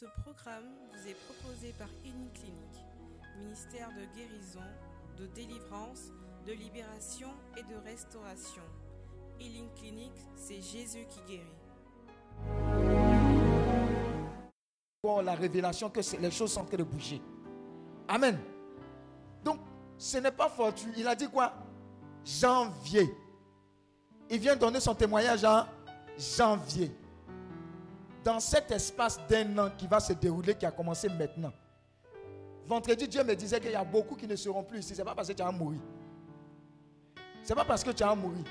Ce programme vous est proposé par Clinique, ministère de guérison, de délivrance, de libération et de restauration. Healing Clinic, c'est Jésus qui guérit. La révélation que les choses sont en train de bouger. Amen. Donc, ce n'est pas fortuit. Il a dit quoi? Janvier. Il vient donner son témoignage en janvier dans cet espace d'un an qui va se dérouler, qui a commencé maintenant. Vendredi, Dieu me disait qu'il y a beaucoup qui ne seront plus ici. Ce n'est pas parce que tu as mouru. Ce n'est pas parce que tu as mouru.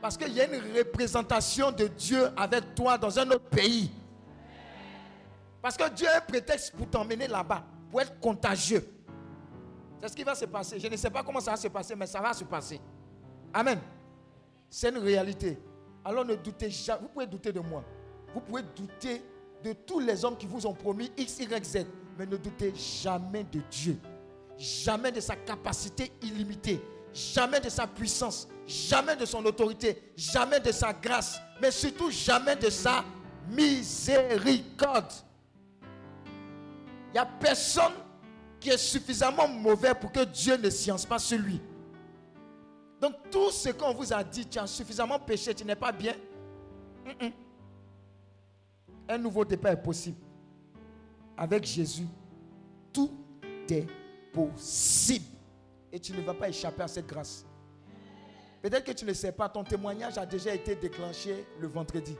Parce qu'il y a une représentation de Dieu avec toi dans un autre pays. Parce que Dieu a un prétexte pour t'emmener là-bas, pour être contagieux. C'est ce qui va se passer. Je ne sais pas comment ça va se passer, mais ça va se passer. Amen. C'est une réalité. Alors ne doutez jamais. Vous pouvez douter de moi. Vous pouvez douter de tous les hommes qui vous ont promis X, Y, Z. Mais ne doutez jamais de Dieu. Jamais de sa capacité illimitée. Jamais de sa puissance. Jamais de son autorité. Jamais de sa grâce. Mais surtout jamais de sa miséricorde. Il n'y a personne qui est suffisamment mauvais pour que Dieu ne science pas sur lui. Donc tout ce qu'on vous a dit, tu as suffisamment péché, tu n'es pas bien un nouveau départ est possible. Avec Jésus, tout est possible. Et tu ne vas pas échapper à cette grâce. Peut-être que tu ne sais pas, ton témoignage a déjà été déclenché le vendredi.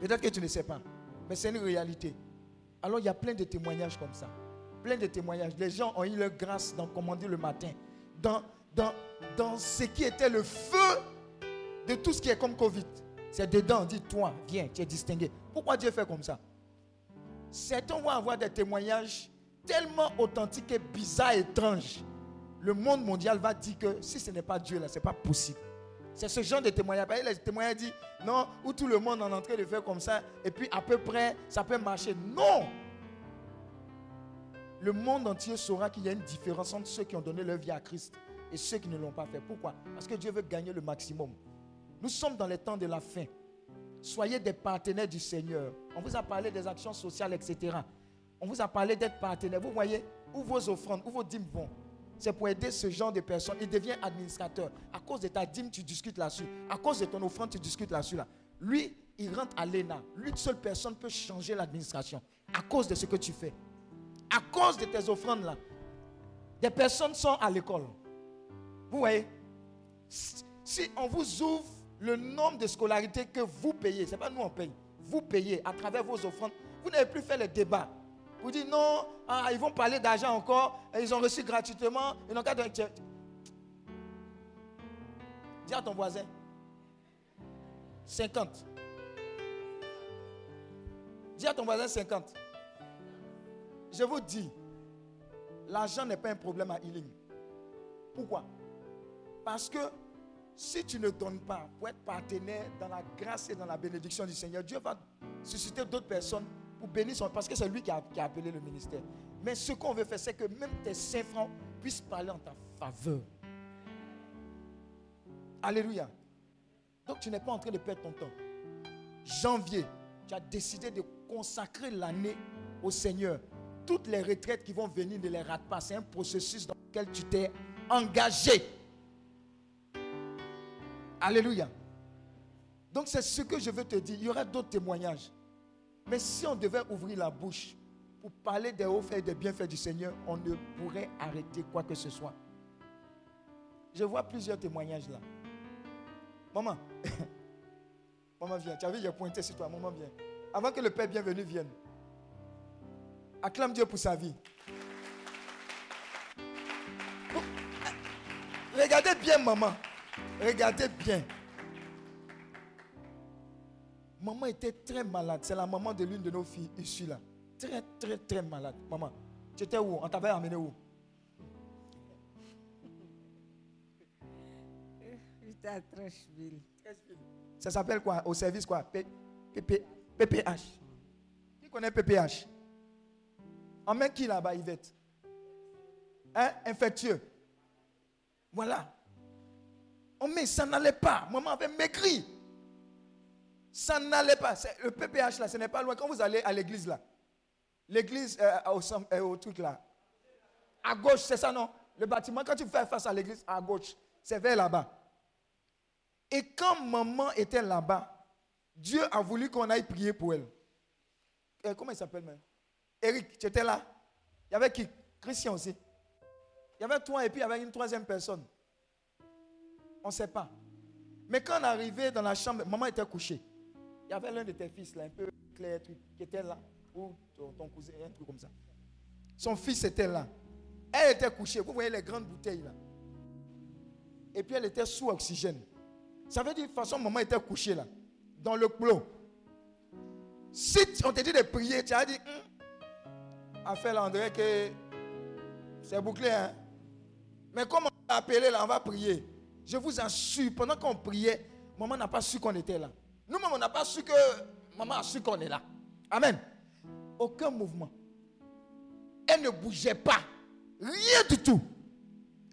Peut-être que tu ne sais pas, mais c'est une réalité. Alors il y a plein de témoignages comme ça. Plein de témoignages. Les gens ont eu leur grâce dans commander le matin. Dans, dans, dans ce qui était le feu de tout ce qui est comme Covid. C'est dedans, on dit toi, viens, tu es distingué. Pourquoi Dieu fait comme ça? Certains vont avoir des témoignages tellement authentiques et bizarres, étranges. Le monde mondial va dire que si ce n'est pas Dieu là, ce n'est pas possible. C'est ce genre de témoignage. Les témoignages disent non, où tout le monde est en train de faire comme ça, et puis à peu près, ça peut marcher. Non Le monde entier saura qu'il y a une différence entre ceux qui ont donné leur vie à Christ et ceux qui ne l'ont pas fait. Pourquoi? Parce que Dieu veut gagner le maximum. Nous sommes dans les temps de la fin. Soyez des partenaires du Seigneur. On vous a parlé des actions sociales, etc. On vous a parlé d'être partenaire. Vous voyez où vos offrandes, où vos dîmes vont. C'est pour aider ce genre de personnes. Il devient administrateur. À cause de ta dîme, tu discutes là-dessus. À cause de ton offrande, tu discutes là-dessus. Là. Lui, il rentre à l'ENA. Lui, seule personne peut changer l'administration. À cause de ce que tu fais. À cause de tes offrandes là. Des personnes sont à l'école. Vous voyez Si on vous ouvre le nombre de scolarités que vous payez, ce n'est pas nous on paye, vous payez à travers vos offrandes, vous n'avez plus fait les débats. Vous dites non, ah, ils vont parler d'argent encore, ils ont reçu gratuitement, ils n'ont qu'à Dis à ton voisin, 50. Dis à ton voisin 50. Je vous dis, l'argent n'est pas un problème à Healing. Pourquoi? Parce que si tu ne donnes pas pour être partenaire dans la grâce et dans la bénédiction du Seigneur, Dieu va susciter d'autres personnes pour bénir son. Parce que c'est lui qui a, appelé le ministère. Mais ce qu'on veut faire, c'est que même tes 5 francs puissent parler en ta faveur. Alléluia. Donc tu n'es pas en train de perdre ton temps. Janvier, tu as décidé de consacrer l'année au Seigneur. Toutes les retraites qui vont venir, ne les rate pas. C'est un processus dans lequel tu t'es engagé. Alléluia. Donc c'est ce que je veux te dire. Il y aura d'autres témoignages. Mais si on devait ouvrir la bouche pour parler des hauts faits et des bienfaits du Seigneur, on ne pourrait arrêter quoi que ce soit. Je vois plusieurs témoignages là. Maman, maman viens. Tu as vu, j'ai pointé sur toi. Maman viens. Avant que le Père bienvenu vienne. Acclame Dieu pour sa vie. Regardez bien maman. Regardez bien. Maman était très malade. C'est la maman de l'une de nos filles ici là. Très, très, très malade. Maman, tu étais où? On t'avait amené où? J'étais à Trècheville. Ça s'appelle quoi? Au service quoi? PPH. Qui connaît PPH En met qui là-bas, Yvette Hein Infectieux. Voilà. Oh, mais ça n'allait pas. Maman avait maigri. Ça n'allait pas. Le PPH là, ce n'est pas loin. Quand vous allez à l'église là, l'église euh, au, euh, au truc là. À gauche, c'est ça, non? Le bâtiment, quand tu fais face à l'église, à gauche, c'est vers là-bas. Et quand maman était là-bas, Dieu a voulu qu'on aille prier pour elle. Euh, comment il s'appelle même Eric, tu étais là? Il y avait qui? Christian aussi. Il y avait toi et puis il y avait une troisième personne. On ne sait pas. Mais quand on arrivait dans la chambre, maman était couchée. Il y avait l'un de tes fils un peu clair, qui était là. Ou ton, cousin, un truc comme ça. Son fils était là. Elle était couchée. Vous voyez les grandes bouteilles là. Et puis elle était sous oxygène. Ça veut dire, de toute façon, maman était couchée là, dans le clos. Si on te dit de prier, tu as dit, hum, affaire là, que c'est bouclé. Hein? Mais comme on a appelé là, on va prier. Je vous assure, pendant qu'on priait, maman n'a pas su qu'on était là. Nous-mêmes, on n'a pas su que maman a su qu'on est là. Amen. Aucun mouvement. Elle ne bougeait pas. Rien du tout.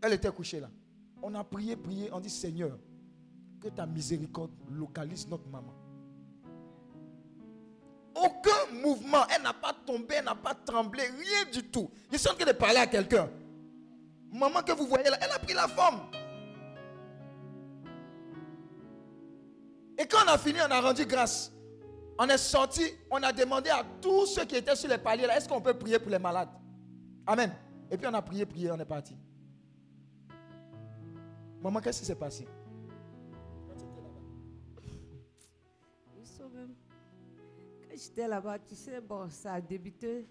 Elle était couchée là. On a prié, prié. On dit Seigneur, que ta miséricorde localise notre maman. Aucun mouvement. Elle n'a pas tombé, elle n'a pas tremblé, rien du tout. Je suis en train de parler à quelqu'un. Maman que vous voyez là, elle a pris la forme. Et quand on a fini, on a rendu grâce. On est sorti, on a demandé à tous ceux qui étaient sur les paliers là, est-ce qu'on peut prier pour les malades? Amen. Et puis on a prié, prié, on est parti. Maman, qu'est-ce qui s'est passé? Quand j'étais là-bas, tu sais, bon, ça a débuté.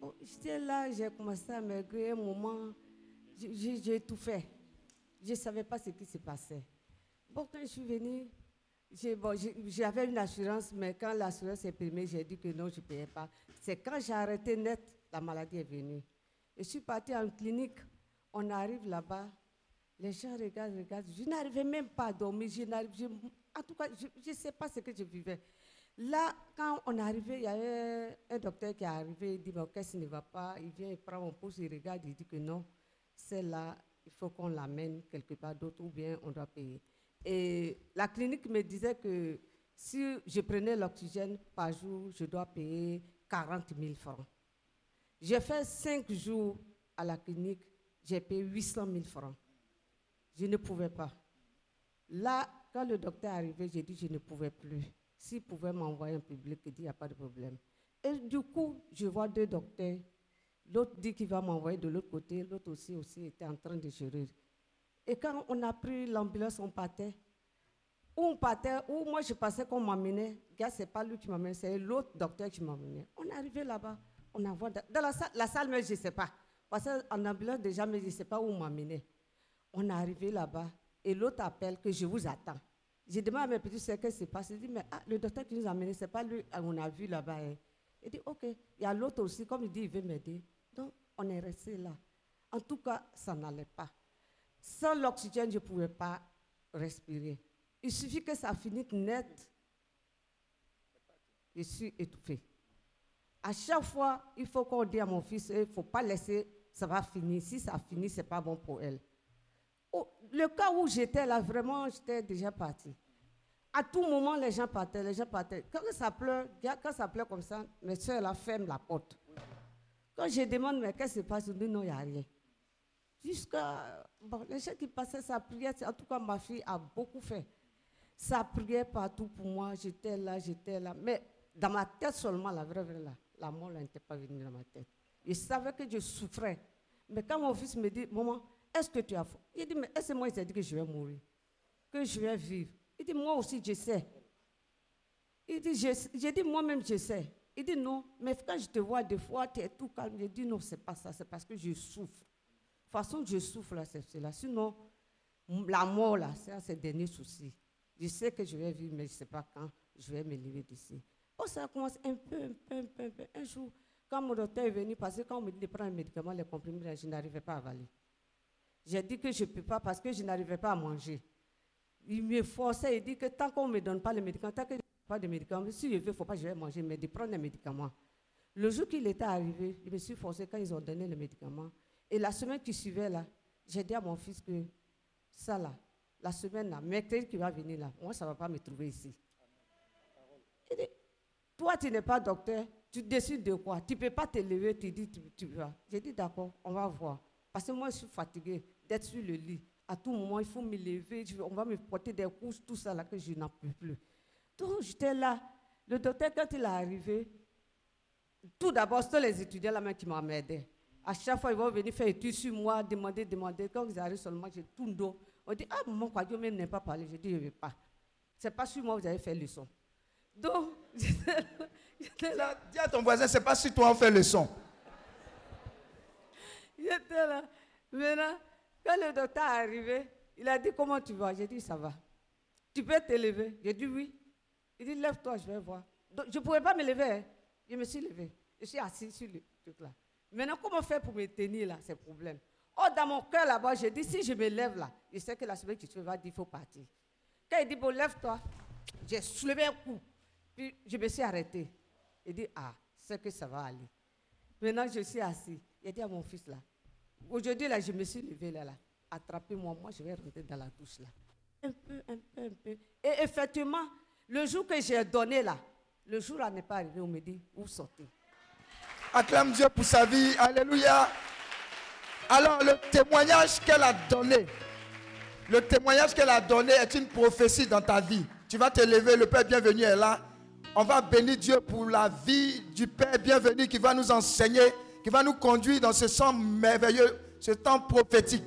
Bon, j'étais là, j'ai commencé à maigrir un moment. J'ai tout fait. Je ne savais pas ce qui se passait. Bon, quand je suis venue, j'avais une assurance, mais quand l'assurance est primée, j'ai dit que non, je ne payais pas. C'est quand j'ai arrêté net, la maladie est venue. Je suis partie en clinique. On arrive là-bas. Les gens regardent, regardent. Je n'arrivais même pas à dormir. Je en tout cas, je ne sais pas ce que je vivais. Là, quand on arrivé, il y avait un docteur qui est arrivé. Il dit Qu'est-ce qui ne va pas Il vient, il prend mon pouce, il regarde, il dit que non, c'est là, il faut qu'on l'amène quelque part d'autre ou bien on doit payer. Et la clinique me disait que si je prenais l'oxygène par jour, je dois payer 40 000 francs. J'ai fait cinq jours à la clinique, j'ai payé 800 000 francs. Je ne pouvais pas. Là, quand le docteur est arrivé, j'ai dit je ne pouvais plus. S'il pouvait m'envoyer un public, il dit il n'y a pas de problème. Et du coup, je vois deux docteurs. L'autre dit qu'il va m'envoyer de l'autre côté, l'autre aussi, aussi était en train de gérer. Et quand on a pris l'ambulance, on partait. Ou on partait, ou moi je passais qu'on m'amenait. Gars, c'est pas lui qui m'amenait, c'est l'autre docteur qui m'amenait. On est arrivé là-bas, on a dans la salle, la salle, mais je ne sais pas. Parce qu'en ambulance, déjà, mais je ne sais pas où on m'amenait. On est arrivé là-bas, et l'autre appelle que je vous attends. J'ai demandé à mes petits ce qui se passe? Il dit, mais ah, le docteur qui nous a amené, ce n'est pas lui qu'on a vu là-bas. Hein. Il dit, ok. Il y a l'autre aussi, comme il dit, il veut m'aider. Donc, on est resté là. En tout cas, ça n'allait pas. Sans l'oxygène, je ne pouvais pas respirer. Il suffit que ça finisse net. Je suis étouffée. À chaque fois, il faut qu'on dise à mon fils, il ne faut pas laisser, ça va finir. Si ça finit, ce n'est pas bon pour elle. Oh, le cas où j'étais là, vraiment, j'étais déjà partie. À tout moment, les gens partaient, les gens partaient. Quand ça pleure, quand ça pleure comme ça, mes soeurs là ferment la porte. Quand je demande, mais qu'est-ce qui se passe, ils disent non, il n'y a rien. Jusqu'à. Bon, les gens qui passaient, ça prière. En tout cas, ma fille a beaucoup fait. Ça priait partout pour moi. J'étais là, j'étais là. Mais dans ma tête seulement, la vraie, vraie, là, la mort n'était pas venue dans ma tête. Je savais que je souffrais. Mais quand mon fils me dit, maman, est-ce que tu as faim Il dit, mais est-ce que moi, il s'est dit que je vais mourir? Que je vais vivre? Il dit, moi aussi, je sais. Il dit, j'ai dit, moi-même, je sais. Il dit, non, mais quand je te vois des fois, tu es tout calme. Je dis, non, c'est pas ça, c'est parce que je souffre façon je souffre là, c'est cela. Sinon, la mort là, c'est ce dernier souci. Je sais que je vais vivre, mais je ne sais pas quand je vais me lever d'ici. Oh, ça commence un peu, un peu, un peu, un jour, quand mon docteur est venu, parce que quand on me dit de prendre un médicament, les comprimés, je n'arrivais pas à avaler. J'ai dit que je ne peux pas parce que je n'arrivais pas à manger. Il me forçait, il dit que tant qu'on ne me donne pas les médicaments, tant que je n'ai pas de médicaments, si je veux, il ne faut pas que je vais manger, mais de prendre les médicaments. Le jour qu'il était arrivé, je me suis forcé quand ils ont donné les médicaments. Et la semaine qui suivait, là, j'ai dit à mon fils que ça, là, la semaine, là, mercredi qui va venir, là, moi, ça ne va pas me trouver ici. Il dit, toi, tu n'es pas docteur, tu décides de quoi? Tu ne peux pas te lever, tu dis, tu, vas. J'ai dit, d'accord, on va voir. Parce que moi, je suis fatiguée d'être sur le lit. À tout moment, il faut me lever, on va me porter des couches, tout ça là que je n'en peux plus. Donc, j'étais là. Le docteur, quand il est arrivé, tout d'abord, c'était les étudiants là-même qui aidé. À chaque fois, ils vont venir faire études sur moi, demander, demander. Quand ils arrivent seulement, j'ai tout le dos. On dit, ah, maman, quoi, Dieu même n'est pas parlé. Je dis, je ne vais pas. C'est pas sur moi que vous avez fait leçon. Donc, j'étais là. Dis à ton voisin, c'est pas si toi on fait le son. J'étais là. Maintenant, quand le docteur est arrivé, il a dit Comment tu vas? J'ai dit Ça va. Tu peux te lever J'ai dit Oui. Il dit Lève-toi, je vais voir. Donc, je ne pouvais pas me lever. hein. Je me suis levé. Je suis assis sur le truc là. Maintenant, comment faire pour me tenir là? C'est le problème. Oh, dans mon cœur là-bas, j'ai dit Si je me lève là, je sais que la semaine que tu vas dire Il faut partir. Quand il dit Bon, lève-toi, j'ai soulevé un coup. Puis je me suis arrêté. Il dit Ah, c'est que ça va aller. Maintenant, je suis assis. Il dit à mon fils là, aujourd'hui là, je me suis levé là, là. Attrapez-moi, moi je vais rentrer dans la douche là. Un peu, un peu, un peu. Et effectivement, le jour que j'ai donné là, le jour là n'est pas arrivé, on me dit, vous sortez? Acclame Dieu pour sa vie. Alléluia. Alors, le témoignage qu'elle a donné, le témoignage qu'elle a donné est une prophétie dans ta vie. Tu vas te lever, le Père bienvenu est là. On va bénir Dieu pour la vie du Père bienvenu qui va nous enseigner, qui va nous conduire dans ce temps merveilleux, ce temps prophétique.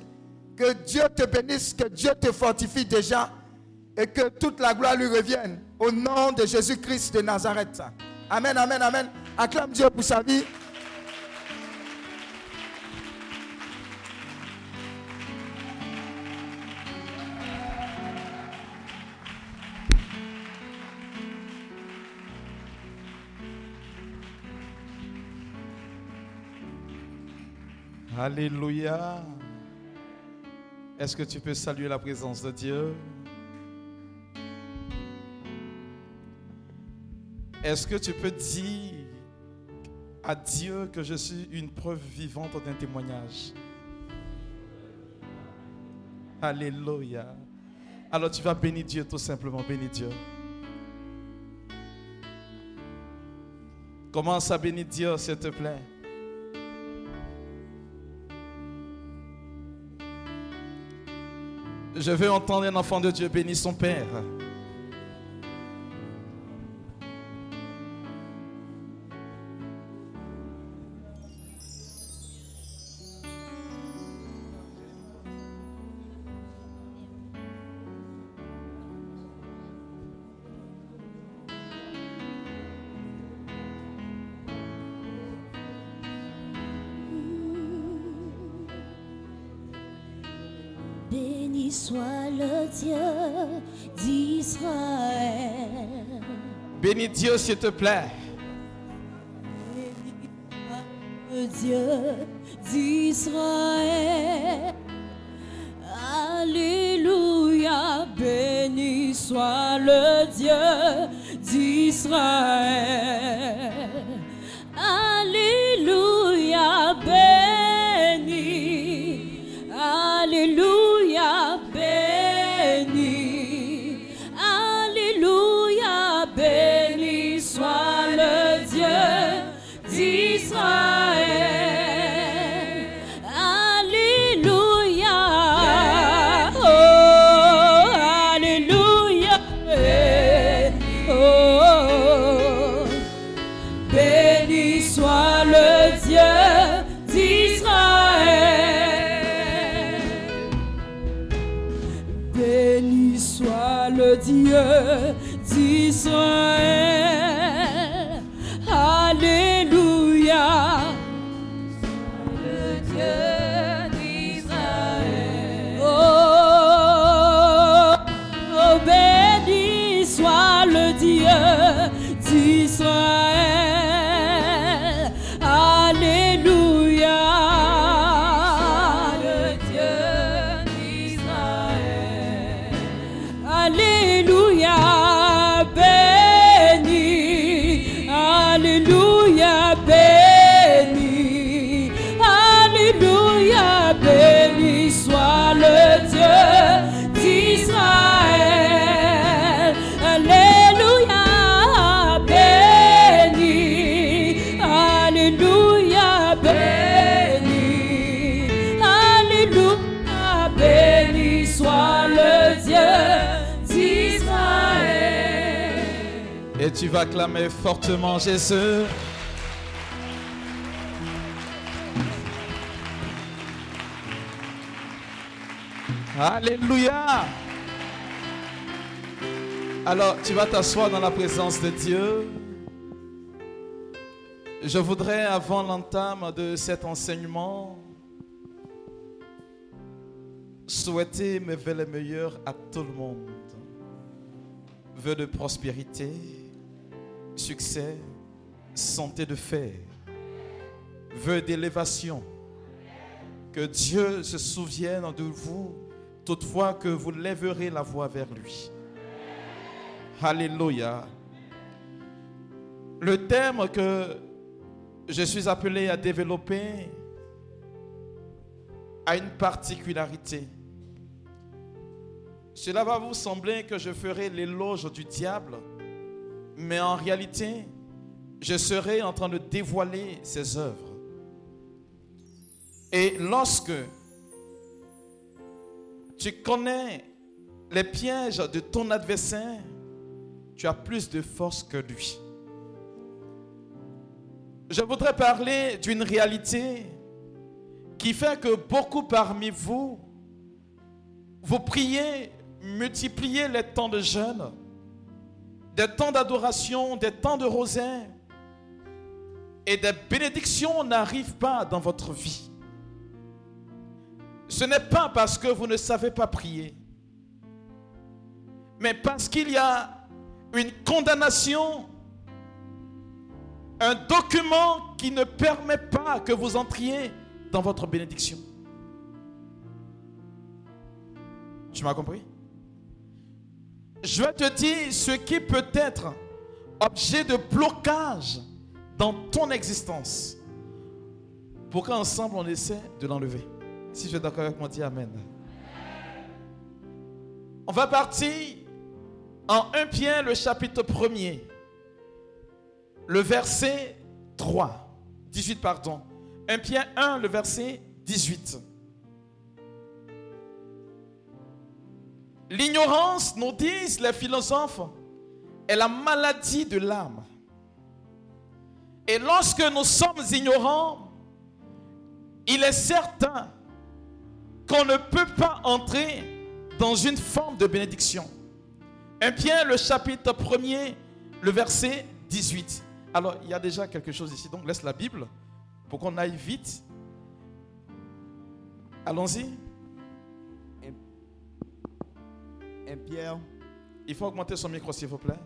Que Dieu te bénisse, que Dieu te fortifie déjà et que toute la gloire lui revienne au nom de Jésus-Christ de Nazareth. Amen, amen, amen. Acclame Dieu pour sa vie. Alléluia. Est-ce que tu peux saluer la présence de Dieu? Est-ce que tu peux dire à Dieu que je suis une preuve vivante d'un témoignage? Alléluia. Alors tu vas bénir Dieu tout simplement, bénir Dieu. Commence à bénir Dieu, s'il te plaît. Je veux entendre un enfant de Dieu bénir son Père. S'il te plaît. Dieu d'Israël. Alléluia, béni soit le Dieu d'Israël. Vas acclamer fortement Jésus. Alléluia. Alors, tu vas t'asseoir dans la présence de Dieu. Je voudrais, avant l'entame de cet enseignement, souhaiter mes vœux les meilleurs à tout le monde. Vœux de prospérité, succès, santé de fer, vœux d'élévation. Que Dieu se souvienne de vous toutefois que vous lèverez la voix vers lui. Alléluia. Le thème que je suis appelé à développer a une particularité. Cela va vous sembler que je ferai l'éloge du diable, mais en réalité, je serai en train de dévoiler ses œuvres. Et lorsque tu connais les pièges de ton adversaire, tu as plus de force que lui. Je voudrais parler d'une réalité qui fait que beaucoup parmi vous, vous priez, multipliez les temps de jeûne, des temps d'adoration, des temps de rosaire, et des bénédictions n'arrivent pas dans votre vie. Ce n'est pas parce que vous ne savez pas prier, mais parce qu'il y a une condamnation, un document qui ne permet pas que vous entriez dans votre bénédiction. Tu m'as compris? Je vais te dire ce qui peut être objet de blocage dans ton existence pour qu'ensemble on essaie de l'enlever. Si tu es d'accord avec moi, dis Amen. On va partir en 1 Pierre, le chapitre 1er, le verset 3, 18 pardon. 1 Pierre 1, le verset 18. L'ignorance, nous disent les philosophes, est la maladie de l'âme. Et lorsque nous sommes ignorants, il est certain qu'on ne peut pas entrer dans une forme de bénédiction. 1 Pierre, le chapitre 1er, le verset 18. Alors, il y a déjà quelque chose ici, donc laisse la Bible pour qu'on aille vite. Allons-y. 1 Pierre, Il faut augmenter son micro, s'il vous plaît.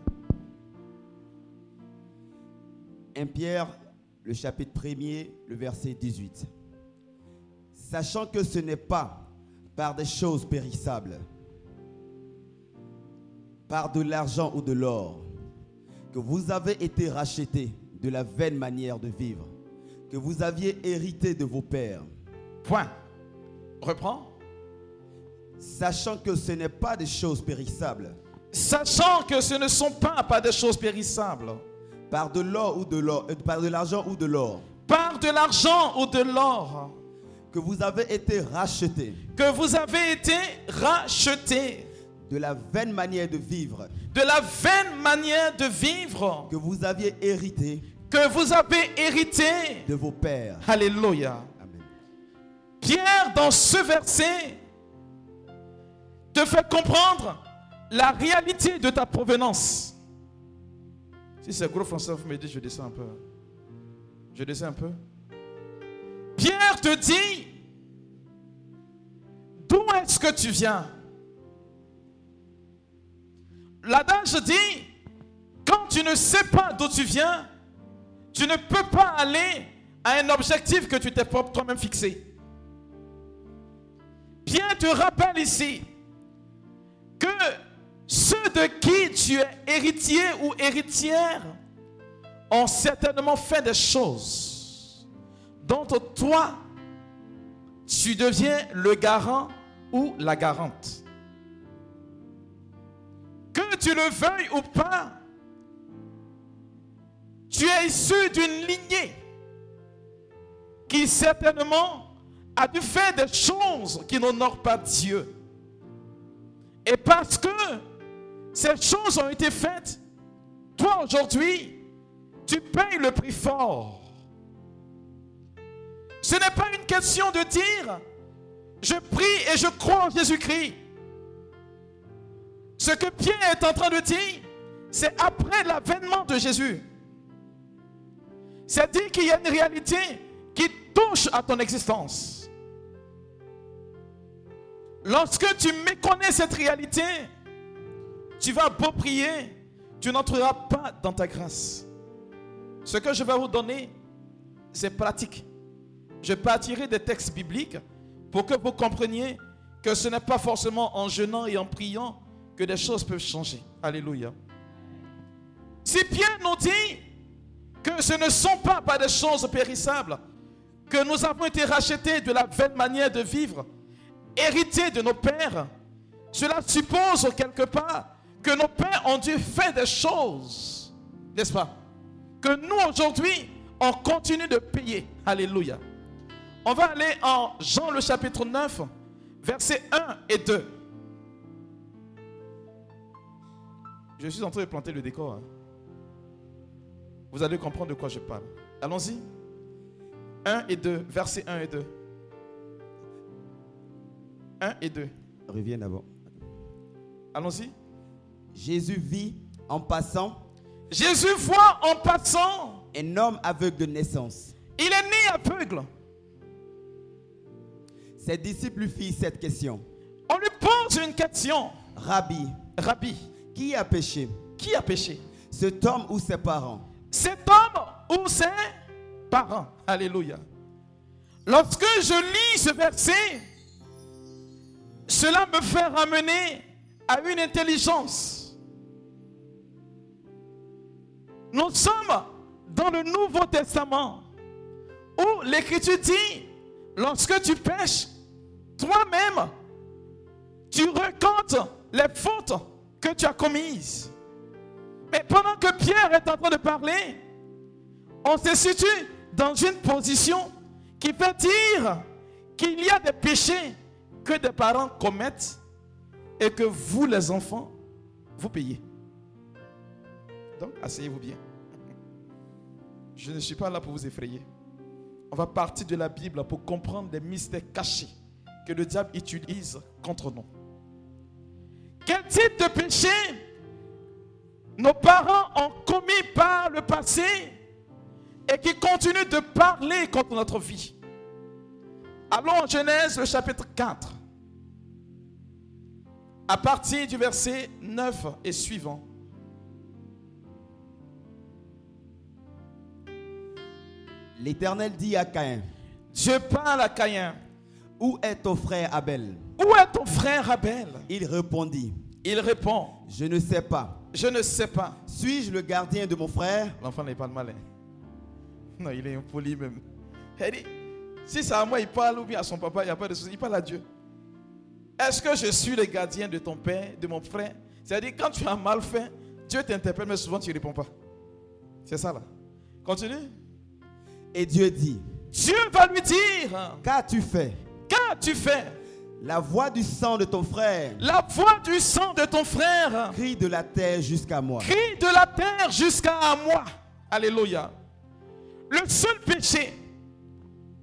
1 Pierre, le chapitre 1er, le verset 18. Sachant que ce n'est pas par des choses périssables, par de l'argent ou de l'or, que vous avez été rachetés de la vaine manière de vivre, que vous aviez hérité de vos pères. Point. Reprends. Sachant que ce n'est pas des choses périssables, Sachant que ce ne sont pas, pas des choses périssables, par de l'or ou de l'or, euh, par de l'argent ou de l'or, par de l'argent ou de l'or, que vous avez été rachetés. Que vous avez été rachetés. De la vaine manière de vivre, de la vaine manière de vivre. Que vous aviez hérité. Que vous avez hérité. de vos pères. Alléluia. Amen. Pierre, dans ce verset, te fait comprendre la réalité de ta provenance. Si c'est gros français, vous me dites, je descends un peu. Je descends un peu. Pierre te dit, d'où est-ce que tu viens? L'adage dit, quand tu ne sais pas d'où tu viens, tu ne peux pas aller à un objectif que tu t'es propre toi-même fixé. Pierre te rappelle ici que ceux de qui tu es héritier ou héritière ont certainement fait des choses dont toi, tu deviens le garant ou la garante. Que tu le veuilles ou pas, tu es issu d'une lignée qui certainement a dû faire des choses qui n'honorent pas Dieu. Et parce que ces choses ont été faites, toi aujourd'hui, tu payes le prix fort. Ce n'est pas une question de dire, je prie et je crois en Jésus-Christ. Ce que Pierre est en train de dire, c'est après l'avènement de Jésus. C'est dire qu'il y a une réalité qui touche à ton existence. Lorsque tu méconnais cette réalité, tu vas beau prier, tu n'entreras pas dans ta grâce. Ce que je vais vous donner, c'est pratique. Je partirai des textes bibliques pour que vous compreniez que ce n'est pas forcément en jeûnant et en priant que des choses peuvent changer. Alléluia. Si Pierre nous dit que ce ne sont pas par des choses périssables que nous avons été rachetés de la vaine manière de vivre, hérités de nos pères, cela suppose quelque part que nos pères ont dû faire des choses, n'est-ce pas? Que nous aujourd'hui, on continue de payer. Alléluia. On va aller en Jean le chapitre 9, versets 1 et 2. Je suis en train de planter le décor. hein. Vous allez comprendre de quoi je parle. Allons-y. 1 et 2, versets 1 et 2. 1 et 2. Reviens d'abord. Allons-y. Jésus vit en passant Jésus voit en passant. un homme aveugle de naissance. Il est né aveugle. Ses disciples lui firent cette question. On lui pose une question. Rabbi, Rabbi, qui a péché? Qui a péché? Cet homme ou ses parents? Cet homme ou ses parents Alléluia. Lorsque je lis ce verset, cela me fait ramener à une intelligence. Nous sommes dans le Nouveau Testament où l'Écriture dit, lorsque tu pêches, toi-même, tu racontes les fautes que tu as commises. Mais pendant que Pierre est en train de parler, on se situe dans une position qui fait dire qu'il y a des péchés que des parents commettent et que vous, les enfants, vous payez. Donc, asseyez-vous bien. Je ne suis pas là pour vous effrayer. On va partir de la Bible pour comprendre les mystères cachés que le diable utilise contre nous. Quel type de péché nos parents ont commis par le passé et qui continuent de parler contre notre vie? Allons en Genèse, le chapitre 4. À partir du verset 9 et suivant. L'Éternel dit à Caïn, Dieu parle à Caïn. Où est ton frère Abel? Où est ton frère Abel? Il répondit, Il répond, Je ne sais pas. je ne sais pas. Suis-je le gardien de mon frère? L'enfant n'est pas de malin. Non, il est impoli même. Dit, si c'est à moi, il parle ou bien à son papa, il n'y a pas de souci. Il parle à Dieu. Est-ce que je suis le gardien de ton père, de mon frère? C'est-à-dire, quand tu as mal fait, Dieu t'interpelle, mais souvent tu ne réponds pas. C'est ça là. Continue. Et Dieu dit, Dieu va lui dire, Qu'as-tu fait qu'as-tu fait La voix du sang de ton frère La voix du sang de ton frère crie de la terre jusqu'à moi. crie de la terre jusqu'à moi. Alléluia. Le seul péché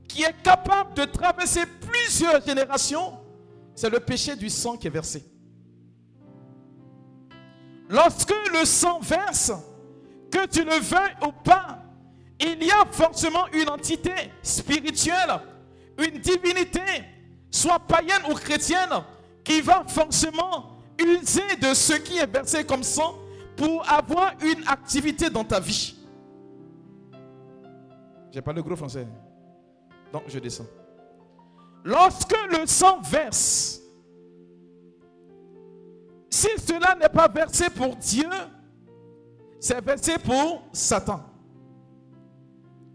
qui est capable de traverser plusieurs générations, c'est le péché du sang qui est versé. Lorsque le sang verse, que tu le veuilles ou pas, il y a forcément une entité spirituelle, une divinité, soit païenne ou chrétienne, qui va forcément user de ce qui est versé comme sang pour avoir une activité dans ta vie. J'ai pas le gros français. Donc je descends. Lorsque le sang verse, si cela n'est pas versé pour Dieu, c'est versé pour Satan.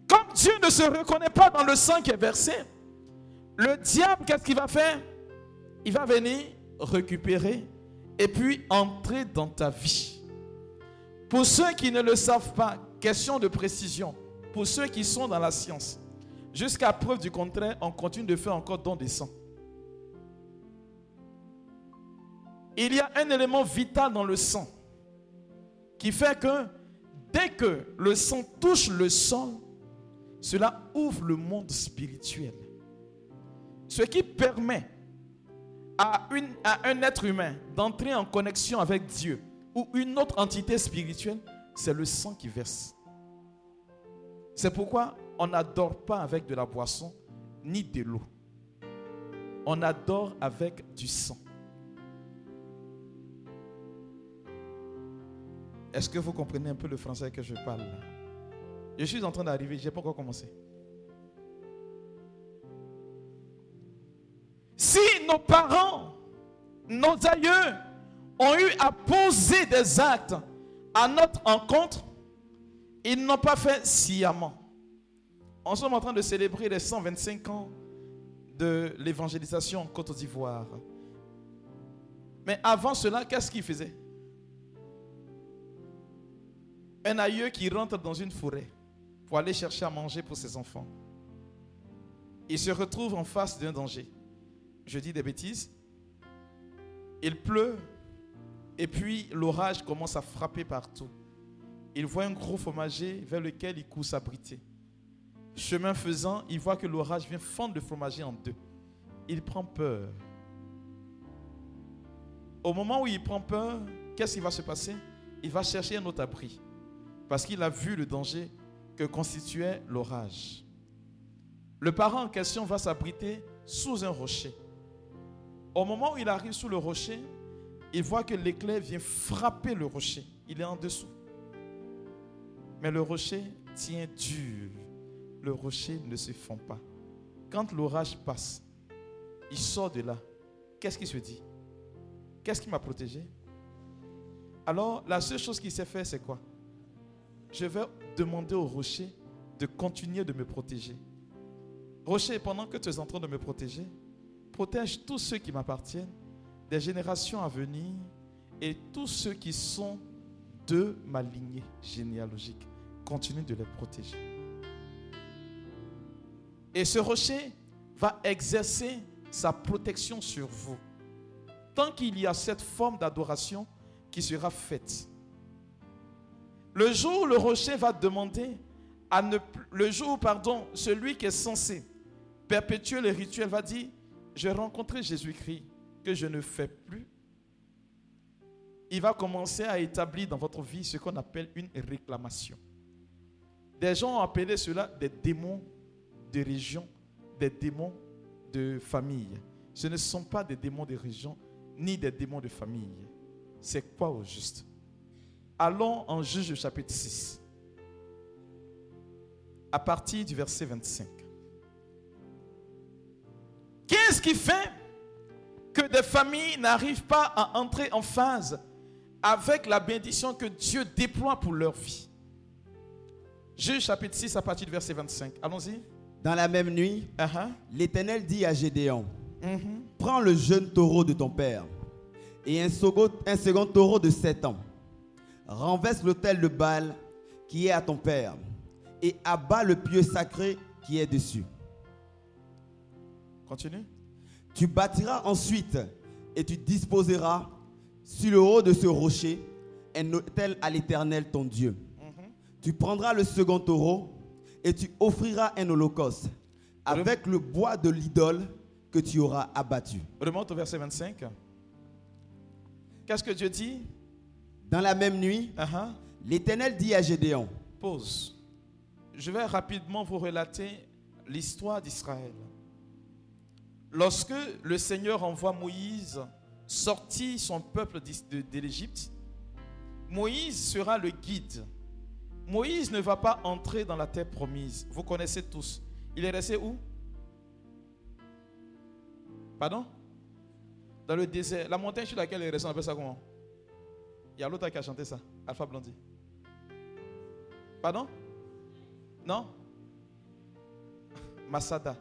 Comme Dieu ne se reconnaît pas dans le sang qui est versé, le diable, qu'est-ce qu'il va faire? Il va venir récupérer et puis entrer dans ta vie. Pour ceux qui ne le savent pas, question de précision, pour ceux qui sont dans la science, jusqu'à preuve du contraire, on continue de faire encore don des sang. Il y a un élément vital dans le sang qui fait que dès que le sang touche le sol, cela ouvre le monde spirituel. Ce qui permet à, un être humain d'entrer en connexion avec Dieu ou une autre entité spirituelle, c'est le sang qui verse. C'est pourquoi on n'adore pas avec de la boisson ni de l'eau. On adore avec du sang. Est-ce que vous comprenez un peu le français que je parle là? Je suis en train d'arriver, je n'ai pas encore commencé. Si nos parents, nos aïeux ont eu à poser des actes à notre encontre, ils n'ont pas fait sciemment. On sommes en train de célébrer les 125 ans de l'évangélisation en Côte d'Ivoire. Mais avant cela, qu'est-ce qu'ils faisaient Un aïeux qui rentre dans une forêt pour aller chercher à manger pour ses enfants. Il se retrouve en face d'un danger. Je dis des bêtises. Il pleut et puis l'orage commence à frapper partout. Il voit un gros fromager vers lequel il court s'abriter. Chemin faisant, il voit que l'orage vient fendre le fromager en deux. Il prend peur. Au moment où il prend peur, qu'est-ce qui va se passer? Il va chercher un autre abri. Parce qu'il a vu le danger que constituait l'orage. Le parent en question va s'abriter sous un rocher. Au moment où il arrive sous le rocher, il voit que l'éclair vient frapper le rocher. Il est en dessous. Mais le rocher tient dur. Le rocher ne se fond pas. Quand l'orage passe, il sort de là. Qu'est-ce qu'il se dit? Qu'est-ce qui m'a protégé? Alors, la seule chose qu'il sait faire, c'est quoi? Je vais demander au rocher de continuer de me protéger. Rocher, pendant que tu es en train de me protéger, protège tous ceux qui m'appartiennent, des générations à venir et tous ceux qui sont de ma lignée généalogique. Continue de les protéger. Et ce rocher va exercer sa protection sur vous. Tant qu'il y a cette forme d'adoration qui sera faite. Le jour où le rocher va demander à ne le jour, pardon, celui qui est censé perpétuer le rituel va dire, j'ai rencontré Jésus-Christ que je ne fais plus. Il va commencer à établir dans votre vie ce qu'on appelle une réclamation. Des gens ont appelé cela des démons de région, des démons de famille. Ce ne sont pas des démons de région ni des démons de famille. C'est quoi au juste? Allons en Juge chapitre 6, à partir du verset 25. Qu'est-ce qui fait que des familles n'arrivent pas à entrer en phase avec la bénédiction que Dieu déploie pour leur vie? Juge chapitre 6 à partir du verset 25. Allons-y. Dans la même nuit, Uh-huh. l'Éternel dit à Gédéon, Mhm. prends le jeune taureau de ton père et un second, un second taureau de sept ans. Renverse l'autel de Baal qui est à ton père et abat le pieu sacré qui est dessus. Continue. Tu bâtiras ensuite et tu disposeras sur le haut de ce rocher un autel à l'Éternel ton Dieu. Tu prendras le second taureau et tu offriras un holocauste avec le bois de l'idole que tu auras abattu. Remonte au verset 25. Qu'est-ce que Dieu dit? Dans la même nuit, Uh-huh. l'Éternel dit à Gédéon, Pause. Je vais rapidement vous relater l'histoire d'Israël. Lorsque le Seigneur envoie Moïse sortir son peuple de l'Égypte, Moïse sera le guide. Moïse ne va pas entrer dans la terre promise. Vous connaissez tous. Il est resté où? Pardon? Dans le désert. La montagne sur laquelle il est resté, on appelle ça comment? Il y a l'autre qui a chanté ça. Alpha Blondie. Pardon? Non? Masada.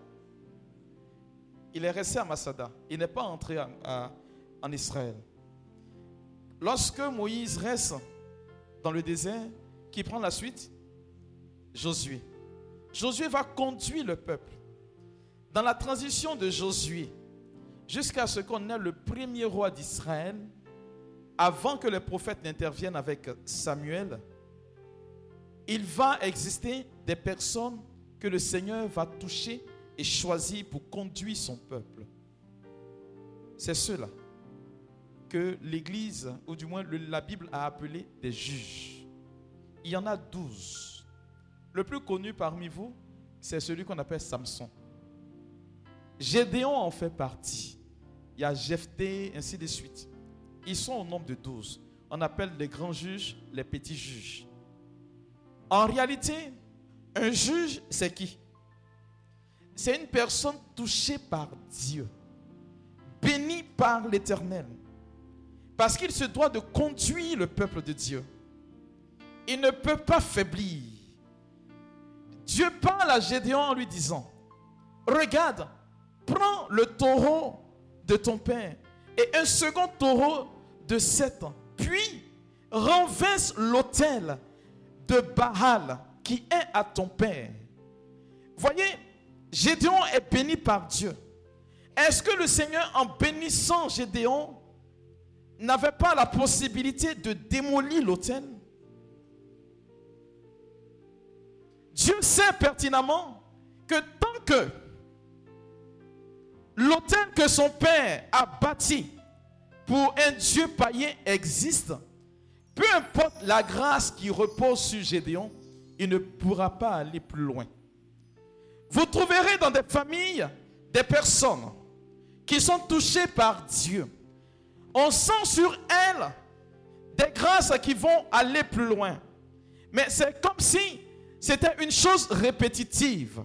Il est resté à Masada. Il n'est pas entré en, Israël. Lorsque Moïse reste dans le désert, qui prend la suite Josué. Josué va conduire le peuple. Dans la transition de Josué, jusqu'à ce qu'on ait le premier roi d'Israël, avant que les prophètes n'interviennent avec Samuel, il va exister des personnes que le Seigneur va toucher et choisir pour conduire son peuple. C'est ceux-là que l'Église, ou du moins la Bible a appelé des juges. Il y en a douze. Le plus connu parmi vous, c'est celui qu'on appelle Samson. Gédéon en fait partie. Il y a Jephthé, ainsi de suite. Ils sont au nombre de douze. On appelle les grands juges les petits juges. En réalité, un juge, c'est qui? C'est une personne touchée par Dieu, bénie par l'Éternel, parce qu'il se doit de conduire le peuple de Dieu. Il ne peut pas faiblir. Dieu parle à Gédéon en lui disant, regarde, prends le taureau de ton père et un second taureau de sept ans, puis renverse l'autel de Baal qui est à ton père. Voyez, Gédéon est béni par Dieu. Est-ce que le Seigneur, en bénissant Gédéon, n'avait pas la possibilité de démolir l'autel? Dieu sait pertinemment que tant que l'autel que son père a bâti pour un Dieu païen existe, peu importe la grâce qui repose sur Gédéon, il ne pourra pas aller plus loin. Vous trouverez dans des familles des personnes qui sont touchées par Dieu. On sent sur elles des grâces qui vont aller plus loin. Mais c'est comme si c'était une chose répétitive.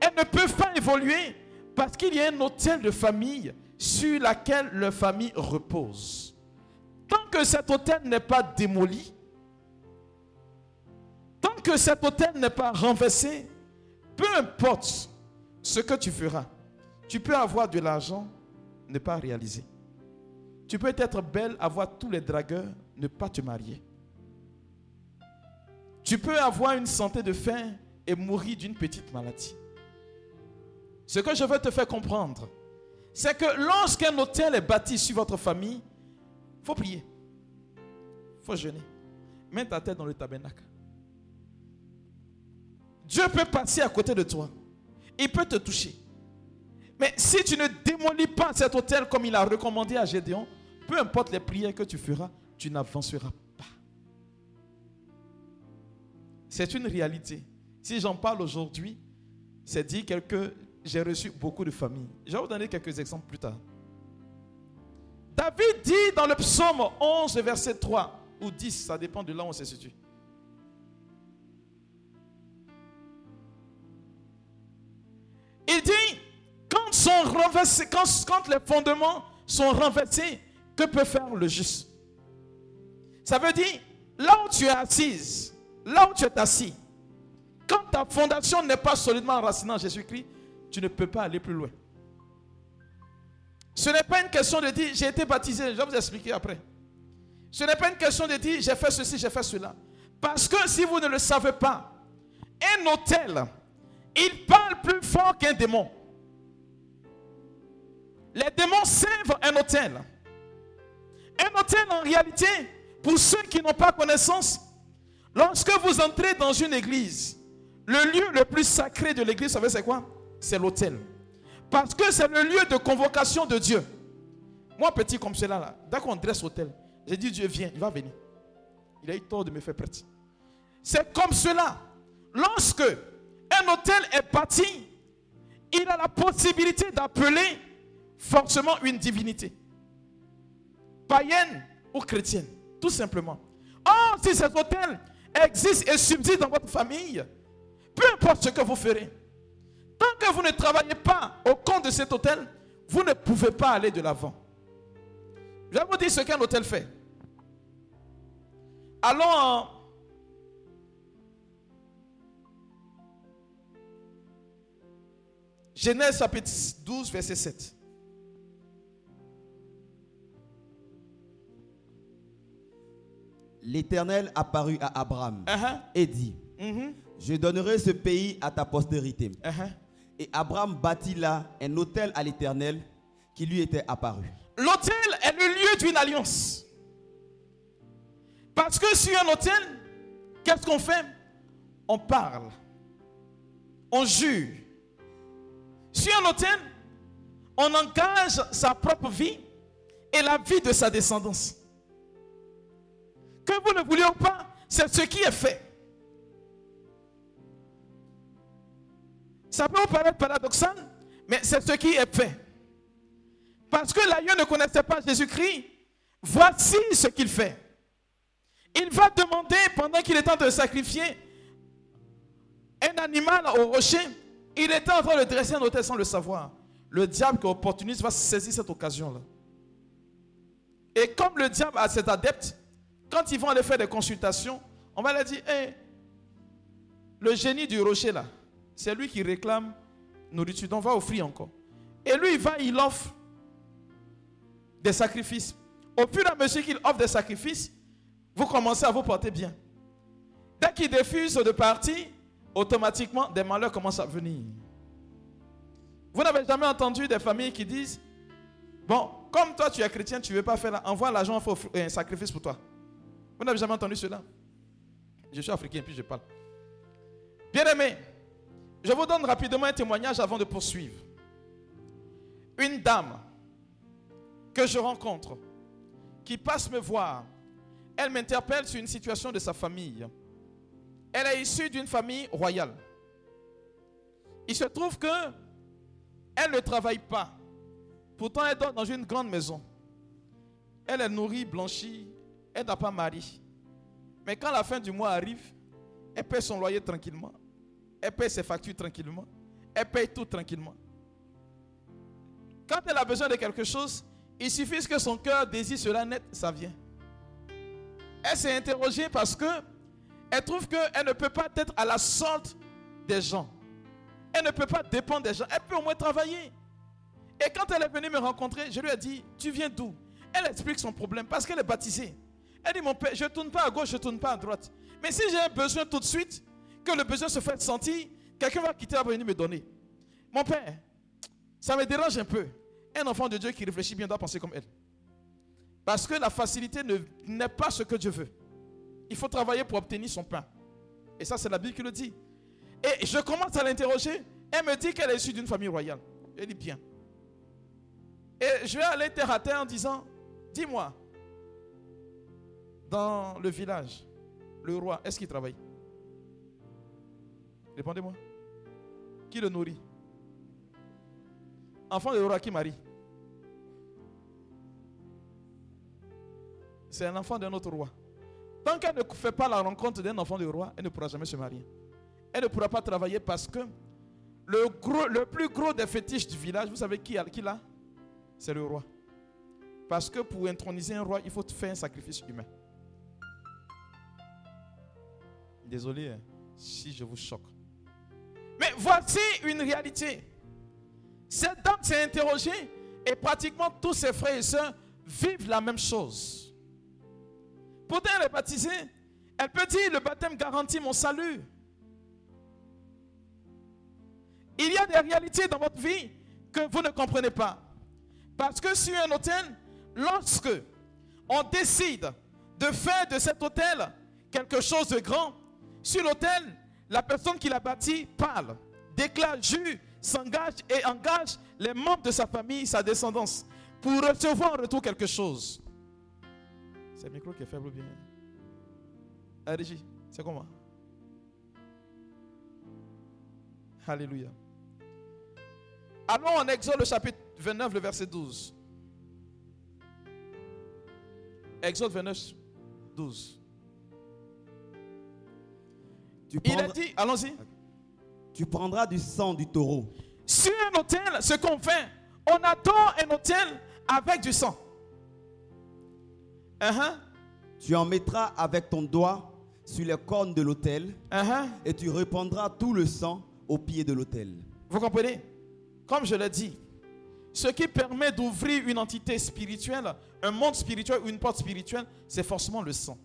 Elles ne peuvent pas évoluer parce qu'il y a un hôtel de famille sur laquelle leur famille repose. Tant que cet hôtel n'est pas démoli, tant que cet hôtel n'est pas renversé, peu importe ce que tu feras, tu peux avoir de l'argent, ne pas réaliser. Tu peux être belle, avoir tous les dragueurs, ne pas te marier. Tu peux avoir une santé de faim et mourir d'une petite maladie. Ce que je veux te faire comprendre, c'est que lorsqu'un hôtel est bâti sur votre famille, il faut prier. Il faut jeûner. Mets ta tête dans le tabernacle. Dieu peut passer à côté de toi. Il peut te toucher. Mais si tu ne démolis pas cet hôtel comme il a recommandé à Gédéon, peu importe les prières que tu feras, tu n'avanceras pas. C'est une réalité. Si j'en parle aujourd'hui, c'est dire que j'ai reçu beaucoup de familles. Je vais vous donner quelques exemples plus tard. David dit dans le psaume 11, verset 3 ou 10, ça dépend de là où on se situe. Il dit, quand, quand les fondements sont renversés, que peut faire le juste? Ça veut dire, là où tu es assise, là où tu es assis, quand ta fondation n'est pas solidement enracinée en Jésus-Christ, tu ne peux pas aller plus loin. Ce n'est pas une question de dire j'ai été baptisé, je vais vous expliquer après. Ce n'est pas une question de dire j'ai fait ceci, j'ai fait cela. Parce que si vous ne le savez pas, un hôtel, il parle plus fort qu'un démon. Les démons servent un hôtel. Un hôtel, en réalité, pour ceux qui n'ont pas connaissance, lorsque vous entrez dans une église, le lieu le plus sacré de l'église, vous savez c'est quoi? C'est l'hôtel. Parce que c'est le lieu de convocation de Dieu. Moi, petit comme cela, dès qu'on dresse l'hôtel, j'ai dit Dieu vient, il va venir. Il a eu tort de me faire prêter. C'est comme cela. Lorsque un hôtel est bâti, il a la possibilité d'appeler forcément une divinité. Païenne ou chrétienne, tout simplement. Or, si cet hôtel existe et subsiste dans votre famille, peu importe ce que vous ferez, tant que vous ne travaillez pas au compte de cet hôtel, vous ne pouvez pas aller de l'avant. Je vais vous dire ce qu'un hôtel fait. Allons en Genèse chapitre 12, verset 7. L'Éternel apparut à Abraham Uh-huh, et dit, mhm, je donnerai ce pays à ta postérité. uh-huh. Et Abraham bâtit là un hôtel à l'Éternel qui lui était apparu. L'autel est le lieu d'une alliance. Parce que sur un autel, qu'est-ce qu'on fait? On parle. On jure. Sur un autel, on engage sa propre vie et la vie de sa descendance. Que vous ne vouliez pas, c'est ce qui est fait. Ça peut vous paraître paradoxal, mais c'est ce qui est fait. Parce que l'agneau ne connaissait pas Jésus-Christ, voici ce qu'il fait. Il va demander, pendant qu'il est en train de sacrifier un animal au rocher, il était en train de dresser un hôtel sans le savoir. Le diable qui est opportuniste va saisir cette occasion-là. Et comme le diable a cet adepte, quand ils vont aller faire des consultations, on va leur dire, Hé, le génie du rocher là, c'est lui qui réclame nourriture, donc on va offrir encore. Et lui, il va, il offre des sacrifices. Au fur et à mesure qu'il offre des sacrifices, vous commencez à vous porter bien. Dès qu'il diffuse de partir, automatiquement, des malheurs commencent à venir. Vous n'avez jamais entendu des familles qui disent, bon, comme toi tu es chrétien, tu ne veux pas faire, envoie l'argent, il faut un sacrifice pour toi. Vous n'avez jamais entendu cela Je suis africain, puis je parle. Bien aimé, je vous donne rapidement un témoignage avant de poursuivre. Une dame que je rencontre, qui passe me voir, elle m'interpelle sur une situation de sa famille. Elle est issue d'une famille royale. Il se trouve que elle ne travaille pas. Pourtant, elle dort dans une grande maison. Elle est nourrie, blanchie. Elle n'a pas mari. Mais quand la fin du mois arrive, elle paie son loyer tranquillement. Elle paie ses factures tranquillement. Elle paye tout tranquillement. Quand elle a besoin de quelque chose, il suffit que son cœur désire cela net, ça vient. Elle s'est interrogée parce que elle trouve qu'elle ne peut pas être à la sorte des gens. Elle ne peut pas dépendre des gens. Elle peut au moins travailler. Et quand elle est venue me rencontrer, je lui ai dit, tu viens d'où? Elle explique son problème parce qu'elle est baptisée. Elle dit, mon père, je ne tourne pas à gauche, je ne tourne pas à droite. Mais si j'ai un besoin tout de suite, que le besoin se fait sentir, quelqu'un va quitter, va venir me donner. Mon père, ça me dérange un peu. Un enfant de Dieu qui réfléchit bien doit penser comme elle. Parce que la facilité n'est pas ce que Dieu veut. Il faut travailler pour obtenir son pain. Et ça, c'est la Bible qui le dit. Et je commence à l'interroger. Elle me dit qu'elle est issue d'une famille royale. Elle dit bien. Et je vais aller terre à terre en disant, dis-moi, dans le village, le roi, est-ce qu'il travaille? Répondez-moi. Qui le nourrit? Enfant de roi qui marie C'est un enfant d'un autre roi. Tant qu'elle ne fait pas la rencontre d'un enfant de roi, elle ne pourra jamais se marier. Elle ne pourra pas travailler parce que le, plus gros des fétiches du village, vous savez qui, qui l'a? C'est le roi. Parce que pour introniser un roi, il faut faire un sacrifice humain. Désolé hein, si je vous choque. Mais voici une réalité. Cette dame s'est interrogée et pratiquement tous ses frères et sœurs vivent la même chose. Pourtant, elle est baptisée. Elle peut dire, le baptême garantit mon salut. Il y a des réalités dans votre vie que vous ne comprenez pas. Parce que sur un hôtel, lorsque on décide de faire de cet hôtel quelque chose de grand, sur l'hôtel, la personne qui l'a bâti parle, déclare, jure, s'engage et engage les membres de sa famille, sa descendance, pour recevoir en retour quelque chose. C'est le micro qui est faible ou bien? Ah, c'est comment? Alléluia. Allons en Exode le chapitre 29, le verset 12. Exode 29, 12. Il a dit, allons-y. Tu prendras du sang du taureau. Sur un hôtel, ce qu'on fait, on adore un hôtel avec du sang. Uh-huh. Tu en mettras avec ton doigt sur les cornes de l'autel Uh-huh. et tu répandras tout le sang au pied de l'autel. Vous comprenez? Comme je l'ai dit, ce qui permet d'ouvrir une entité spirituelle, un monde spirituel ou une porte spirituelle, c'est forcément le sang.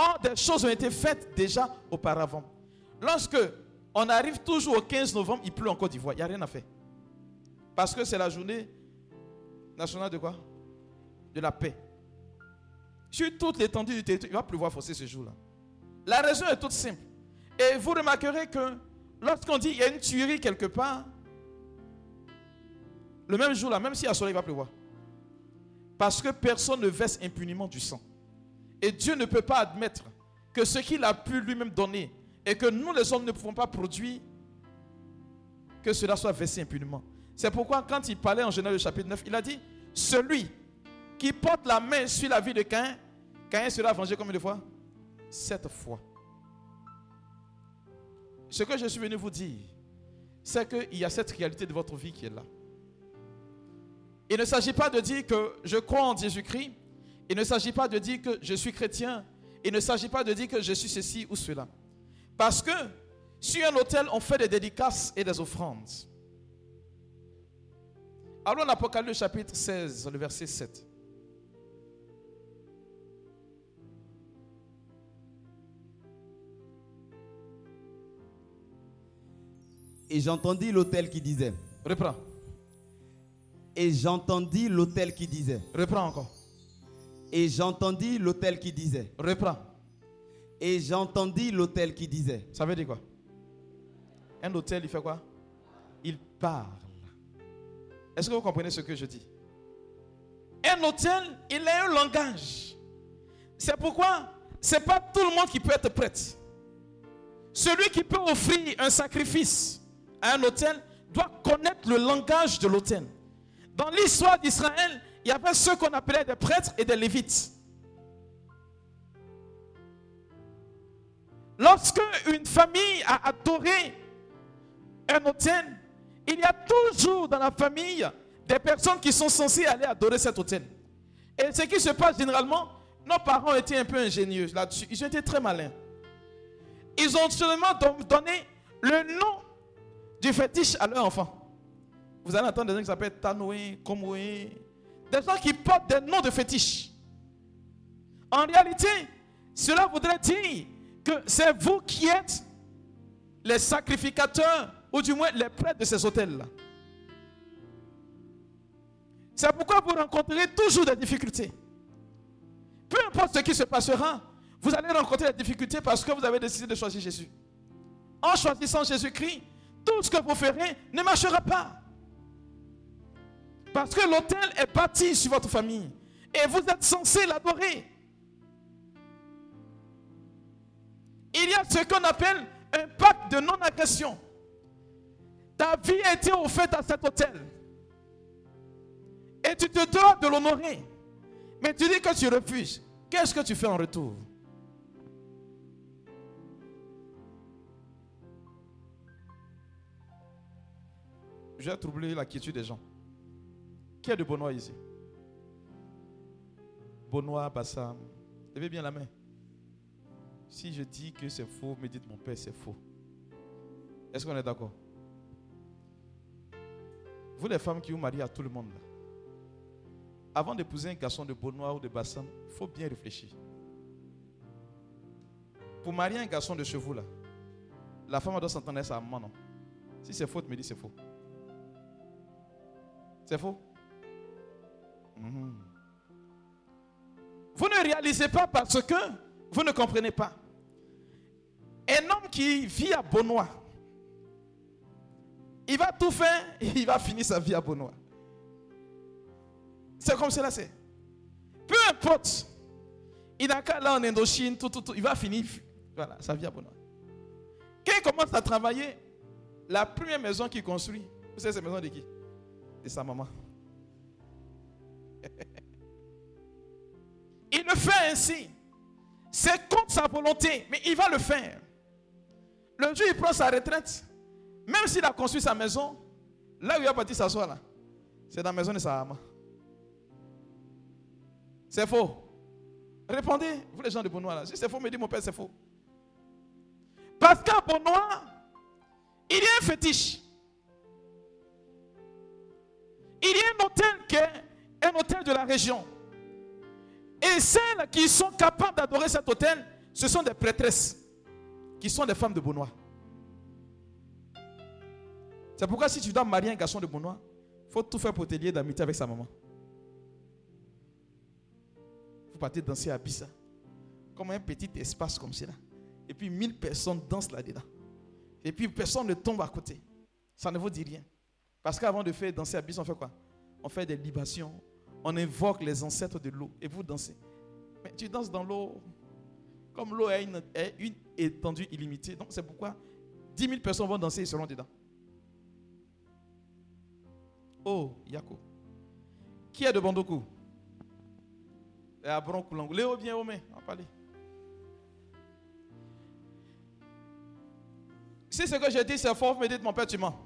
Or, des choses ont été faites déjà auparavant. Lorsque on arrive toujours au 15 novembre, il pleut en Côte d'Ivoire, il n'y a rien à faire. Parce que c'est la journée nationale de quoi? De la paix. Sur toute l'étendue du territoire, il va pleuvoir forcer ce jour-là. La raison est toute simple. Et vous remarquerez que lorsqu'on dit il y a une tuerie quelque part, le même jour là, même si y a soleil, il va pleuvoir. Parce que personne ne verse impunément du sang. Et Dieu ne peut pas admettre que ce qu'il a pu lui-même donner et que nous les hommes ne pouvons pas produire, que cela soit versé impunément. C'est pourquoi quand il parlait en Genèse chapitre 9, il a dit, celui qui porte la main sur la vie de Caïn, Caïn sera vengé combien de fois? Sept fois. Ce que je suis venu vous dire, c'est qu'il y a cette réalité de votre vie qui est là. Il ne s'agit pas de dire que je crois en Jésus-Christ. Il ne s'agit pas de dire que je suis chrétien. Il ne s'agit pas de dire que je suis ceci ou cela. Parce que sur un hôtel, on fait des dédicaces et des offrandes. Allons en Apocalypse chapitre 16, le verset 7. Et j'entendis l'autel qui disait. Reprends. Et j'entendis l'autel qui disait. Reprends encore. Et j'entendis l'autel qui disait. Reprends. Et j'entendis l'autel qui disait. Ça veut dire quoi? Un hôtel, il fait quoi? Il parle. Est-ce que vous comprenez ce que je dis? Un hôtel, il a un langage. C'est pourquoi c'est pas tout le monde qui peut être prêtre. Celui qui peut offrir un sacrifice à un hôtel doit connaître le langage de l'hôtel. Dans l'histoire d'Israël, il y avait ceux qu'on appelait des prêtres et des lévites. Lorsque une famille a adoré un hôtel, il y a toujours dans la famille des personnes qui sont censées aller adorer cet hôtel. Et ce qui se passe généralement, nos parents étaient un peu ingénieux là-dessus. Ils ont été très malins. Ils ont seulement donné le nom du fétiche à leur enfant. Vous allez entendre des gens qui s'appellent Tanoué, Komoué, des gens qui portent des noms de fétiches. En réalité, cela voudrait dire que c'est vous qui êtes les sacrificateurs, ou du moins les prêtres de ces hôtels-là. C'est pourquoi vous rencontrerez toujours des difficultés. Peu importe ce qui se passera, vous allez rencontrer des difficultés parce que vous avez décidé de choisir Jésus. En choisissant Jésus-Christ, tout ce que vous ferez ne marchera pas. Parce que l'autel est bâti sur votre famille. Et vous êtes censé l'adorer. Il y a ce qu'on appelle un pacte de non-agression. Ta vie a été offerte à cet hôtel. Et tu te dois de l'honorer. Mais tu dis que tu refuses. Qu'est-ce que tu fais en retour? Je vais troubler la quiétude des gens. Qui de Benoît ici? Benoît, Bassam. Levez bien la main. Si je dis que c'est faux, me dites mon père, c'est faux. Est-ce qu'on est, d'accord? Vous les femmes qui vous mariez à tout le monde, là, avant d'épouser un garçon de Benoît ou de Bassam, il faut bien réfléchir. Pour marier un garçon de chevaux, là, la femme doit s'entendre à sa maman, non? Si c'est faux, me dis c'est faux. C'est faux? Mhm. Vous ne réalisez pas parce que vous ne comprenez pas. Un homme qui vit à Benoît, il va tout faire, il va finir sa vie à Benoît. C'est comme cela, c'est. Peu importe. Il n'a qu'à là en Indochine, il va finir voilà, sa vie à Benoît. Quand il commence à travailler, la première maison qu'il construit, vous savez, c'est la maison de qui? De sa maman. Il le fait ainsi. C'est contre sa volonté, mais il va le faire. Le jour où il prend sa retraite, même s'il a construit sa maison, là où il a parti s'asseoir là, c'est dans la maison de sa maman. C'est faux. Répondez, vous les gens de Benoît là. Si c'est faux, me dit mon père, c'est faux. Parce qu'à Benoît, il y a un fétiche. Il y a un hôtel qui est un hôtel de la région. Et celles qui sont capables d'adorer cet hôtel, ce sont des prêtresses, qui sont des femmes de Benoît. C'est pourquoi si tu dois marier un garçon de Benoît, il faut tout faire pour te lier d'amitié avec sa maman. Vous partez danser à Bissa, comme un petit espace comme cela. et puis 1000 personnes dansent là-dedans. Et puis personne ne tombe à côté. Ça ne vous dit rien. Parce qu'avant de faire danser à bis, on fait quoi? On fait des libations, on invoque les ancêtres de l'eau et vous dansez. Mais tu danses dans l'eau, comme l'eau est une, étendue illimitée. Donc c'est pourquoi 10 000 personnes vont danser et seront dedans. Oh, Yako. Qui est de Bondoku Et à Broncoulangou. Léo, main. On va parler. Si ce que je dis c'est fort, vous me dites mon père, tu mens.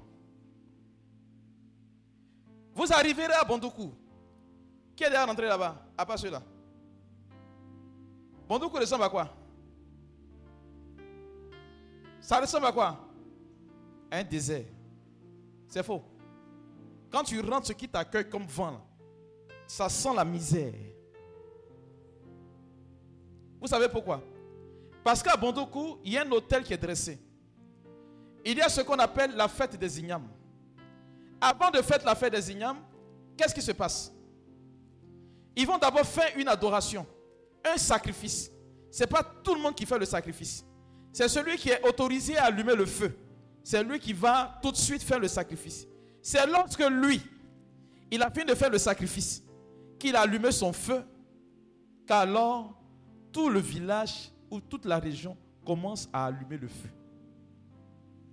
Vous arriverez à Bondoku. Qui est déjà rentré là-bas? À part celui-là. Bondoku ressemble à quoi? Ça ressemble à quoi? Un désert. C'est faux. Quand tu rentres, ce qui t'accueille comme vent, ça sent la misère. Vous savez pourquoi? Parce qu'à Bondoku, il y a un hôtel qui est dressé. Il y a ce qu'on appelle la fête des ignames. Avant de faire la fête des ignames, qu'est-ce qui se passe? Ils vont d'abord faire une adoration, un sacrifice. Ce n'est pas tout le monde qui fait le sacrifice. C'est celui qui est autorisé à allumer le feu. C'est lui qui va tout de suite faire le sacrifice. C'est lorsque lui, il a fini de faire le sacrifice, qu'il a allumé son feu, qu'alors tout le village ou toute la région commence à allumer le feu.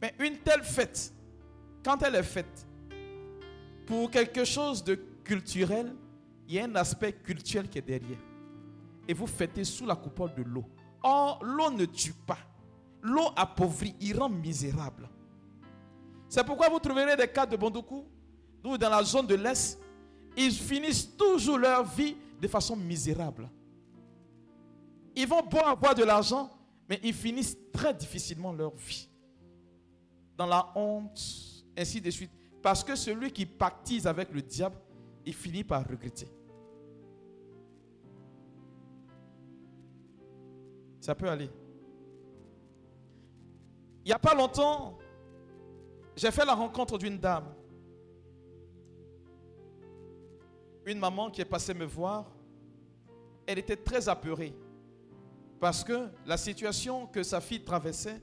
Mais une telle fête, quand elle est faite, pour quelque chose de culturel, il y a un aspect culturel qui est derrière. Et vous fêtez sous la coupole de l'eau. Or, l'eau ne tue pas. L'eau appauvrit, il rend misérable. C'est pourquoi vous trouverez des cas de Bondoku, ou dans la zone de l'Est, ils finissent toujours leur vie de façon misérable. Ils vont boire avoir de l'argent, mais ils finissent très difficilement leur vie. Dans la honte, ainsi de suite. Parce que celui qui pactise avec le diable, il finit par regretter. Ça peut aller. Il n'y a pas longtemps, j'ai fait la rencontre d'une dame. Une maman qui est passée me voir. Elle était très apeurée. Parce que la situation que sa fille traversait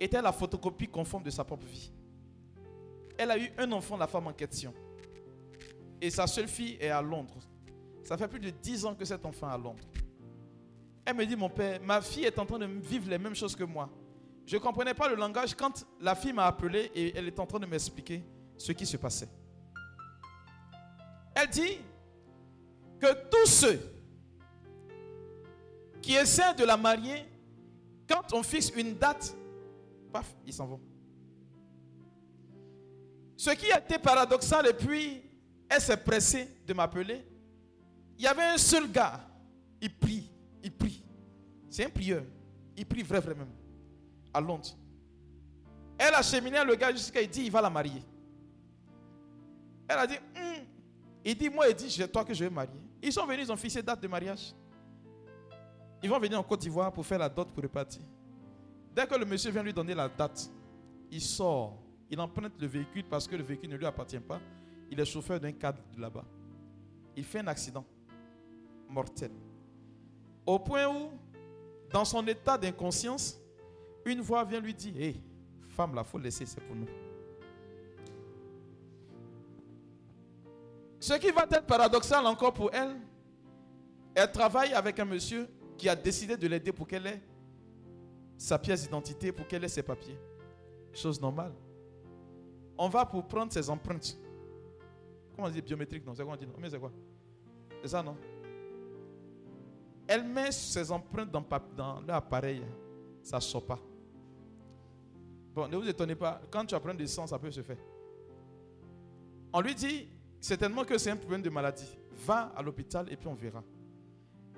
était la photocopie conforme de sa propre vie. Elle a eu un enfant, la femme en question. Et sa seule fille est à Londres. Ça fait plus de 10 ans que cet enfant est à Londres. Elle me dit, mon père, ma fille est en train de vivre les mêmes choses que moi. Je ne comprenais pas le langage quand la fille m'a appelé et elle est en train de m'expliquer ce qui se passait. Elle dit que tous ceux qui essaient de la marier, quand on fixe une date, paf, ils s'en vont. Ce qui a été paradoxal, et puis elle s'est pressée de m'appeler, il y avait un seul gars, il prie. C'est un prieur, il prie vrai, vraiment, à Londres. Elle a cheminé le gars jusqu'à il dit, il va la marier. Elle a dit, Hum. il dit, moi, il dit, c'est toi que je vais marier. Ils sont venus, ils ont fixé date de mariage. Ils vont venir en Côte d'Ivoire pour faire la dot pour repartir. Dès que le monsieur vient lui donner la date, il sort, il emprunte le véhicule parce que le véhicule ne lui appartient pas. Il est chauffeur d'un cadre de là-bas. Il fait un accident mortel. Au point où, dans son état d'inconscience, une voix vient lui dire Hé, femme, la faut laisser, c'est pour nous. Ce qui va être paradoxal encore pour elle, elle travaille avec un monsieur qui a décidé de l'aider pour qu'elle ait sa pièce d'identité, pour qu'elle ait ses papiers. Chose normale. On va pour prendre ses empreintes. Comment on dit biométrique Non, c'est quoi non Mais c'est quoi? C'est ça, non? Elle met ses empreintes dans, dans l'appareil. Ça ne sort pas. Bon, ne vous étonnez pas. Quand tu apprends du sang, ça peut se faire. On lui dit certainement que c'est un problème de maladie. Va à l'hôpital et puis on verra.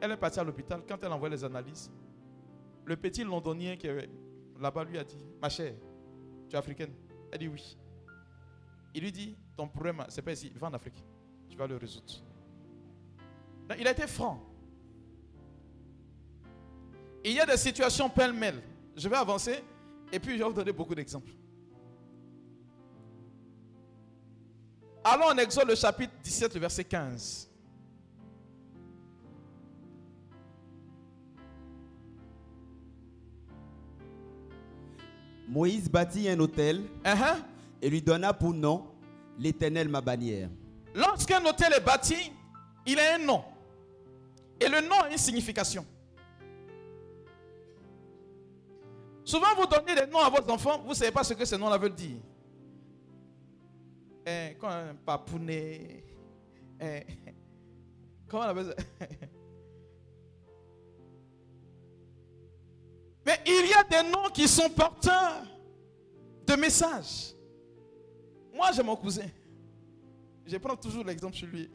Elle est partie à l'hôpital. Quand elle envoie les analyses, le petit londonien qui est là-bas lui a dit Ma chère, tu es africaine Elle dit oui. Il lui dit Ton problème, c'est pas ici, va en Afrique. Tu vas le résoudre. Il a été franc. Il y a des situations pêle-mêle. Je vais avancer et puis je vais vous donner beaucoup d'exemples. Allons en Exode le chapitre 17, le verset 15. Moïse bâtit un autel Uh-huh. et lui donna pour nom l'Éternel ma bannière. Lorsqu'un hôtel est bâti, il a un nom. Et le nom a une signification. Souvent, vous donnez des noms à vos enfants, vous ne savez pas ce que ces noms-là veulent dire. Eh, quand un papounet. eh, comment on appelle Mais il y a des noms qui sont porteurs de messages. Moi, j'ai mon cousin. Je prends toujours l'exemple sur lui.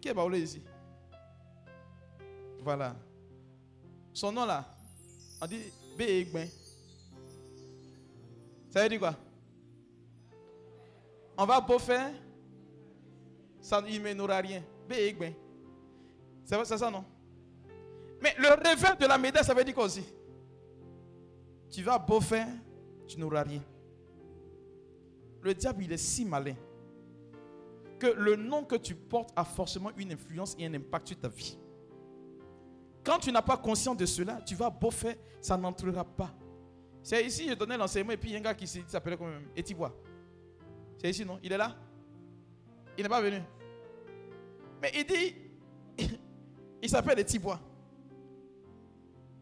Qui est Baoulé ici? Voilà. Son nom là, on dit Béegben. Ça veut dire quoi? On va beau faire, ça ne mènera rien. Béegben. C'est c'est ça non? Mais le revers de la médaille, ça veut dire quoi aussi? Tu vas beau faire, tu n'auras rien. Le diable, il est si malin que le nom que tu portes a forcément une influence et un impact sur ta vie. Quand tu n'as pas conscience de cela, tu vas beau faire, ça n'entrera pas. C'est ici, je donnais l'enseignement et puis il y a un gars qui s'appelait quand même Etibois. C'est ici, non? Il est là? Il n'est pas venu. Mais il dit, il s'appelle Etibois.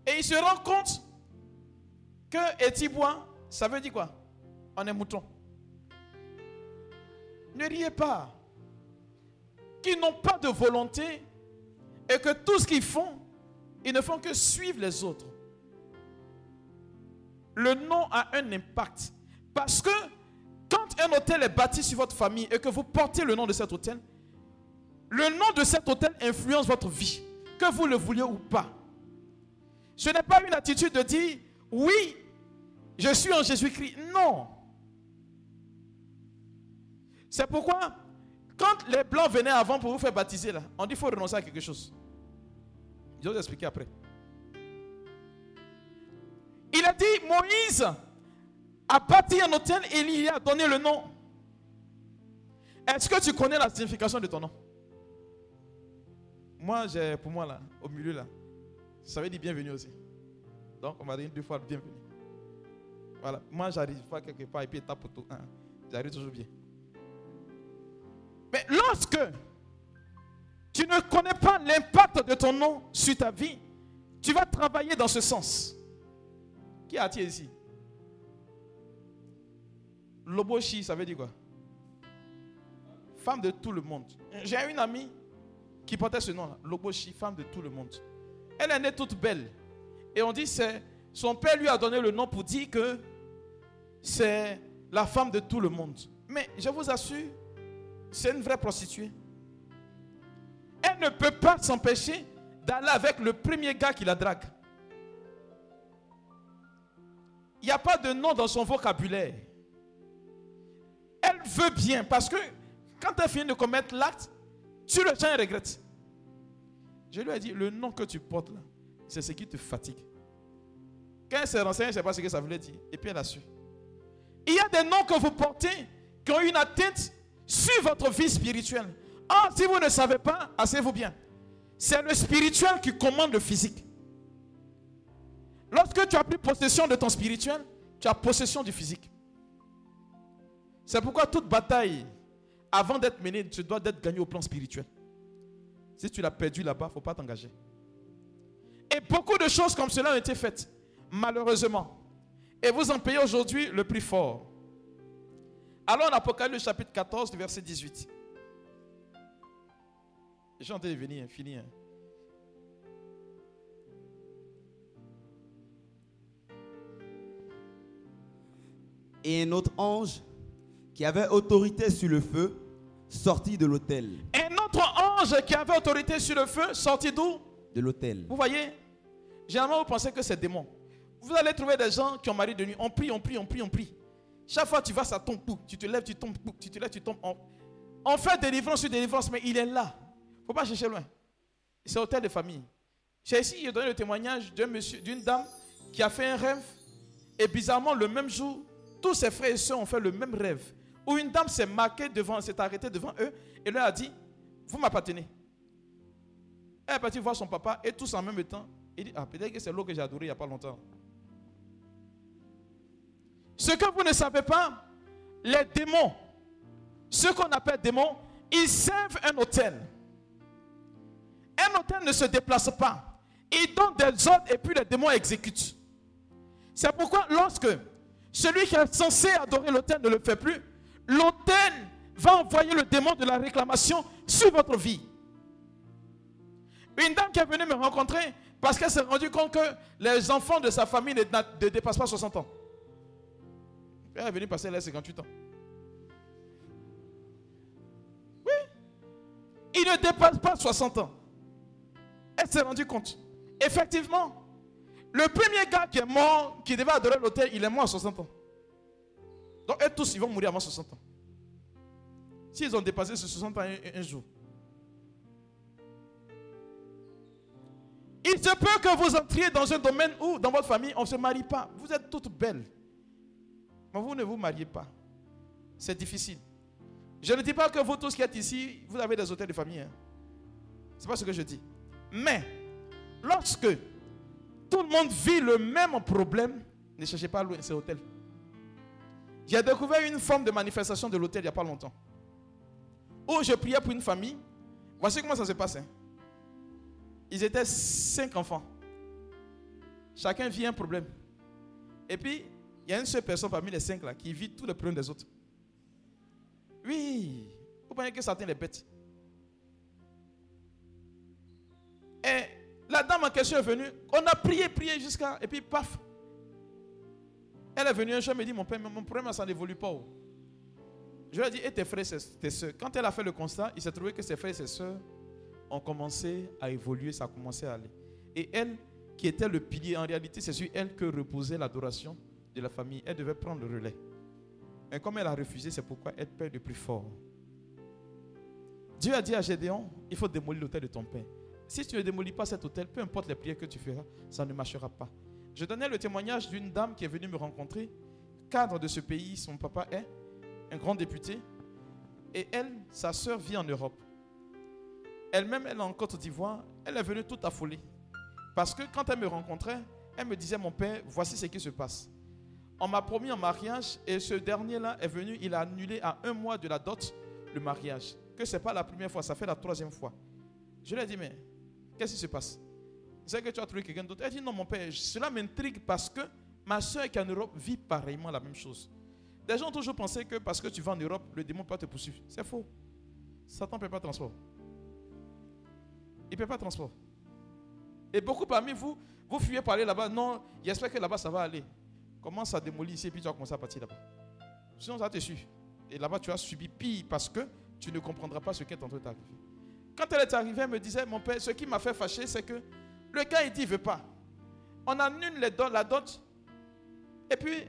Et il se rend compte que Etibois, ça veut dire quoi? On est mouton. Ne riez pas. Qui n'ont pas de volonté et que tout ce qu'ils font, ils ne font que suivre les autres. Le nom a un impact. Parce que quand un hôtel est bâti sur votre famille et que vous portez le nom de cet hôtel, le nom de cet hôtel influence votre vie, que vous le vouliez ou pas. Ce n'est pas une attitude de dire oui, je suis en Jésus-Christ. Non. C'est pourquoi, quand les blancs venaient avant pour vous faire baptiser, là, on dit qu'il faut renoncer à quelque chose. Je vais vous expliquer après. Il a dit Moïse a bâti un hôtel et il y a donné le nom. Est-ce que tu connais la signification de ton nom? Moi, j'ai, pour moi, là, au milieu, là, ça veut dire bienvenue aussi. Donc, on m'a dit deux fois bienvenue. Voilà. Moi, j'arrive pas quelque part et puis pour tout. J'arrive toujours bien. Mais lorsque tu ne connais pas l'impact de ton nom sur ta vie, tu vas travailler dans ce sens. Qui a attiré ici? Loboshi, ça veut dire quoi? Femme de tout le monde. J'ai une amie qui portait ce nom-là. Loboshi, femme de tout le monde. Elle est née toute belle. Et on dit c'est son père lui a donné le nom pour dire que c'est la femme de tout le monde. Mais je vous assure, c'est une vraie prostituée. Elle ne peut pas s'empêcher d'aller avec le premier gars qui la drague. Il n'y a pas de nom dans son vocabulaire. Elle veut bien parce que quand elle finit de commettre l'acte, tu le tiens et regrette. Je lui ai dit, le nom que tu portes là, c'est ce qui te fatigue. Quand elle s'est renseignée, je ne sais pas ce que ça voulait dire. Et puis elle a su. Il y a des noms que vous portez qui ont une atteinte sur votre vie spirituelle. Ah, si vous ne savez pas, asseyez-vous bien. C'est le spirituel qui commande le physique. Lorsque tu as pris possession de ton spirituel, tu as possession du physique. C'est pourquoi toute bataille, avant d'être menée, tu dois être gagnée au plan spirituel. Si tu l'as perdu là-bas, il ne faut pas t'engager. Et beaucoup de choses comme cela ont été faites, malheureusement. Et vous en payez aujourd'hui le prix fort. Allons en Apocalypse chapitre 14, verset 18. J'ai entendu venir, fini. hein. Et un autre ange qui avait autorité sur le feu sortit de l'autel. Un autre ange qui avait autorité sur le feu, sorti d'où? De l'autel. Vous voyez? Généralement, vous pensez que c'est démon. Vous allez trouver des gens qui ont marié de nuit. On prie, on prie, on prie, on prie. Chaque fois que tu vas, ça tombe. Tu te lèves, tu tombes. Tu te lèves, tu tombes. On, on fait délivrance sur délivrance, mais il est là. Ne faut pas chercher loin. C'est hôtel de famille. J'ai ici, donné le témoignage d'une dame qui a fait un rêve. Et bizarrement, le même jour, tous ses frères et soeurs ont fait le même rêve. Où une dame s'est marquée devant, s'est arrêtée devant eux et leur a dit Vous m'appartenez. Elle est partie voir son papa et tous en même temps, Il dit, ah, peut-être que c'est l'eau que j'ai adorée il n'y a pas longtemps. Ce que vous ne savez pas, les démons, ce qu'on appelle démons, ils servent un hôtel. Un hôtel ne se déplace pas. Il donne des ordres et puis les démons exécutent. C'est pourquoi lorsque celui qui est censé adorer l'autel ne le fait plus, l'autel va envoyer le démon de la réclamation sur votre vie. Une dame qui est venue me rencontrer parce qu'elle s'est rendue compte que les enfants de sa famille ne, dépassent pas 60 ans. Elle est venue passer là 58 ans. Oui. Il ne dépasse pas 60 ans. Elle s'est rendue compte. Effectivement, le premier gars qui est mort, qui devait adorer l'autel, il est mort à 60 ans. Donc, eux tous, ils vont mourir avant 60 ans. S'ils ont dépassé ce 60 ans un, jour. Il se peut que vous entriez dans un domaine où, dans votre famille, on ne se marie pas. Vous êtes toutes belles. Mais vous ne vous mariez pas. C'est difficile. Je ne dis pas que vous tous qui êtes ici, vous avez des hôtels de famille. Hein. Ce n'est pas ce que je dis. Mais, lorsque tout le monde vit le même problème, ne cherchez pas à louer ces hôtels. J'ai découvert une forme de manifestation de l'hôtel il n'y a pas longtemps. Où je priais pour une famille. Voici comment ça se passe. Hein. Ils étaient cinq enfants. Chacun vit un problème. Et puis, il y a une seule personne parmi les cinq là qui vit tous les problèmes des autres. Oui. Vous pensez que Satan les bête. Et la dame en question est venue. On a prié, prié jusqu'à. Et puis, paf. Elle est venue un jour et me dit Mon père, mon problème, ça n'évolue pas. Oh. Je lui ai dit Et tes frères, tes soeurs Quand elle a fait le constat, il s'est trouvé que ses frères et ses soeurs ont commencé à évoluer, ça a commencé à aller. Et elle, qui était le pilier, en réalité, c'est sur elle que reposait l'adoration de la famille. Elle devait prendre le relais. Mais comme elle a refusé, c'est pourquoi elle perd le plus fort. Dieu a dit à Gédéon Il faut démolir l'hôtel de ton père. Si tu ne démolis pas cet hôtel, peu importe les prières que tu feras, ça ne marchera pas. Je donnais le témoignage d'une dame qui est venue me rencontrer, cadre de ce pays, son papa est un grand député, et elle, sa soeur vit en Europe. Elle-même, elle est en Côte d'Ivoire, elle est venue toute affolée. Parce que quand elle me rencontrait, elle me disait, mon père, voici ce qui se passe. On m'a promis un mariage et ce dernier-là est venu, il a annulé à un mois de la dot le mariage. Que ce n'est pas la première fois, ça fait la troisième fois. Je lui ai dit, mais qu'est-ce qui se passe? C'est que tu as trouvé quelqu'un d'autre Elle dit, non, mon père, cela m'intrigue parce que ma soeur qui est en Europe vit pareillement la même chose. Des gens ont toujours pensé que parce que tu vas en Europe, le démon peut te poursuivre. C'est faux. Satan ne peut pas transport. Il ne peut pas transport. Et beaucoup parmi vous, vous fuyez par là-bas. Non, j'espère que là-bas ça va aller. Commence à démolir ici et puis tu vas commencer à partir là-bas. Sinon ça te suit. Et là-bas tu as subi pire parce que tu ne comprendras pas ce qui est en train de t'arriver. Quand elle est arrivée, elle me disait, mon père, ce qui m'a fait fâcher, c'est que le gars, il dit, il ne veut pas. On annule la dot. Et puis,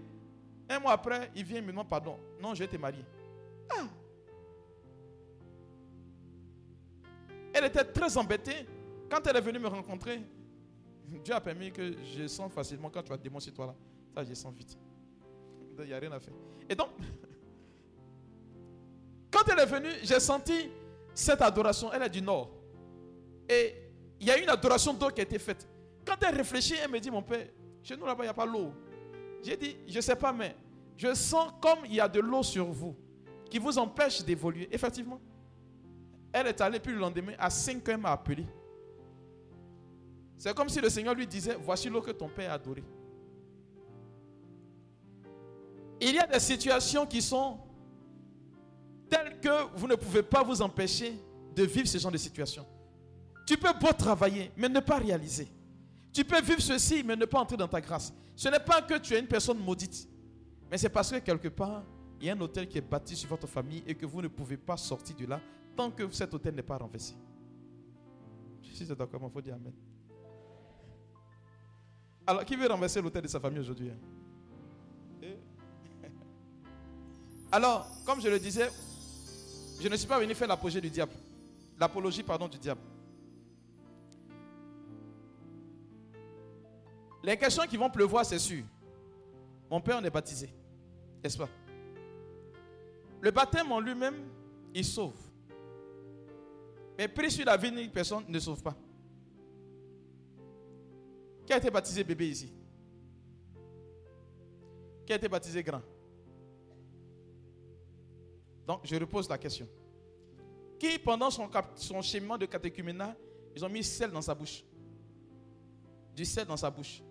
un mois après, il vient et me demande pardon. Non, je vais te marier. Ah. Elle était très embêtée. Quand elle est venue me rencontrer, Dieu a permis que je sens facilement quand tu vas démonter toi là. Ça, je sens vite. Il n'y a rien à faire. Et donc, quand elle est venue, j'ai senti cette adoration, elle est du nord. Et il y a une adoration d'eau qui a été faite. Quand elle réfléchit, elle me dit, mon père, chez nous là-bas, il n'y a pas l'eau. J'ai dit, je ne sais pas, mais je sens comme il y a de l'eau sur vous qui vous empêche d'évoluer. Effectivement. Elle est allée, puis le lendemain, à 5 heures, m'a appelé. C'est comme si le Seigneur lui disait, voici l'eau que ton père a adorée. Il y a des situations qui sont telles que vous ne pouvez pas vous empêcher de vivre ce genre de situation. Tu peux beau travailler, mais ne pas réaliser. Tu peux vivre ceci, mais ne pas entrer dans ta grâce. Ce n'est pas que tu es une personne maudite, mais c'est parce que quelque part, il y a un hôtel qui est bâti sur votre famille et que vous ne pouvez pas sortir de là tant que cet hôtel n'est pas renversé. Si c'est d'accord, il faut dire Amen. Alors, qui veut renverser l'hôtel de sa famille aujourd'hui hein? eh? Alors, comme je le disais, je ne suis pas venu faire l'apologie du diable. L'apologie, pardon, du diable. Les questions qui vont pleuvoir, c'est sûr. Mon père, on est baptisé. N'est-ce pas? Le baptême en lui-même, il sauve. Mais pris sur la vie personne ne sauve pas. a été baptisé bébé ici? Qui a été baptisé grand? Donc, je repose la question. Qui, pendant son, son cheminement de catéchuménat, ils ont mis sel dans sa bouche? Du sel dans sa bouche.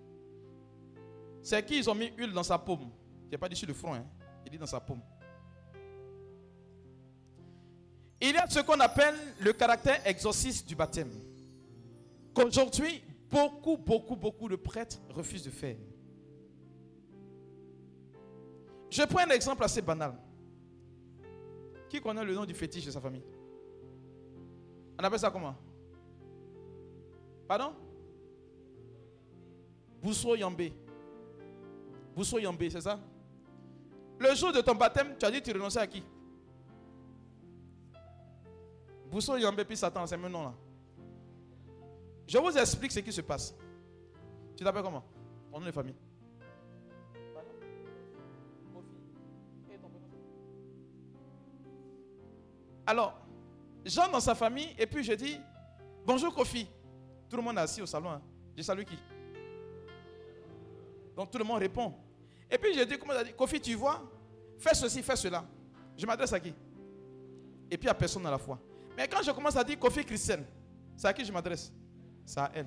C'est qui ils ont mis huile dans sa paume? Il n'a pas dit sur le front, hein. il dit dans sa paume. Il y a ce qu'on appelle le caractère exorciste du baptême. Qu'aujourd'hui, beaucoup, beaucoup, beaucoup de prêtres refusent de faire. Je prends un exemple assez banal. Qui connaît le nom du fétiche de sa famille? On appelle ça comment? Pardon? Bousso Yambé. Bousso Yambé, c'est ça? Le jour de ton baptême, tu as dit tu renonçais à qui? Bousso Yambé puis Satan, c'est mon nom là. Je vous explique ce qui se passe. Tu t'appelles comment? Ton nom de famille. Alors, Jean dans sa famille, et puis je dis Bonjour Kofi. Tout le monde est assis au salon. hein. Je salue qui? Donc tout le monde répond. Et puis je dis Comment dit? Kofi, tu vois Fais ceci, fais cela. Je m'adresse à qui? Et puis à personne à la fois. Mais quand je commence à dire Kofi Christiane, c'est à qui je m'adresse? C'est à elle.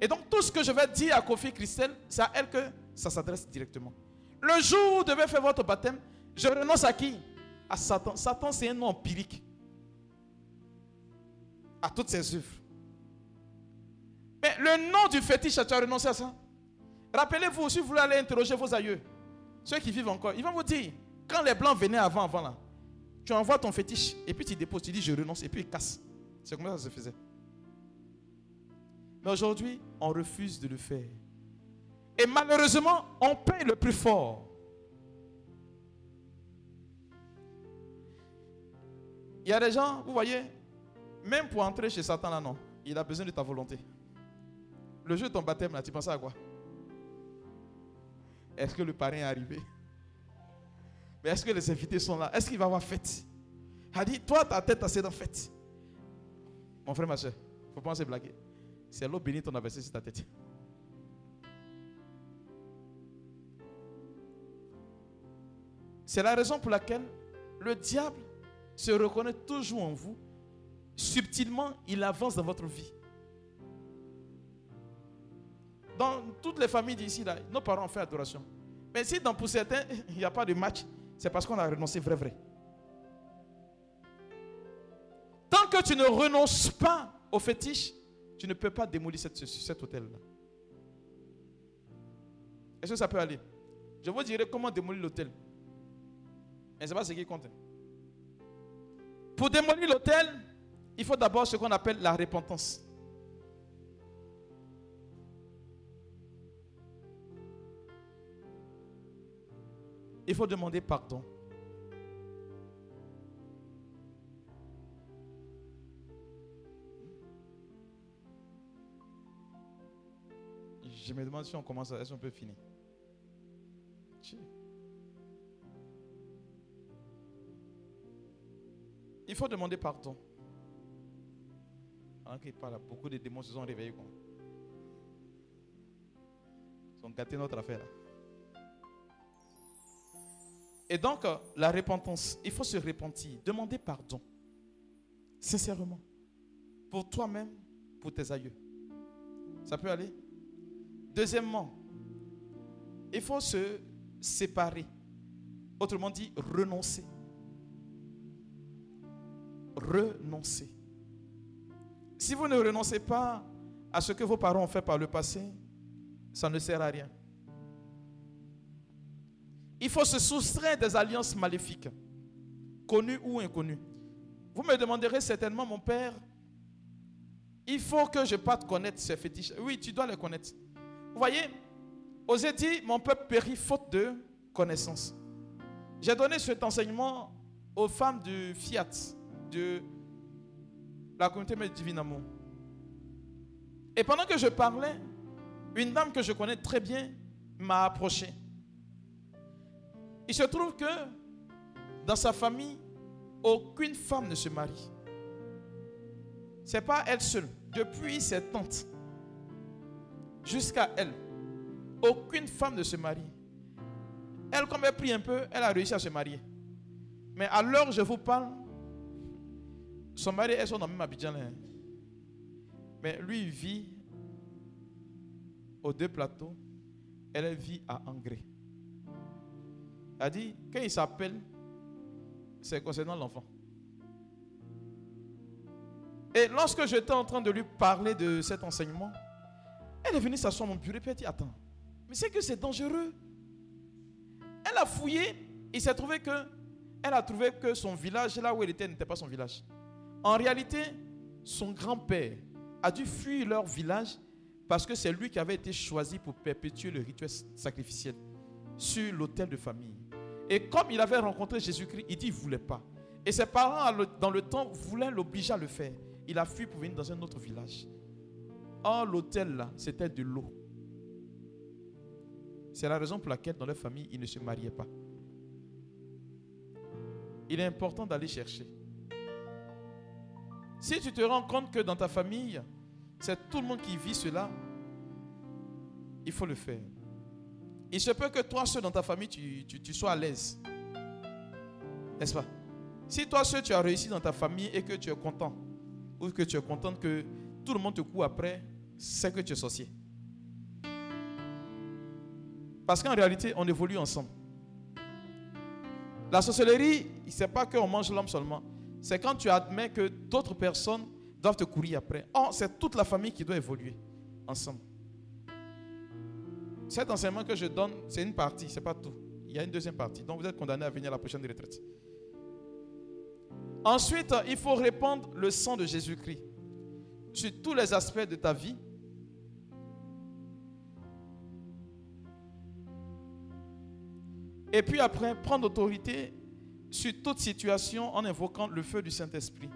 Et donc tout ce que je vais dire à Kofi Christelle, c'est à elle que ça s'adresse directement. Le jour où vous devez faire votre baptême, je renonce à qui? À Satan. Satan, c'est un nom empirique. À toutes ses œuvres. Mais le nom du fétiche, tu as renoncé à ça Rappelez-vous, si vous voulez aller interroger vos aïeux, ceux qui vivent encore, ils vont vous dire, quand les blancs venaient avant, avant là, tu envoies ton fétiche et puis tu déposes, tu dis je renonce et puis il casse. C'est comme ça que ça se faisait. Mais aujourd'hui, on refuse de le faire. Et malheureusement, on paye le plus fort. Il y a des gens, vous voyez, même pour entrer chez Satan là, non, il a besoin de ta volonté. Le jour de ton baptême là, tu pensais à quoi? Est-ce que le parrain est arrivé? Mais est-ce que les invités sont là? Est-ce qu'il va avoir fête? Il a dit, toi, ta tête, c'est dans fête. Mon frère, ma soeur, il ne faut pas se blaguer. C'est l'eau bénite qu'on a versé sur ta tête. C'est la raison pour laquelle le diable se reconnaît toujours en vous. Subtilement, il avance dans votre vie. Dans toutes les familles d'ici, là, nos parents ont fait adoration. Mais si dans, pour certains, il n'y a pas de match, c'est parce qu'on a renoncé vrai, vrai. Tant que tu ne renonces pas au fétiche, tu ne peux pas démolir cet hôtel-là. Est-ce que ça peut aller? Je vous dirai comment démolir l'hôtel. Mais ce n'est pas ce qui compte. Pour démolir l'hôtel, il faut d'abord ce qu'on appelle la repentance. Il faut demander pardon. Je me demande si on commence. Est-ce qu'on peut finir? Il faut demander pardon. Parle, beaucoup de démons se sont réveillés. quoi. Ils ont gâté notre affaire. là. Et donc, euh, la repentance, il faut se repentir, demander pardon. Sincèrement. Pour toi-même, pour tes aïeux. Ça peut aller? Deuxièmement, il faut se séparer. Autrement dit, renoncer. Renoncer. Si vous ne renoncez pas à ce que vos parents ont fait par le passé, ça ne sert à rien. Il faut se soustraire des alliances maléfiques, connues ou inconnues. Vous me demanderez certainement, mon père, il faut que je parte connaître ces fétiches. Oui, tu dois les connaître. Vous voyez, Osée dit, mon peuple périt faute de connaissance. J'ai donné cet enseignement aux femmes du Fiat, de la communauté mais divine amour. Et pendant que je parlais, une dame que je connais très bien m'a approché. Il se trouve que dans sa famille, aucune femme ne se marie. Ce n'est pas elle seule. Depuis ses tantes, jusqu'à elle, aucune femme ne se marie. Elle, comme elle prie un peu, elle a réussi à se marier. Mais à l'heure où je vous parle, son mari est son même Abidjan. hein. Mais lui, il vit aux deux plateaux. Elle vit à Angré. Elle a dit, quand il s'appelle, c'est concernant l'enfant. Et lorsque j'étais en train de lui parler de cet enseignement, elle est venue s'asseoir à mon bureau et a dit, attends, mais c'est que c'est dangereux. Elle a fouillé, il s'est trouvé que, elle a trouvé que son village, là où elle était, n'était pas son village. En réalité, son grand-père a dû fuir leur village parce que c'est lui qui avait été choisi pour perpétuer le rituel sacrificiel sur l'autel de famille. Et comme il avait rencontré Jésus-Christ, il dit qu'il ne voulait pas. Et ses parents, dans le temps, voulaient l'obliger à le faire. Il a fui pour venir dans un autre village. Or, l'autel là, c'était de l'eau. C'est la raison pour laquelle dans leur famille, ils ne se mariaient pas. Il est important d'aller chercher. Si tu te rends compte que dans ta famille, c'est tout le monde qui vit cela, il faut le faire. Il se peut que toi, seul dans ta famille, tu, sois à l'aise. N'est-ce pas? Si toi, seul, tu as réussi dans ta famille et que tu es content, ou que tu es contente que tout le monde te court après, c'est que tu es sorcier. Parce qu'en réalité, on évolue ensemble. La sorcellerie, ce n'est pas qu'on mange l'homme seulement. C'est quand tu admets que d'autres personnes doivent te courir après. Or, c'est toute la famille qui doit évoluer ensemble. Cet enseignement que je donne, c'est une partie, ce n'est pas tout. Il y a une deuxième partie. Donc, vous êtes condamné à venir à la prochaine retraite. Ensuite, il faut répandre le sang de Jésus-Christ sur tous les aspects de ta vie. Et puis après, prendre autorité sur toute situation en invoquant le feu du Saint-Esprit.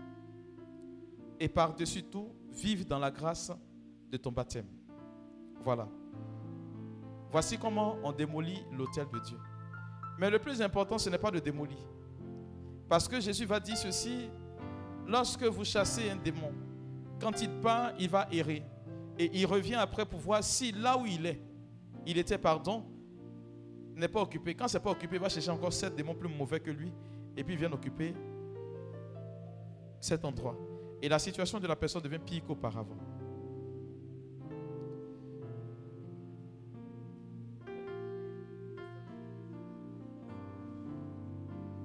Et par-dessus tout, vivre dans la grâce de ton baptême. Voilà. Voici comment on démolit l'autel de Dieu. Mais le plus important, ce n'est pas de démolir. Parce que Jésus va dire ceci, lorsque vous chassez un démon, quand il part, il va errer. Et il revient après pour voir si là où il est, il était, pardon, n'est pas occupé. Quand c'est pas occupé, il va chercher encore sept démons plus mauvais que lui. Et puis il vient occuper cet endroit. Et la situation de la personne devient pire qu'auparavant.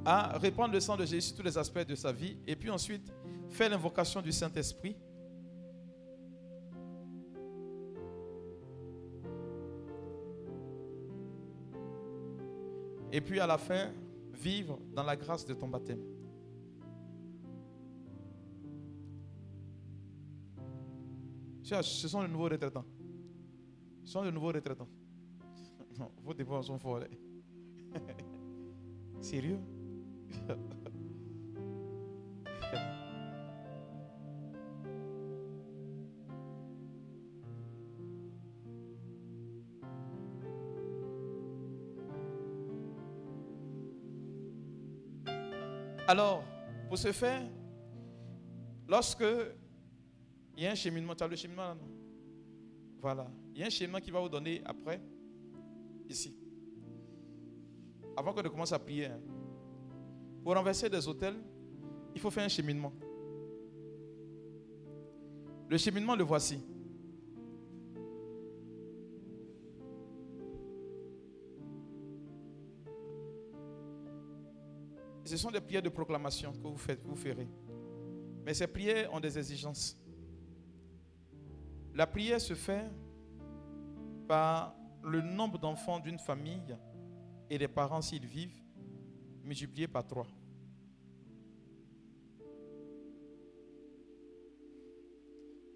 à répandre le sang de Jésus sur tous les aspects de sa vie. Et puis ensuite, faire l'invocation du Saint-Esprit. Et puis à la fin, vivre dans la grâce de ton baptême. Ce sont les nouveaux retraitants. Ce sont les nouveaux retraitants. Non, vos dévots sont hein. Sérieux? Alors, pour ce faire, lorsque il y a un cheminement, tu as le cheminement là, Voilà. Il y a un cheminement qui va vous donner après, ici. Avant que de commencer à prier, hein. pour renverser des hôtels, il faut faire un cheminement. Le cheminement, le voici. Ce sont des prières de proclamation que vous faites, vous ferez. Mais ces prières ont des exigences. La prière se fait par le nombre d'enfants d'une famille et des parents s'ils vivent, multiplié par trois.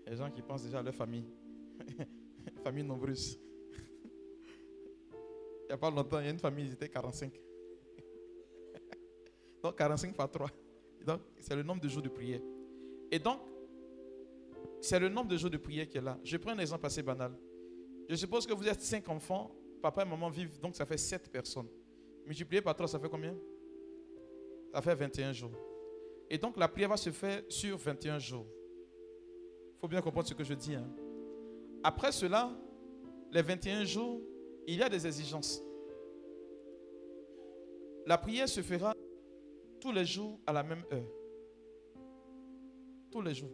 Les gens qui pensent déjà à leur famille. famille nombreuse. Il n'y a pas longtemps, il y a une famille, ils étaient 45. Donc 45 par 3. Donc c'est le nombre de jours de prière. Et donc, c'est le nombre de jours de prière qui est là. Je prends un exemple assez banal. Je suppose que vous êtes 5 enfants, papa et maman vivent, donc ça fait 7 personnes. Multiplié par 3, ça fait combien? Ça fait 21 jours. Et donc la prière va se faire sur 21 jours. Il faut bien comprendre ce que je dis. hein. Après cela, les 21 jours, il y a des exigences. La prière se fera tous les jours à la même heure. Tous les jours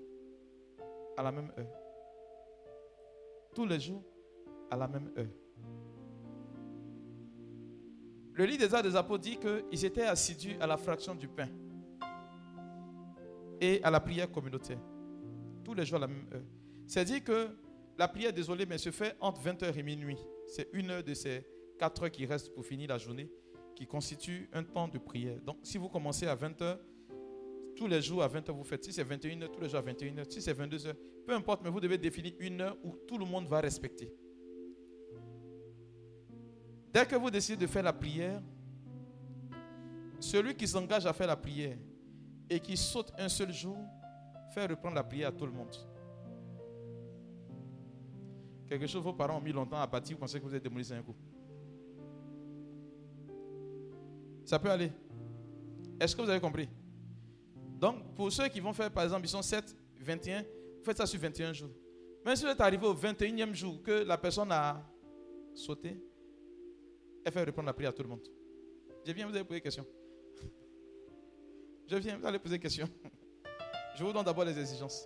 à la même heure. Tous les jours à la même heure. Le livre des des Apôtres dit qu'ils étaient assidus à la fraction du pain et à la prière communautaire. Tous les jours à la même heure. C'est-à-dire que la prière, désolé, mais se fait entre 20h et minuit. C'est une heure de ces quatre heures qui restent pour finir la journée qui constitue un temps de prière. Donc, si vous commencez à 20h, tous les jours à 20h, vous faites. Si c'est 21h, tous les jours à 21h. Si c'est 22h, peu importe, mais vous devez définir une heure où tout le monde va respecter. Dès que vous décidez de faire la prière, celui qui s'engage à faire la prière et qui saute un seul jour, fait reprendre la prière à tout le monde. Quelque chose vos parents ont mis longtemps à bâtir, vous pensez que vous êtes démoli un coup. Ça peut aller. Est-ce que vous avez compris? Donc, pour ceux qui vont faire, par exemple, ils sont 7, 21, faites ça sur 21 jours. Mais si vous êtes arrivé au 21e jour que la personne a sauté, elle fait répondre la prière à tout le monde. Je viens, vous allez poser des questions. Je viens, vous allez poser des questions. Je vous donne d'abord les exigences.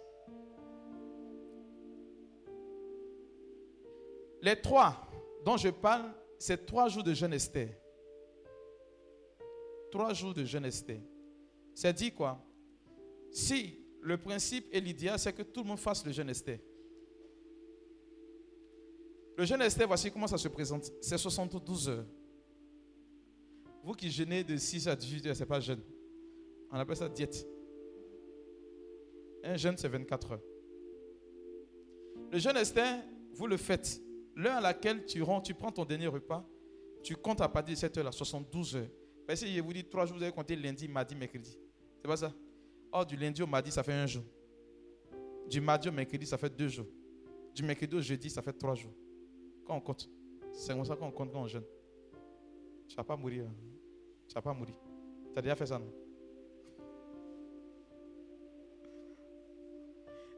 Les trois dont je parle, c'est trois jours de jeûne Esther. Trois jours de jeûne. C'est dit quoi? Si le principe et l'idéal, c'est que tout le monde fasse le jeûne Esther. Le jeûne Esther, voici comment ça se présente. C'est 72 heures. Vous qui jeûnez de 6 à 18 heures, ce n'est pas jeûne. On appelle ça diète. Un jeûne, c'est 24 heures. Le jeûne Esther, vous le faites. L'heure à laquelle tu rentres, tu prends ton dernier repas, tu comptes à partir de cette heure-là, 72 heures. Parce que je vous dis trois jours, vous avez compté lundi, mardi, mercredi. C'est pas ça? Or, du lundi au mardi, ça fait un jour. Du mardi au mercredi, ça fait deux jours. Du mercredi au jeudi, ça fait trois jours. Quand on compte, c'est comme ça qu'on compte quand on jeûne. Tu vas pas mourir. hein. Tu vas pas mourir. Tu as déjà fait ça, non?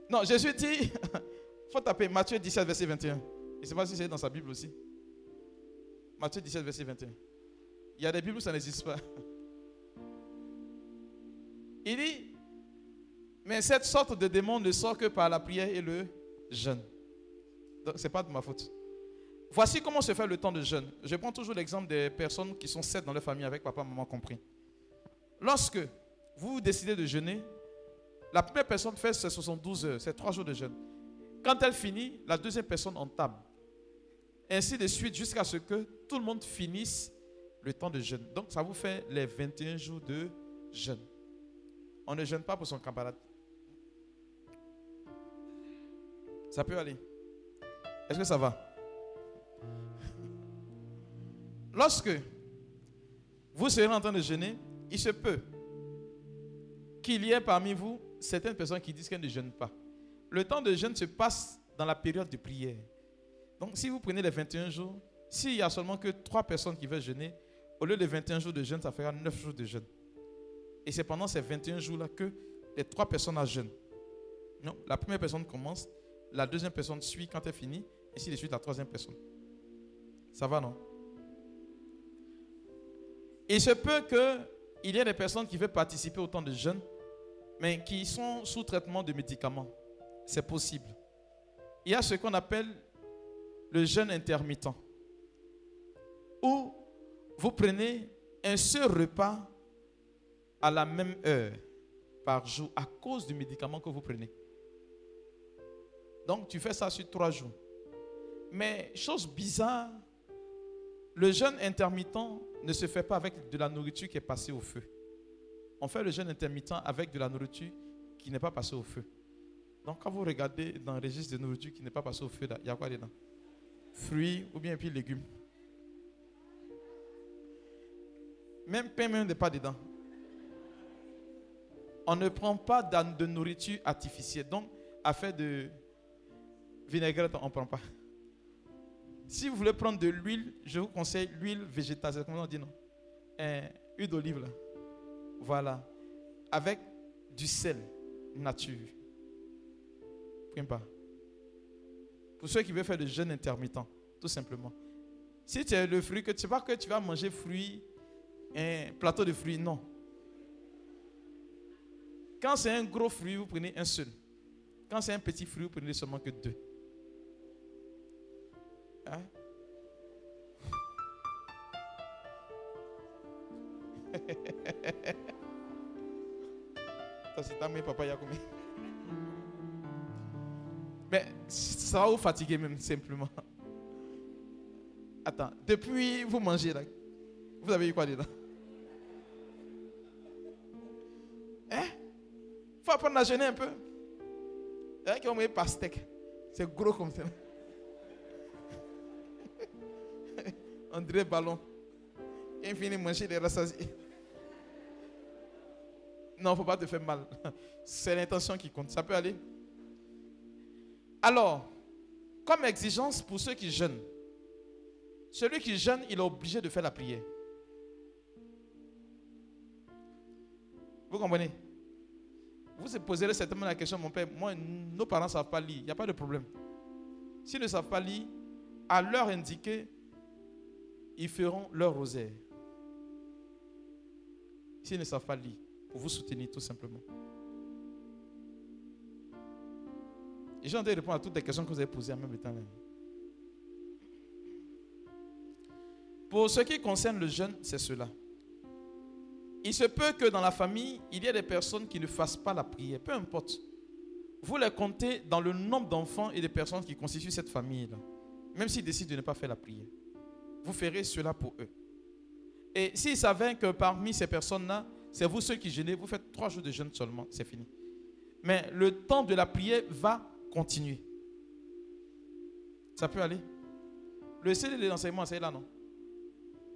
Non, Jésus dit, faut taper Matthieu 17, verset 21. Je ne sais pas si c'est dans sa Bible aussi. Matthieu 17, verset 21. Il y a des Bibles où ça n'existe pas. Il dit, mais cette sorte de démon ne sort que par la prière et le jeûne. Donc, ce n'est pas de ma faute. Voici comment se fait le temps de jeûne. Je prends toujours l'exemple des personnes qui sont sept dans leur famille avec papa, maman compris. Lorsque vous décidez de jeûner, la première personne fait ses 72 heures, c'est trois jours de jeûne. Quand elle finit, la deuxième personne entame. Ainsi de suite jusqu'à ce que tout le monde finisse le temps de jeûne. Donc ça vous fait les 21 jours de jeûne. On ne jeûne pas pour son camarade. Ça peut aller. Est-ce que ça va? Lorsque vous serez en train de jeûner, il se peut qu'il y ait parmi vous certaines personnes qui disent qu'elles ne jeûnent pas. Le temps de jeûne se passe dans la période de prière. Donc si vous prenez les 21 jours, s'il y a seulement que 3 personnes qui veulent jeûner, au lieu de 21 jours de jeûne, ça fera 9 jours de jeûne. Et c'est pendant ces 21 jours-là que les 3 personnes à jeûne. Non, la première personne commence, la deuxième personne suit quand elle finit, et ainsi de suite la troisième personne. Ça va, non? Il se peut qu'il y ait des personnes qui veulent participer au temps de jeûne, mais qui sont sous traitement de médicaments. C'est possible. Il y a ce qu'on appelle le jeûne intermittent, où vous prenez un seul repas à la même heure par jour à cause du médicament que vous prenez. Donc tu fais ça sur trois jours. Mais chose bizarre, le jeûne intermittent ne se fait pas avec de la nourriture qui est passée au feu. On fait le jeûne intermittent avec de la nourriture qui n'est pas passée au feu. Donc quand vous regardez dans le registre de nourriture qui n'est pas passée au feu, il y a quoi dedans? Fruits ou bien puis légumes? Même pain même n'est pas dedans. On ne prend pas de nourriture artificielle. Donc, à faire de vinaigrette, on ne prend pas. Si vous voulez prendre de l'huile, je vous conseille l'huile végétale. C'est comment on dit, non? Euh, Huile d'olive, là. Voilà. Avec du sel nature. Prenez pas. Pour ceux qui veulent faire le jeûne intermittent, tout simplement. Si tu as le fruit, que tu sais pas que tu vas manger fruit, un plateau de fruits, non. Quand c'est un gros fruit, vous prenez un seul. Quand c'est un petit fruit, vous prenez seulement que deux. Hein? Ça, c'est ta mère, papa, il y a combien? Mais ça va vous fatiguer même, simplement. Attends, depuis vous mangez là, vous avez eu quoi dedans? Apprendre à jeûner un peu. Il y a qui pastèque. C'est gros comme ça. Dirait ballon. Il finit de manger les rassasiés. Non, il ne faut pas te faire mal. C'est l'intention qui compte. Ça peut aller. Alors, comme exigence pour ceux qui jeûnent, celui qui jeûne, il est obligé de faire la prière. Vous comprenez? Vous se poserez certainement la question, mon père, moi, nos parents ne savent pas lire. Il n'y a pas de problème. S'ils ne savent pas lire, à l'heure indiquée, ils feront leur rosaire. S'ils ne savent pas lire, pour vous soutenir tout simplement. Et j'ai envie de répondre à toutes les questions que vous avez posées en même temps. Pour ce qui concerne le jeûne, c'est cela. Il se peut que dans la famille, il y ait des personnes qui ne fassent pas la prière, peu importe. Vous les comptez dans le nombre d'enfants et de personnes qui constituent cette famille-là, même s'ils décident de ne pas faire la prière. Vous ferez cela pour eux. Et s'il s'avère que parmi ces personnes-là, c'est vous ceux qui jeûnez, vous faites trois jours de jeûne seulement, c'est fini. Mais le temps de la prière va continuer. Ça peut aller. Le CD de l'enseignement, c'est là, non?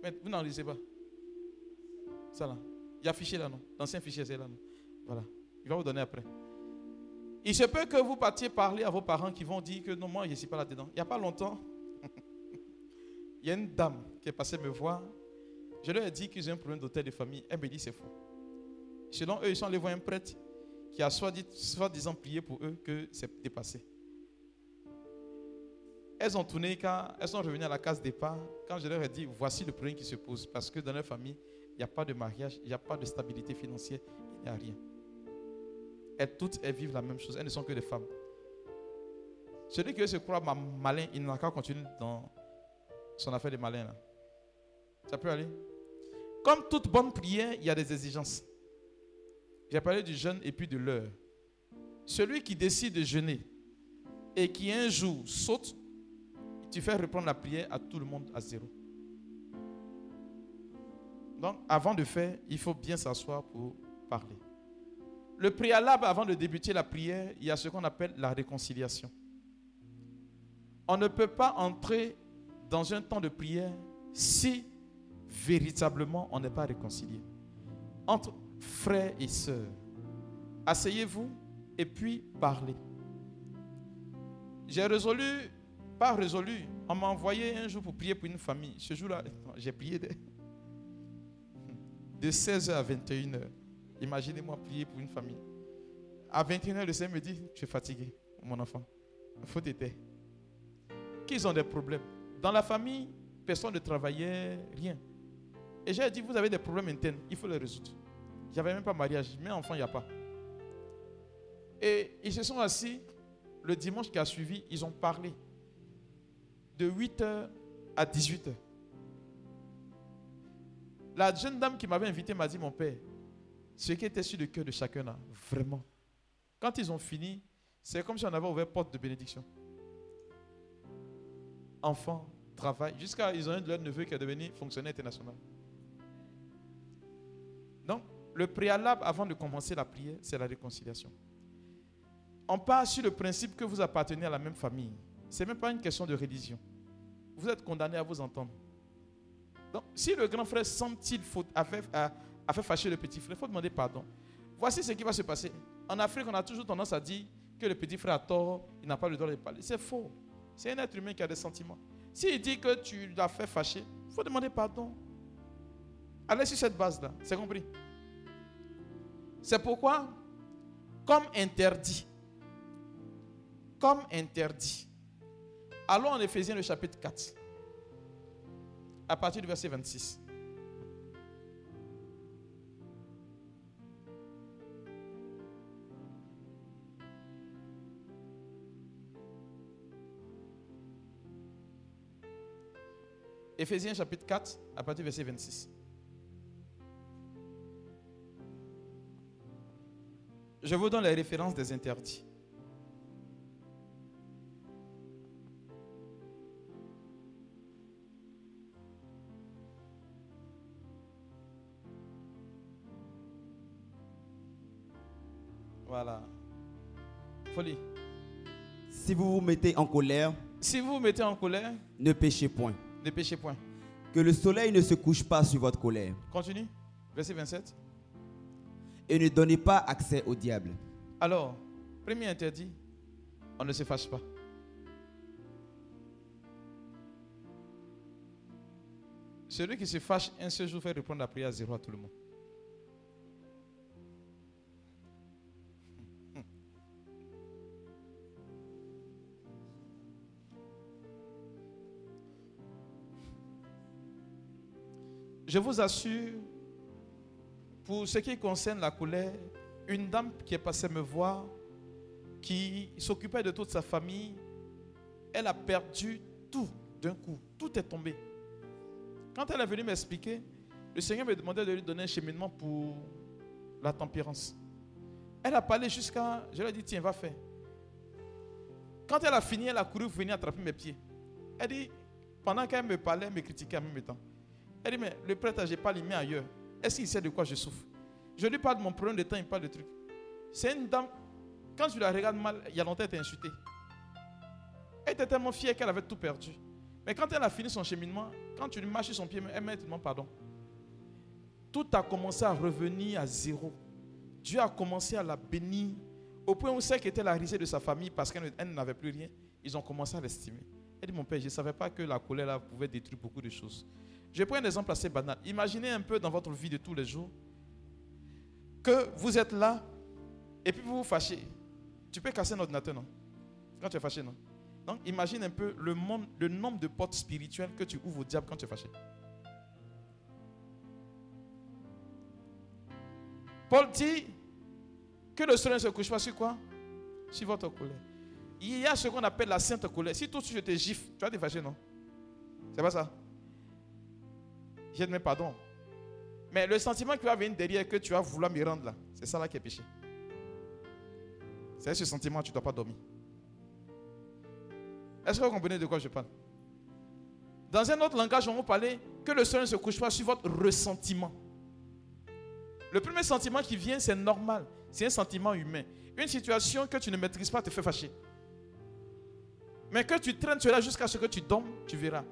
Mais vous n'en lisez pas. Ça là. Il y a fichier là, non? L'ancien fichier, c'est là, non? Voilà. Il va vous donner après. Il se peut que vous partiez parler à vos parents qui vont dire que non, moi, je ne suis pas là-dedans. Il n'y a pas longtemps, il y a une dame qui est passée me voir. Je leur ai dit qu'ils ont un problème d'hôtel de famille. Elle me dit c'est faux. Selon eux, ils sont allés voir un prêtre qui a soi-disant prié pour eux que c'est dépassé. Elles ont tourné quand elles sont revenues à la case départ. Quand je leur ai dit, voici le problème qui se pose. Parce que dans leur famille, il n'y a pas de mariage, il n'y a pas de stabilité financière, il n'y a rien. Elles toutes, elles vivent la même chose. Elles ne sont que des femmes. Celui qui se croit malin, il n'a qu'à continuer dans son affaire de malin. Là. Ça peut aller. Comme toute bonne prière, il y a des exigences. J'ai parlé du jeûne et puis de l'heure. Celui qui décide de jeûner et qui un jour saute, tu fais reprendre la prière à tout le monde à zéro. Donc, avant de faire, il faut bien s'asseoir pour parler. Le préalable avant de débuter la prière, il y a ce qu'on appelle la réconciliation. On ne peut pas entrer dans un temps de prière si véritablement on n'est pas réconcilié. Entre frères et sœurs, asseyez-vous et puis parlez. J'ai résolu, pas résolu, on m'a envoyé un jour pour prier pour une famille. Ce jour-là, j'ai prié de, de 16h à 21h. Imaginez-moi prier pour une famille. À 21h, le Seigneur me dit, je suis fatigué, mon enfant. Il faut t'aider. Qu'ils ont des problèmes. Dans la famille, personne ne travaillait, rien. Et j'ai dit, vous avez des problèmes internes, il faut les résoudre. Avait même pas mariage, mais enfant, il n'y a pas. Et ils se sont assis, le dimanche qui a suivi, ils ont parlé. De 8h à 18h. La jeune dame qui m'avait invité m'a dit, mon père, ce qui était sur le cœur de chacun vraiment. Quand ils ont fini, c'est comme si on avait ouvert porte de bénédiction. Enfant, travail, jusqu'à ils ont un de leurs neveux qui est devenu fonctionnaire international. Donc, le préalable avant de commencer la prière, c'est la réconciliation. On part sur le principe que vous appartenez à la même famille. Ce n'est même pas une question de religion. Vous êtes condamné à vous entendre. Donc, si le grand frère sent-il a a, fait fâcher le petit frère, il faut demander pardon. Voici ce qui va se passer. En Afrique, on a toujours tendance à dire que le petit frère a tort, il n'a pas le droit de parler. C'est faux. C'est un être humain qui a des sentiments. S'il dit que tu l'as fait fâcher, il faut demander pardon. Allez sur cette base-là. C'est compris? C'est pourquoi, comme interdit, comme interdit, Allons en Éphésiens le chapitre 4. À partir du verset 26. Éphésiens chapitre 4, à partir du verset 26. Je vous donne les références des interdits. Voilà. Folie. Si vous vous mettez en colère, Si vous vous mettez en colère, ne péchez point. ne péchez point. Que le soleil ne se couche pas sur votre colère. Continue. Verset 27. Et ne donnez pas accès au diable. Alors, premier interdit, on ne se fâche pas. Celui qui se fâche un seul jour fait répondre la prière à zéro à tout le monde. Je vous assure, pour ce qui concerne la colère, une dame qui est passée me voir, qui s'occupait de toute sa famille, elle a perdu tout d'un coup. Tout est tombé. Quand elle est venue m'expliquer, le Seigneur me demandait de lui donner un cheminement pour la tempérance. Elle a parlé jusqu'à... Je lui ai dit, tiens, va faire. Quand elle a fini, elle a couru venir attraper mes pieds. Elle dit, pendant qu'elle me parlait, elle me critiquait en même temps. Elle dit, mais le prêtre, je pas les mains ailleurs. Est-ce qu'il sait de quoi je souffre? Je lui parle de mon problème de temps, il parle de trucs. C'est une dame, quand tu la regardes mal, il y a longtemps, elle t'a insulté. Elle était tellement fière qu'elle avait tout perdu. Mais quand elle a fini son cheminement, quand tu lui marches sur son pied, elle m'a demande pardon. Tout a commencé à revenir à zéro. Dieu a commencé à la bénir au point où celle qui était la risée de sa famille parce qu'elle elle n'avait plus rien, ils ont commencé à l'estimer. Elle dit, mon père, je ne savais pas que la colère là, pouvait détruire beaucoup de choses. Je prends un exemple assez banal. Imaginez un peu dans votre vie de tous les jours que vous êtes là et puis vous vous fâchez. Tu peux casser un ordinateur, non? Quand tu es fâché, non? Donc imagine un peu le, le nombre de portes spirituelles que tu ouvres au diable quand tu es fâché. Paul dit que le soleil ne se couche pas sur quoi? Sur votre colère. Il y a ce qu'on appelle la sainte colère. Si tout de suite je te gifle, tu vas te fâcher, non? C'est pas ça? Je mets pardon. Mais le sentiment qui va venir derrière que tu vas vouloir me rendre là, c'est ça là qui est péché. C'est ce sentiment, tu ne dois pas dormir. Est-ce que vous comprenez de quoi je parle? Dans un autre langage, on va parler que le soleil ne se couche pas sur votre ressentiment. Le premier sentiment qui vient, c'est normal. C'est un sentiment humain. Une situation que tu ne maîtrises pas te fait fâcher. Mais que tu traînes cela jusqu'à ce que tu dormes, tu verras.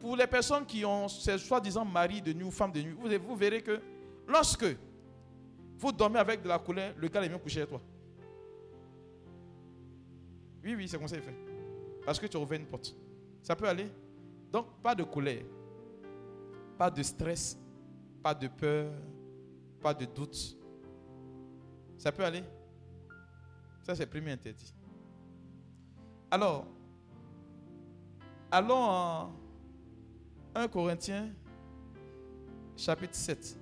Pour les personnes qui ont ces soi-disant mari de nuit ou femme de nuit, vous, verrez que lorsque vous dormez avec de la colère, le gars est bien couché à toi. Oui, oui, c'est comme ça qu'il fait. Parce que tu ouvres une porte. Ça peut aller. Donc, pas de colère, pas de stress, pas de peur, pas de doute. Ça peut aller. Ça, c'est le premier interdit. Alors, allons en 1 Corinthiens, chapitre 7,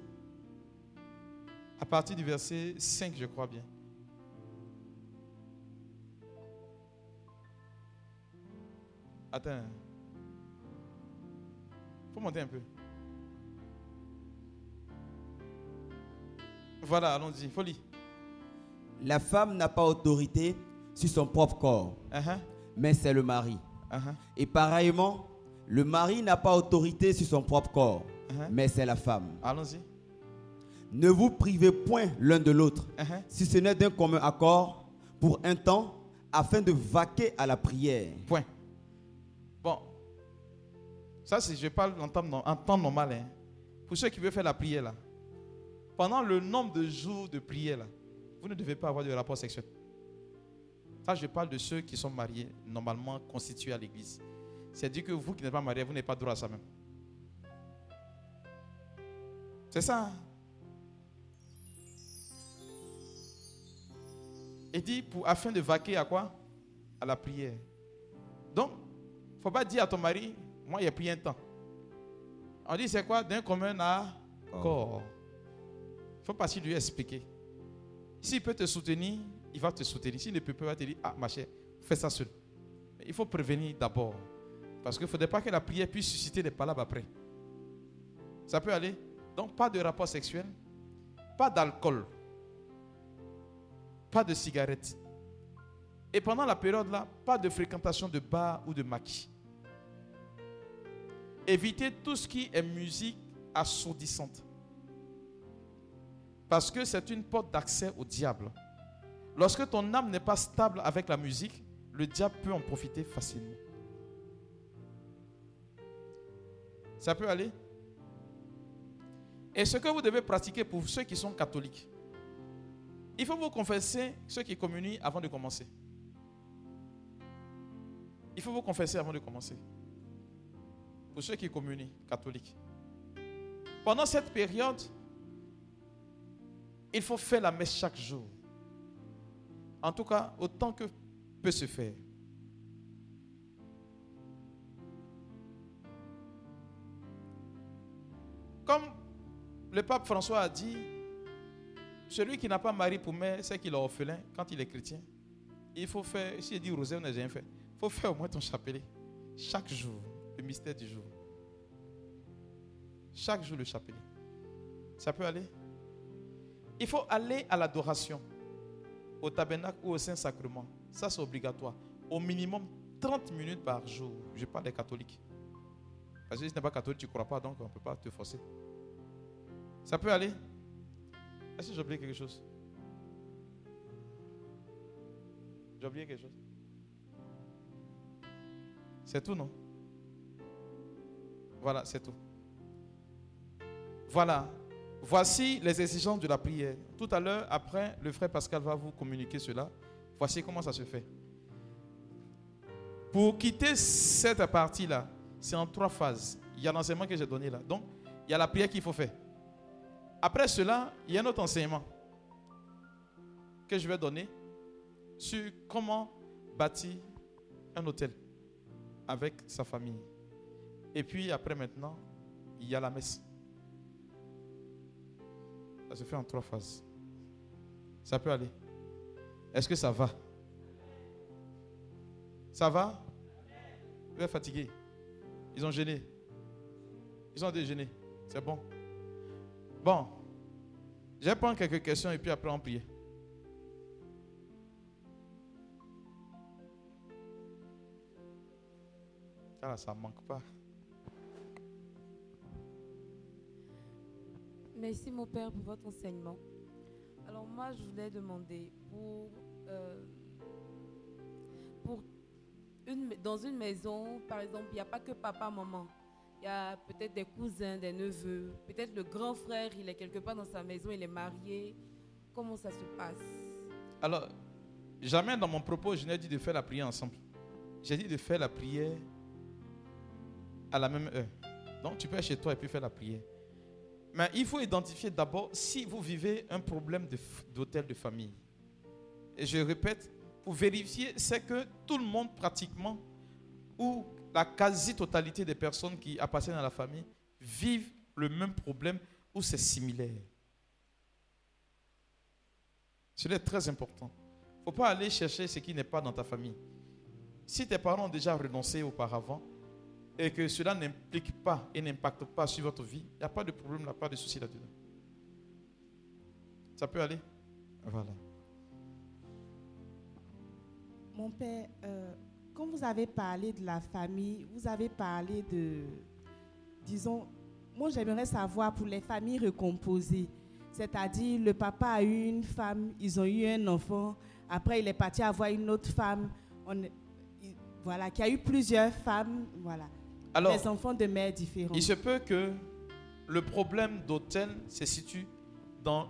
à partir du verset 5, je crois bien. Attends. faut monter un peu. Voilà, allons-y. Folie. La femme n'a pas autorité sur son propre corps, Uh-huh, mais c'est le mari. uh-huh, Et pareillement, le mari n'a pas autorité sur son propre corps, uh-huh. mais c'est la femme. Allons-y. Ne vous privez point l'un de l'autre, Uh-huh. si ce n'est d'un commun accord, pour un temps, afin de vaquer à la prière. Point. Bon. Ça, c'est, je parle en temps, en temps normal. hein. Pour ceux qui veulent faire la prière, là. Pendant le nombre de jours de prière, là, vous ne devez pas avoir de rapport sexuel. Ça, je parle de ceux qui sont mariés, normalement constitués à l'église. C'est-à-dire que vous qui n'êtes pas mariés, vous n'avez pas droit à ça même. C'est ça. hein? Et dit, pour, afin de vaquer à quoi? À la prière. Donc, faut pas dire à ton mari, moi, il a pris un temps. On dit, c'est quoi? D'un commun accord. Il faut pas si lui expliquer. S'il peut te soutenir, il va te soutenir. S'il ne peut pas, il va te dire, ah, ma chère, fais ça seul. Mais il faut prévenir d'abord. Parce qu'il ne faudrait pas que la prière puisse susciter des palabres après. Ça peut aller. Donc, pas de rapport sexuel, pas d'alcool, pas de cigarettes. Et pendant la période là, pas de fréquentation de bar ou de maquis. Évitez tout ce qui est musique assourdissante. Parce que c'est une porte d'accès au diable. Lorsque ton âme n'est pas stable avec la musique, le diable peut en profiter facilement. Ça peut aller Et ce que vous devez pratiquer pour ceux qui sont catholiques, il faut vous confesser ceux qui communient avant de commencer. Il faut vous confesser avant de commencer. Pour ceux qui communient, catholiques. Pendant cette période, il faut faire la messe chaque jour. En tout cas, autant que peut se faire. Le pape François a dit, celui qui n'a pas mari pour mère, c'est qu'il est orphelin quand il est chrétien. Il faut faire, si il dit rosaire, on n'a rien fait. Il faut faire au moins ton chapelet. Chaque jour, le mystère du jour. Chaque jour, le chapelet. Ça peut aller? Il faut aller à l'adoration, au tabernacle ou au Saint-Sacrement. Ça, c'est obligatoire. Au minimum 30 minutes par jour. Je parle des catholiques. Parce que si tu n'es pas catholique, tu ne crois pas, donc on ne peut pas te forcer. Ça peut aller Est-ce que j'ai oublié quelque chose? J'ai oublié quelque chose C'est tout, non? Voilà, c'est tout. Voilà. Voici les exigences de la prière. Tout à l'heure, après, le frère Pascal va vous communiquer cela. Voici comment ça se fait. Pour quitter cette partie-là, c'est en trois phases. Il y a l'enseignement que j'ai donné là. Donc, il y a la prière qu'il faut faire. Après cela, il y a un autre enseignement que je vais donner sur comment bâtir un hôtel avec sa famille. Et puis après maintenant, il y a la messe. Ça se fait en trois phases. Ça peut aller. Est-ce que ça va? Ça va? Vous êtes fatigué Ils ont gêné Ils ont déjeuné C'est bon Bon. Je vais prendre quelques questions et puis après on prie. Ah, ça ne manque pas. Merci mon Père pour votre enseignement. Alors moi, je voulais demander pour, euh, pour dans une maison, par exemple, il n'y a pas que papa, maman. Il y a peut-être des cousins, des neveux, peut-être le grand frère, il est quelque part dans sa maison, il est marié. Comment ça se passe? Alors, jamais dans mon propos, je n'ai dit de faire la prière ensemble. J'ai dit de faire la prière à la même heure. Donc, tu peux être chez toi et puis faire la prière. Mais il faut identifier d'abord si vous vivez un problème d'hôtel de, famille. Et je répète, pour vérifier, c'est que tout le monde pratiquement, ou la quasi-totalité des personnes qui appartiennent à la famille, vivent le même problème ou c'est similaire. Cela est très important. Il ne faut pas aller chercher ce qui n'est pas dans ta famille. Si tes parents ont déjà renoncé auparavant, et que cela n'implique pas et n'impacte pas sur votre vie, il n'y a pas de problème, il n'y a pas de souci là-dedans. Ça peut aller? Voilà. Mon père, euh, quand vous avez parlé de la famille, vous avez parlé de, disons, moi j'aimerais savoir pour les familles recomposées, c'est-à-dire le papa a eu une femme, ils ont eu un enfant, après il est parti avoir une autre femme, on, voilà, qui a eu plusieurs femmes, voilà. Alors, les enfants de mères différentes. Il se peut que le problème d'hôtel se situe dans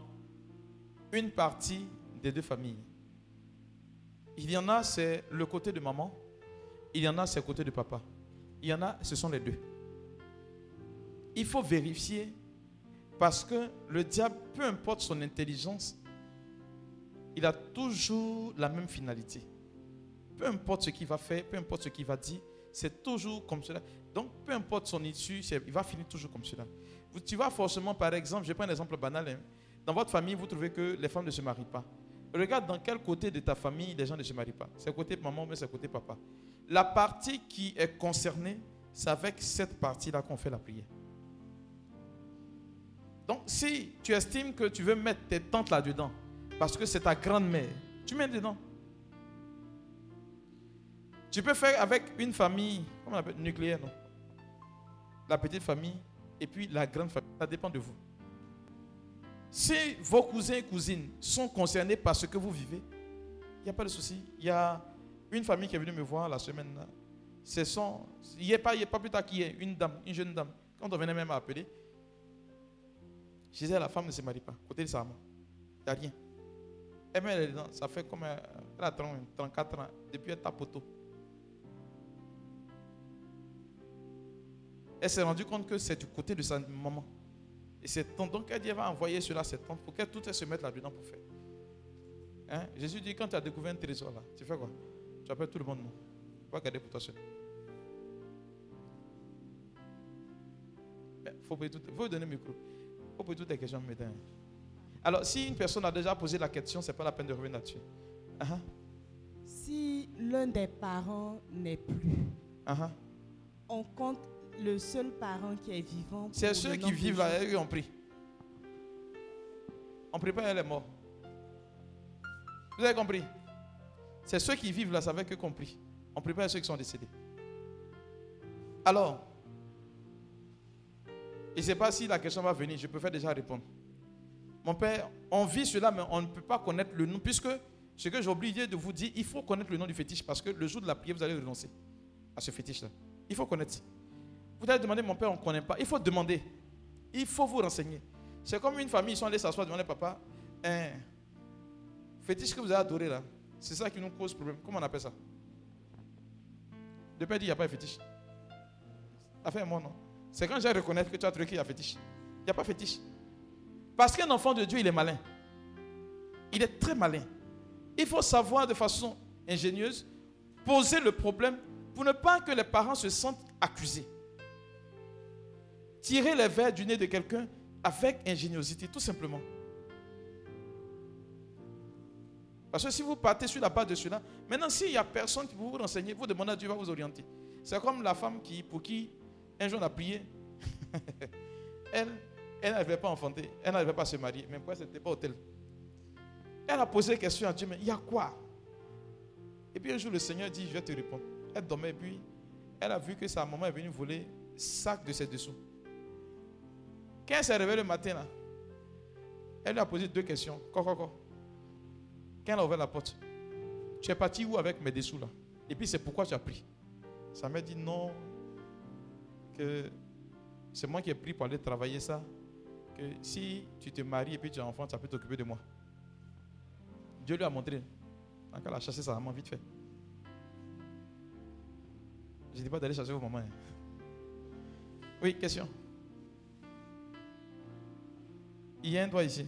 une partie des deux familles. Il y en a, c'est le côté de maman. Il y en a, c'est côté de papa. Il y en a, ce sont les deux. Il faut vérifier parce que le diable, peu importe son intelligence, il a toujours la même finalité. Peu importe ce qu'il va faire, peu importe ce qu'il va dire, c'est toujours comme cela. Donc, peu importe son issue, il va finir toujours comme cela. Tu vas forcément, par exemple, je prends un exemple banal. hein. Dans votre famille, vous trouvez que les femmes ne se marient pas. Regarde dans quel côté de ta famille les gens ne se marient pas. C'est côté maman bien c'est côté papa. La partie qui est concernée, c'est avec cette partie-là qu'on fait la prière. Donc, si tu estimes que tu veux mettre tes tantes là-dedans, parce que c'est ta grand-mère, tu mets dedans. Tu peux faire avec une famille, comment on appelle, nucléaire, non? La petite famille et puis la grande famille. Ça dépend de vous. Si vos cousins et cousines sont concernés par ce que vous vivez, il n'y a pas de souci. Y a une famille qui est venue me voir la semaine. C'est son, il n'y a pas, pas plus tard ait une dame, une jeune dame. Quand on venait même à appeler, je disais la femme ne se marie pas. Côté de sa maman, il n'y a rien. Elle met elle est dedans. Ça fait comme euh, elle a 30, 34 ans. Depuis elle tape auto. Elle s'est rendue compte que c'est du côté de sa maman. Et c'est. Donc elle dit elle va envoyer cela à cette tante pour qu'elle tout elle se mette là-dedans pour faire. Hein? Jésus dit quand tu as découvert un trésor là, tu fais quoi? Tu appelles tout le monde non? Vas garder pour toi seul. Il faut tout. faut donner le micro. Il faut poser toutes les questions maintenant. Alors, si une personne a déjà posé la question, ce n'est pas la peine de revenir là-dessus. Ah ah, Si l'un des parents n'est plus, ah. on compte le seul parent qui est vivant. C'est ceux qui vivent jours. eux, on prie. On prie pas, elle est morte. Vous avez compris? C'est ceux qui vivent là, avec eux qu'on prie. On à ceux qui sont décédés. Alors, je ne sais pas si la question va venir, je préfère déjà répondre. Mon père, on vit cela, mais on ne peut pas connaître le nom, puisque ce que j'ai oublié de vous dire, il faut connaître le nom du fétiche, parce que le jour de la prière, vous allez renoncer à ce fétiche-là. Il faut connaître. Vous allez demander, mon père, on ne connaît pas. Il faut demander. Il faut vous renseigner. C'est comme une famille, ils sont allés s'asseoir devant les papas. Un fétiche que vous avez adoré là, c'est ça qui nous cause problème. Comment on appelle ça? Père dit, il n'y a pas de fétiche. Affaire-moi, non? C'est quand j'ai reconnaître que tu as trouvé qu'il y a fétiche. Il n'y a pas de fétiche. Parce qu'un enfant de Dieu, il est malin. Il est très malin. Il faut savoir de façon ingénieuse poser le problème pour ne pas que les parents se sentent accusés. Tirer les verres du nez de quelqu'un avec ingéniosité, tout simplement. Parce que si vous partez sur la base de cela, maintenant s'il n'y a personne qui peut vous renseigner, vous demandez à Dieu, va vous orienter. C'est comme la femme qui, pour qui un jour on a prié, elle, elle n'arrivait pas à enfanter, elle n'arrivait pas à se marier, même quoi, c'était pas hôtel? Elle a posé la question à Dieu, mais il y a quoi? Et puis un jour le Seigneur dit, je vais te répondre. Elle dormait, et puis elle a vu que sa maman est venue voler sac de ses dessous. Quand elle s'est réveillée le matin, là, elle lui a posé deux questions. Quoi, quoi, quoi? Quand elle a ouvert la porte, tu es parti où avec mes dessous là? Et puis c'est pourquoi tu as pris? Ça m'a dit non, que c'est moi qui ai pris pour aller travailler ça. Que si tu te maries et puis tu as un enfant, ça peut t'occuper de moi. Dieu lui a montré. Donc elle a chassé sa maman vite fait. Je ne dis pas d'aller chercher vos mamans. hein. Oui, question. Il y a un doigt ici.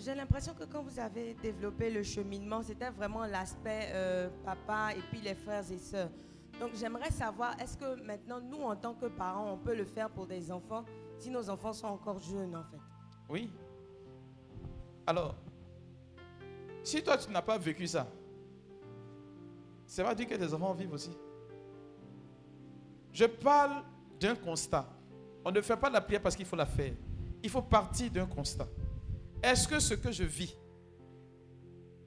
J'ai l'impression que quand vous avez développé le cheminement, c'était vraiment l'aspect euh, papa et puis les frères et sœurs. Donc j'aimerais savoir, est-ce que maintenant, nous, en tant que parents, on peut le faire pour des enfants si nos enfants sont encore jeunes, en fait? Oui. Alors, si toi tu n'as pas vécu ça, ça va dire que tes enfants vivent aussi. Je parle d'un constat. On ne fait pas la prière parce qu'il faut la faire. Il faut partir d'un constat. Est-ce que ce que je vis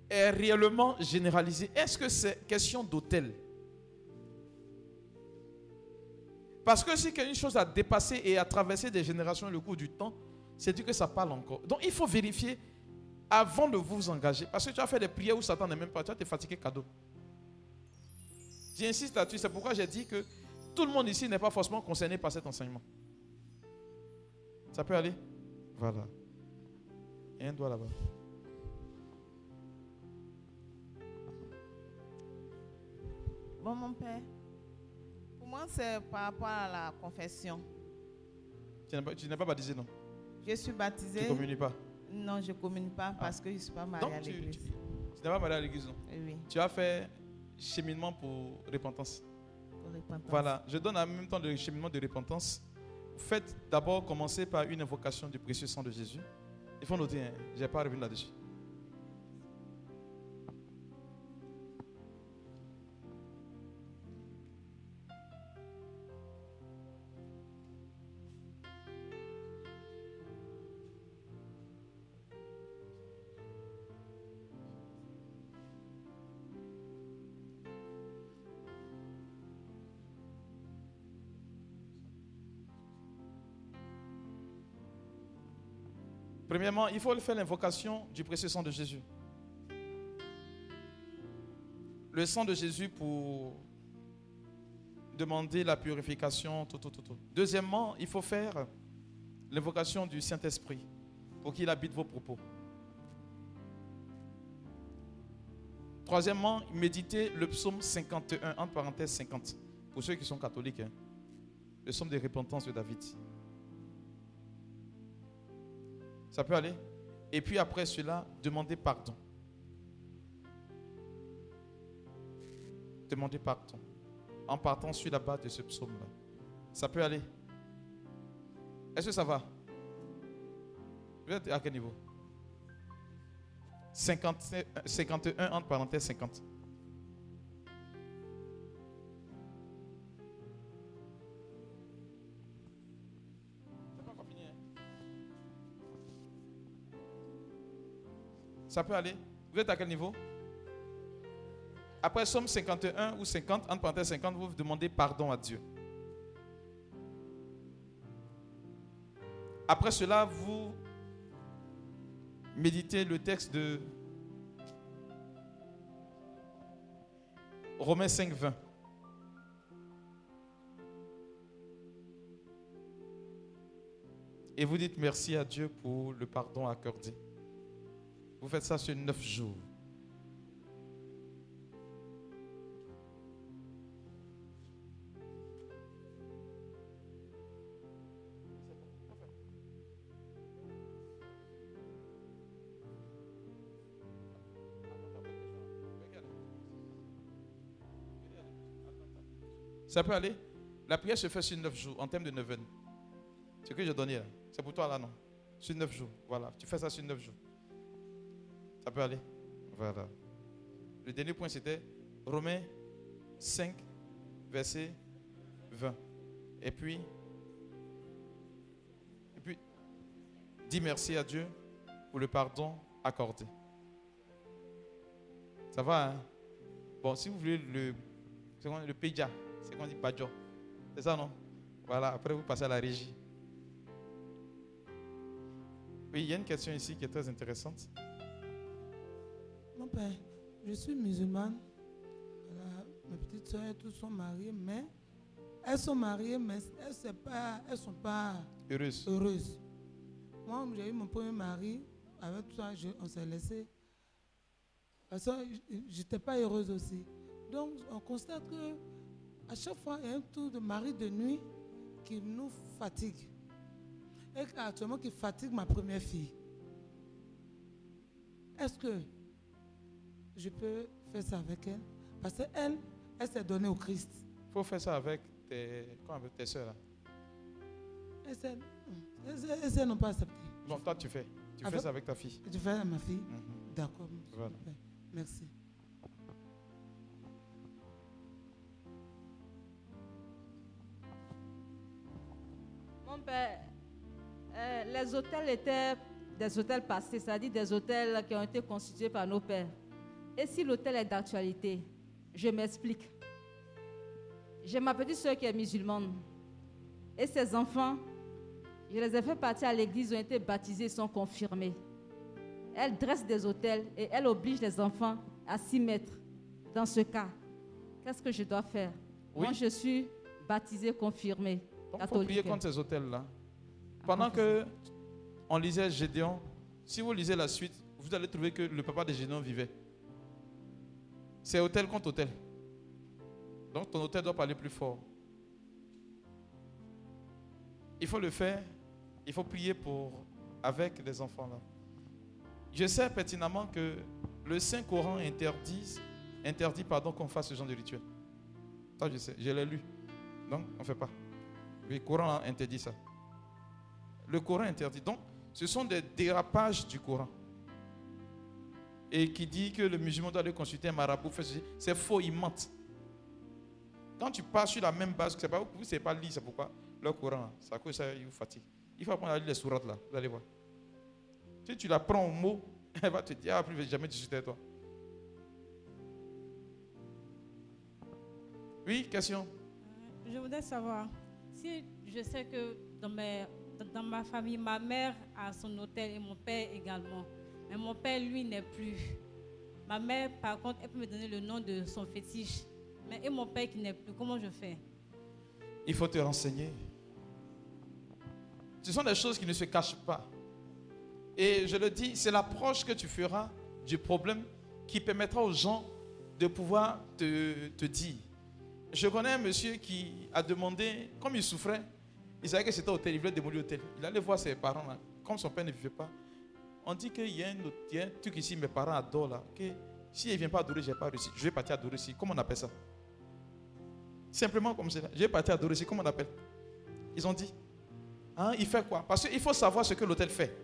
est réellement généralisé? Est-ce que c'est question d'hôtel? Parce que si quelque chose a dépassé et a traversé des générations le cours du temps, c'est dit que ça parle encore. Donc il faut vérifier avant de vous engager. Parce que tu as fait des prières où Satan n'est même pas, tu vas te fatiguer cadeau. J'insiste là-dessus, c'est pourquoi j'ai dit que tout le monde ici n'est pas forcément concerné par cet enseignement. Ça peut aller? Voilà. Un doigt là-bas. Bon, mon père, pour moi, c'est par rapport à la confession. Tu n'es pas, tu n'es pas baptisé, non? Je suis Tu baptisée. ne communies pas? Non, je ne communique pas parce que je ne suis pas mariée Donc, à tu- l'église. tu- Tu n'es pas marié à l'église, non? Oui, Tu as fait cheminement pour repentance. pour repentance. Voilà, je donne en même temps le cheminement de repentance. Faites d'abord commencer par une invocation du précieux sang de Jésus. Il faut noter, hein, je n'ai pas revenu là-dessus. Premièrement, il faut faire l'invocation du précieux sang de Jésus. Le sang de Jésus pour demander la purification, tout, tout, tout. Deuxièmement, il faut faire l'invocation du Saint-Esprit pour qu'il habite vos propos. Troisièmement, méditez le psaume 51, entre parenthèses 50, pour ceux qui sont catholiques. hein. Le psaume de repentance de David. Ça peut aller Et puis après cela, demandez pardon. Demandez pardon. En partant sur la base de ce psaume-là. Ça peut aller Est-ce que ça va? Vous êtes à quel niveau? 50, 51 entre parenthèses 50. Ça peut aller Vous êtes à quel niveau? Après Somme 51 ou 50, entre parenthèses 50, vous demandez pardon à Dieu. Après cela, vous méditez le texte de Romains 5, 20. Et vous dites merci à Dieu pour le pardon accordé. Vous faites ça sur neuf jours. Ça peut aller? La prière se fait sur neuf jours, en termes de neuvaine. Ce que j'ai donné là, c'est pour toi là, non? Sur neuf jours, voilà. Tu fais ça sur neuf jours. Ça peut aller? Voilà. Le dernier point, c'était Romains 5, verset 20. Et puis, et puis, dis merci à Dieu pour le pardon accordé. Ça va, hein? Bon, si vous voulez le, le pédia, c'est qu'on dit badjo. C'est ça, non? Voilà, après vous passez à la régie. Oui, il y a une question ici qui est très intéressante. Père, je suis musulmane. Voilà, mes petites soeurs et tous sont mariées, mais elles sont mariées, mais elles ne pas, elles sont pas Heureuse. heureuses. Moi, j'ai eu mon premier mari, avec tout ça, je- on s'est laissé. Parce que je n'étais pas heureuse aussi. Donc, on constate que à chaque fois, il y a un tour de mari de nuit qui nous fatigue. Et actuellement, qui fatigue ma première fille. Est-ce que je peux faire ça avec elle Parce qu'elle, elle s'est donnée au Christ. Il faut faire ça avec tes, appelle tes soeurs. Elles, elles- elles n'ont pas accepté. Bon, toi, tu fais. Tu Avec- fais ça avec ta fille. Je fais à ma fille. Mhm. D'accord. Voilà. Merci. Mon père, euh, les hôtels étaient des hôtels passés, c'est-à-dire des hôtels qui ont été constitués par nos pères. Et si l'hôtel est d'actualité, je m'explique. J'ai ma petite soeur qui est musulmane. Et ses enfants, je les ai fait partir à l'église, ont été baptisés, sont confirmés. Elle dresse des hôtels et elle oblige les enfants à s'y mettre. Dans ce cas, qu'est-ce que je dois faire? Oui. Moi, je suis baptisée, confirmée. Donc, il faut prier contre ces hôtels-là. Pendant que on lisait Gédéon, si vous lisez la suite, vous allez trouver que le papa de Gédéon vivait. C'est hôtel contre hôtel. Donc ton hôtel doit parler plus fort. Il faut le faire. Il faut prier pour avec les enfants là. Je sais pertinemment que le Saint-Coran interdit, interdit pardon, qu'on fasse ce genre de rituel. Ça, je sais, je l'ai lu. Donc, on ne fait pas. Le Coran interdit ça. Le Coran interdit. Donc, ce sont des dérapages du Coran. Et qui dit que le musulman doit aller consulter un marabout, c'est faux, il ment. Quand tu pars sur la même base, c'est pas, vous ne savez pas lire, c'est pourquoi? Le Coran, ça cause ça, il vous fatigue. Il faut apprendre à lire les sourates là, vous allez voir. Si tu la prends au mot, elle va te dire, ah, plus jamais discuter avec toi. Oui, question? Je voudrais savoir, si je sais que dans ma famille, ma mère a son hôtel et mon père également. Mais mon père, lui, n'est plus. Ma mère, par contre, elle peut me donner le nom de son fétiche. Mais et mon père qui n'est plus, comment je fais? Il faut te renseigner. Ce sont des choses qui ne se cachent pas. Et je le dis, c'est l'approche que tu feras du problème qui permettra aux gens de pouvoir te, te dire. Je connais un monsieur qui a demandé, comme il souffrait, il savait que c'était hôtel, il voulait démolir l'hôtel. Il allait voir ses parents, là. comme son père ne vivait pas. On dit qu'il y, a un truc ici, mes parents adorent là, que s'il ne vient pas adorer, je n'ai pas réussi. Je vais partir adorer ici. Comment on appelle ça? Simplement comme ça. Je vais partir adorer ici. Comment on appelle? Ils ont dit. Hein, il fait quoi? Parce qu'il faut savoir ce que l'hôtel fait.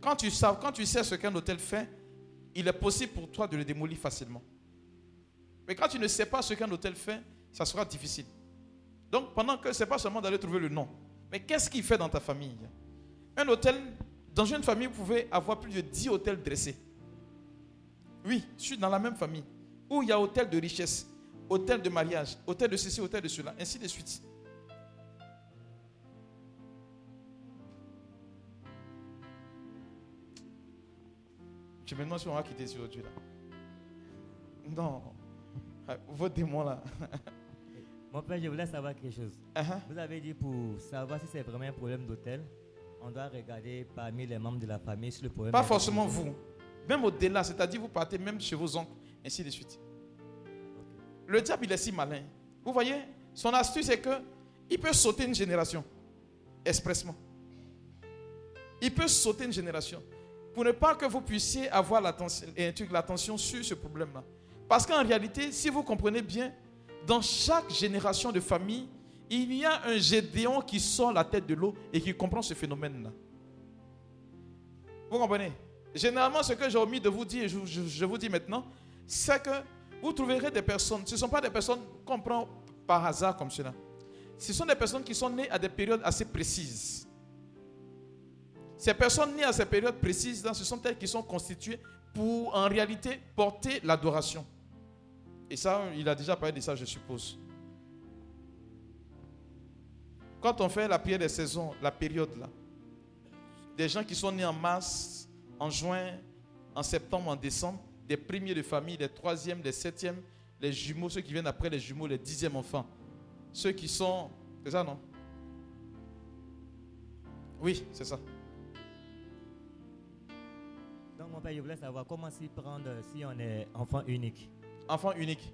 Quand tu, sais, quand tu sais ce qu'un hôtel fait, il est possible pour toi de le démolir facilement. Mais quand tu ne sais pas ce qu'un hôtel fait, ça sera difficile. Donc, pendant que ce n'est pas seulement d'aller trouver le nom, mais qu'est-ce qu'il fait dans ta famille? Un hôtel, dans une famille, vous pouvez avoir plus de 10 hôtels dressés. Oui, je suis dans la même famille, où il y a hôtel de richesse, hôtel de mariage, hôtel de ceci, hôtel de cela, ainsi de suite. Je me demande si on va quitter ce aujourd'hui là. Non. Vos démons là. Mon père, je voulais savoir quelque chose. Uh-huh. Vous avez dit pour savoir si c'est vraiment un problème d'hôtel, on doit regarder parmi les membres de la famille si le problème. Pas est- forcément vous. Même au-delà, c'est-à-dire vous partez même chez vos oncles, ainsi de suite. Le diable, il est si malin. Vous voyez, son astuce, c'est que il peut sauter une génération, expressement. Il peut sauter une génération pour ne pas que vous puissiez avoir truc, l'attention sur ce problème-là. Parce qu'en réalité, si vous comprenez bien, dans chaque génération de famille, il y a un Gédéon qui sort la tête de l'eau et qui comprend ce phénomène-là. Vous comprenez? Généralement, ce que j'ai omis de vous dire, je, je- je vous dis maintenant, c'est que vous trouverez des personnes, ce ne sont pas des personnes qu'on prend par hasard comme cela. Ce sont des personnes qui sont nées à des périodes assez précises. Ces personnes nées à ces périodes précises, ce sont elles qui sont constituées pour, en réalité, porter l'adoration. Et ça, il a déjà parlé de ça, je suppose. Quand on fait la prière des saisons, la période là, des gens qui sont nés en mars, en juin, en septembre, en décembre, des premiers de famille, des troisièmes, des septièmes, les jumeaux, ceux qui viennent après les jumeaux, les dixièmes enfants. Ceux qui sont... C'est ça, non? Oui, c'est ça. Donc, mon père, je voulais savoir comment s'y prendre si on est enfant unique. Enfant unique.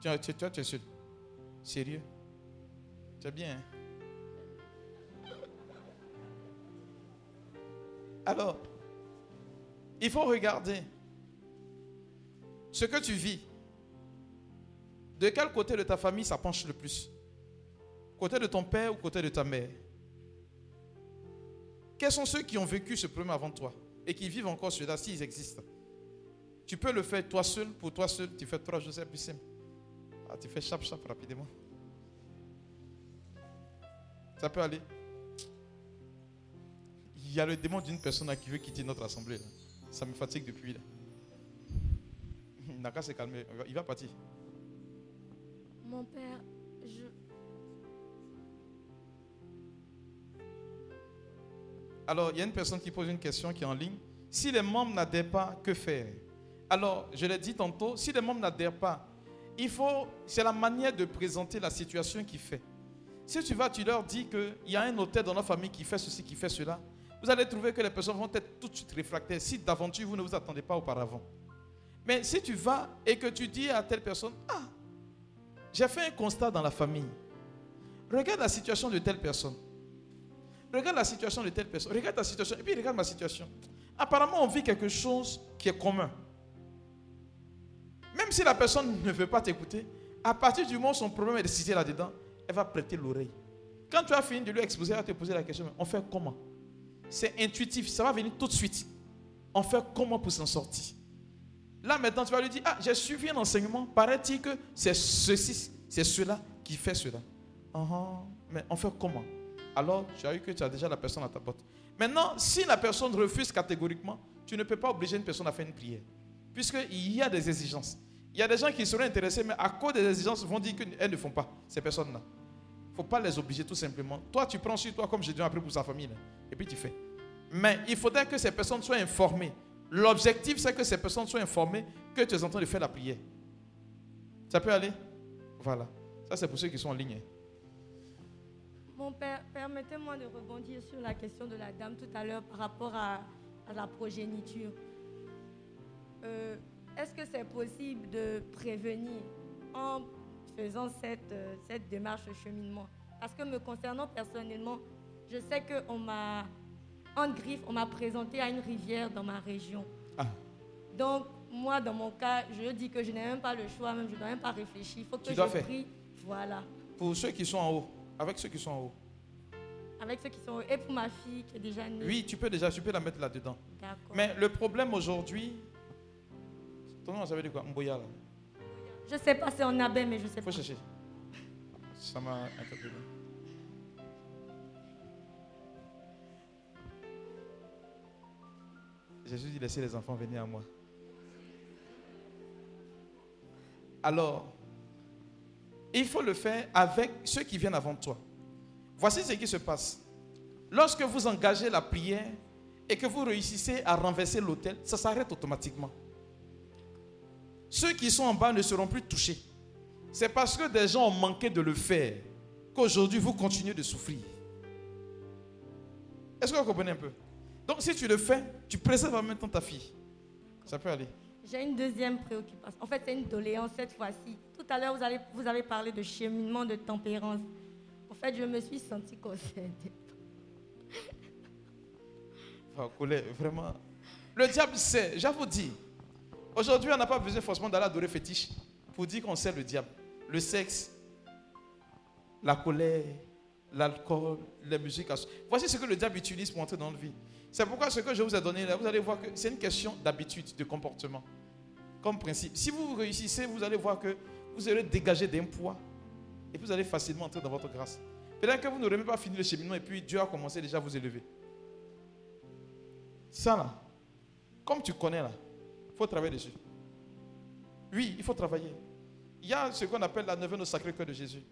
Tu, tu, toi, tu es seul. Sérieux? C'est bien. hein? Alors, il faut regarder ce que tu vis. De quel côté de ta famille ça penche le plus? Côté de ton père ou côté de ta mère? Quels sont ceux qui ont vécu ce problème avant toi et qui vivent encore cela s'ils existent? Tu peux le faire toi seul, pour toi seul, tu fais trois plus simple. Ah, tu fais chap chap rapidement. Ça peut aller. Il y a le démon d'une personne là qui veut quitter notre assemblée. là. Ça me fatigue depuis là. Il n'a qu'à se calmer. Il va- partir. Mon père, je... Alors, il y a une personne qui pose une question qui est en ligne. Si les membres n'adhèrent pas, que faire? Alors, je l'ai dit tantôt, si les membres n'adhèrent pas, il faut, c'est la manière de présenter la situation qui fait. Si tu vas, tu leur dis qu'il y a un hôtel dans notre famille qui fait ceci, qui fait cela, vous allez trouver que les personnes vont être tout de suite réfractaires si d'aventure vous ne vous attendez pas auparavant. Mais si tu vas et que tu dis à telle personne, ah, j'ai fait un constat dans la famille. Regarde la situation de telle personne. Regarde la situation de telle personne. Regarde ta situation. Et puis regarde ma situation. Apparemment, on vit quelque chose qui est commun. Même si la personne ne veut pas t'écouter, à partir du moment où son problème est citer là-dedans, elle va prêter l'oreille. Quand tu as fini de lui exposer, elle va te poser la question, on fait comment? C'est intuitif, ça va venir tout de suite. On fait comment pour s'en sortir? Là maintenant, tu vas lui dire, ah, j'ai suivi un enseignement, paraît-il que c'est ceci, c'est cela qui fait cela. Ah, ah. mais on fait comment? Alors, tu as eu que tu as déjà la personne à ta porte. Maintenant, si la personne refuse catégoriquement, tu ne peux pas obliger une personne à faire une prière. Puisqu'il y a des exigences. Il y a des gens qui seraient intéressés, mais à cause des exigences, vont dire qu'elles ne font pas, ces personnes-là. Il ne faut pas les obliger tout simplement. Toi, tu prends sur toi, comme j'ai dit après pour sa famille, et puis tu fais. Mais il faudrait que ces personnes soient informées. L'objectif, c'est que ces personnes soient informées que tu es en train de faire la prière. Ça peut aller? Voilà. Ça, c'est pour ceux qui sont en ligne. Mon père, permettez-moi de rebondir sur la question de la dame tout à l'heure par rapport à, à la progéniture. Euh, Est-ce que c'est possible de prévenir en faisant cette, euh, cette démarche de cheminement? Parce que me concernant personnellement, je sais qu'on m'a, en griffe, on m'a présenté à une rivière dans ma région. Ah. Donc, moi, dans mon cas, je dis que je n'ai même pas le choix, même je ne dois même pas réfléchir. Il faut que Tu dois je faire. prie. Voilà. Pour ceux qui sont en haut, avec ceux qui sont en haut. Avec ceux qui sont. Et pour ma fille qui est déjà née. Oui, tu peux déjà, tu peux la mettre là-dedans. Mais le problème aujourd'hui, ton nom, ça veut dire quoi? Mboya, là. Je sais pas, c'est en abbé, mais je sais Faut pas. chercher. Ça m'a interpellé. Jésus dit laissez les enfants venir à moi. Alors, il faut le faire avec ceux qui viennent avant toi. Voici ce qui se passe. Lorsque vous engagez la prière et que vous réussissez à renverser l'autel, ça s'arrête automatiquement. Ceux qui sont en bas ne seront plus touchés. C'est parce que des gens ont manqué de le faire qu'aujourd'hui vous continuez de souffrir. Est-ce que vous comprenez un peu? Donc si tu le fais, tu préserves en même temps ta fille. Ça peut aller. J'ai une deuxième préoccupation. En fait, c'est une doléance cette fois-ci. Tout à l'heure, vous, allez- vous avez parlé de cheminement de tempérance. En fait, je me suis sentie concernée. Enfin, Colette, vraiment. Le diable sait, je vous dis. Aujourd'hui, on n'a pas besoin forcément d'aller adorer fétiche pour dire qu'on sert le diable. Le sexe, la colère, l'alcool, les musiques. Voici ce que le diable utilise pour entrer dans notre vie. C'est pourquoi ce que je vous ai donné là, vous allez voir que c'est une question d'habitude, de comportement. Comme principe. Si vous réussissez, vous allez voir que vous allez dégager d'un poids et vous allez facilement entrer dans votre grâce. Peut-être que vous n'aurez même pas fini le cheminement et puis Dieu a commencé déjà à vous élever. Ça là, comme tu connais là, il faut travailler dessus. Oui, il faut travailler. Il y a ce qu'on appelle la neuvaine au Sacré-Cœur de Jésus.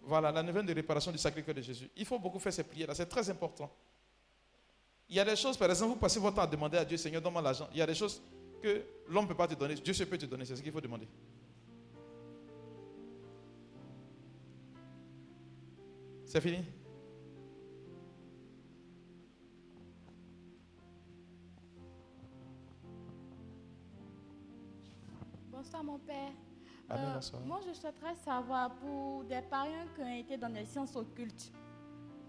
Voilà, la neuvaine de réparation du Sacré-Cœur de Jésus. Il faut beaucoup faire ces prières-là, c'est très important. Il y a des choses, par exemple, vous passez votre temps à demander à Dieu, Seigneur, donne-moi l'argent. Il y a des choses que l'homme ne peut pas te donner, Dieu seul peut te donner, c'est ce qu'il faut demander. C'est fini? Bonsoir mon père. Amen, Euh, bonsoir. moi je souhaiterais savoir pour des parents qui ont été dans les sciences occultes,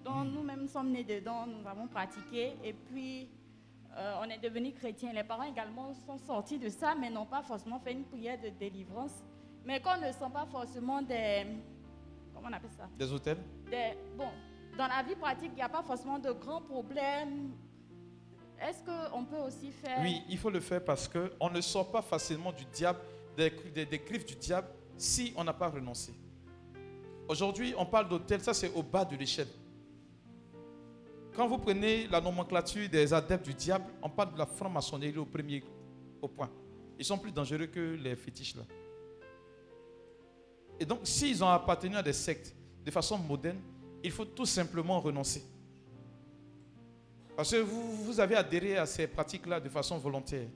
dont nous-mêmes sommes nés dedans, nous avons pratiqué et puis euh, on est devenus chrétiens. Les parents également sont sortis de ça mais n'ont pas forcément fait une prière de délivrance. Mais qu'on ne sont pas forcément des... Comment on appelle ça? Des hôtels? Des, bon, dans la vie pratique, il n'y a pas forcément de grands problèmes. Est-ce qu'on peut aussi faire... Oui, il faut le faire parce qu'on ne sort pas facilement du diable, des, des- des griffes du diable, si on n'a pas renoncé. Aujourd'hui, on parle d'hôtel, ça c'est au bas de l'échelle. Quand vous prenez la nomenclature des adeptes du diable, on parle de la franc-maçonnerie au premier point. Ils sont plus dangereux que les fétiches là. Et donc, s'ils ont appartenu à des sectes de façon moderne, il faut tout simplement renoncer. Parce que vous, vous avez adhéré à ces pratiques-là de façon volontaire.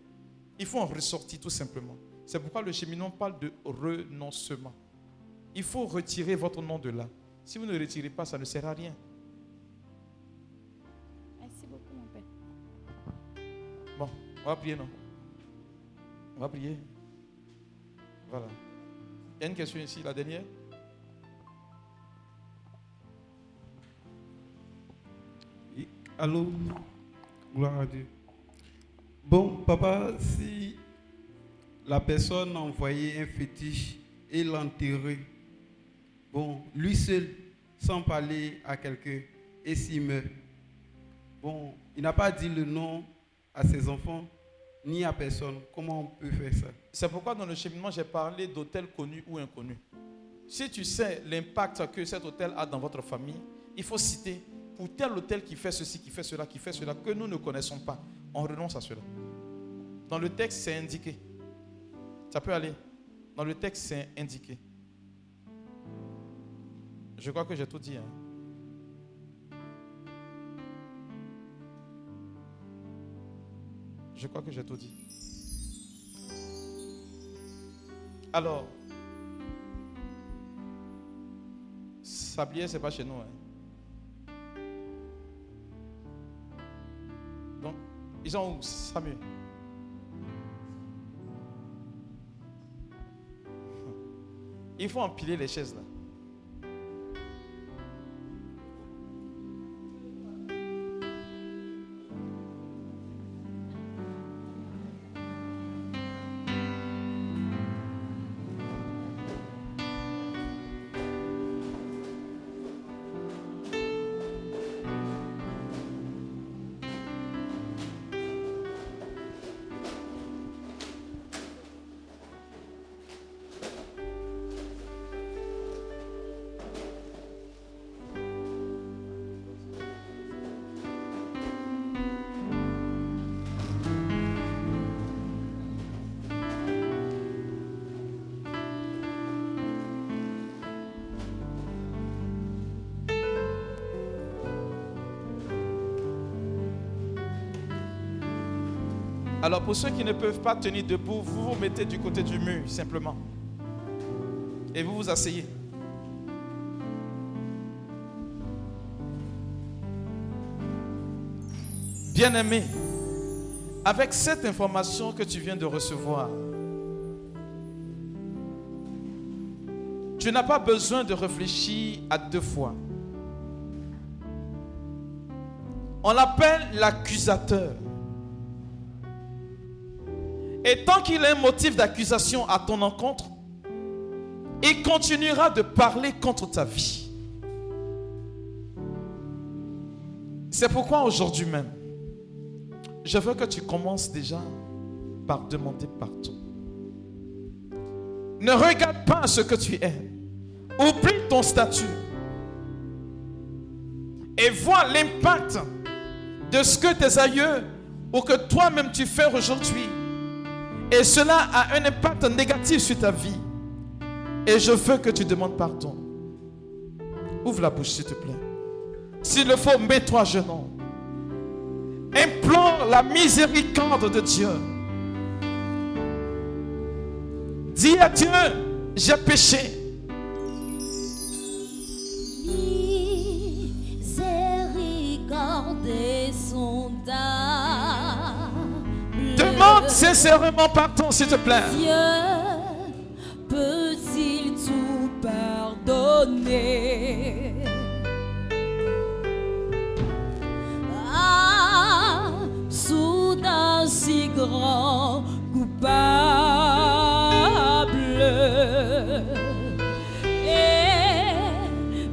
Il faut en ressortir tout simplement. C'est pourquoi le cheminement parle de renoncement. Il faut retirer votre nom de là. Si vous ne retirez pas, ça ne sert à rien. On va prier, non? On va prier. Voilà. Il y a une question ici, la dernière. Allô? Gloire à Dieu. Bon, papa, si la personne a envoyé un fétiche et l'enterré, bon, lui seul, sans parler à quelqu'un, et s'il meurt, bon, il n'a pas dit le nom à ses enfants, ni à personne. Comment on peut faire ça? C'est pourquoi dans le cheminement, j'ai parlé d'hôtels connus ou inconnus. Si tu sais l'impact que cet hôtel a dans votre famille, il faut citer pour tel hôtel qui fait ceci, qui fait cela, qui fait cela, que nous ne connaissons pas. On renonce à cela. Dans le texte, c'est indiqué. Ça peut aller. Dans le texte, c'est indiqué. Je crois que j'ai tout dit. hein. Je crois que j'ai tout dit. Alors, Sablier, c'est pas chez nous. hein. Donc, ils sont où? Samuel Il faut empiler les chaises là. Pour ceux qui ne peuvent pas tenir debout, vous vous mettez du côté du mur simplement. Et vous vous asseyez. Bien-aimé, avec cette information que tu viens de recevoir, tu n'as pas besoin de réfléchir à deux fois. On l'appelle l'accusateur. Et tant qu'il a un motif d'accusation à ton encontre, il continuera de parler contre ta vie. C'est pourquoi aujourd'hui même, je veux que tu commences déjà par demander pardon. Ne regarde pas ce que tu es. Oublie ton statut. Et vois l'impact de ce que tes aïeux ou que toi-même tu fais aujourd'hui. Et cela a un impact négatif sur ta vie. Et je veux que tu demandes pardon. Ouvre la bouche, s'il te plaît. S'il le faut, mets-toi genoux. Implore la miséricorde de Dieu. Dis à Dieu, j'ai péché. Sincèrement pardon, s'il te plaît. Dieu peut-il tout pardonner? Ah, soudain si grand coupable et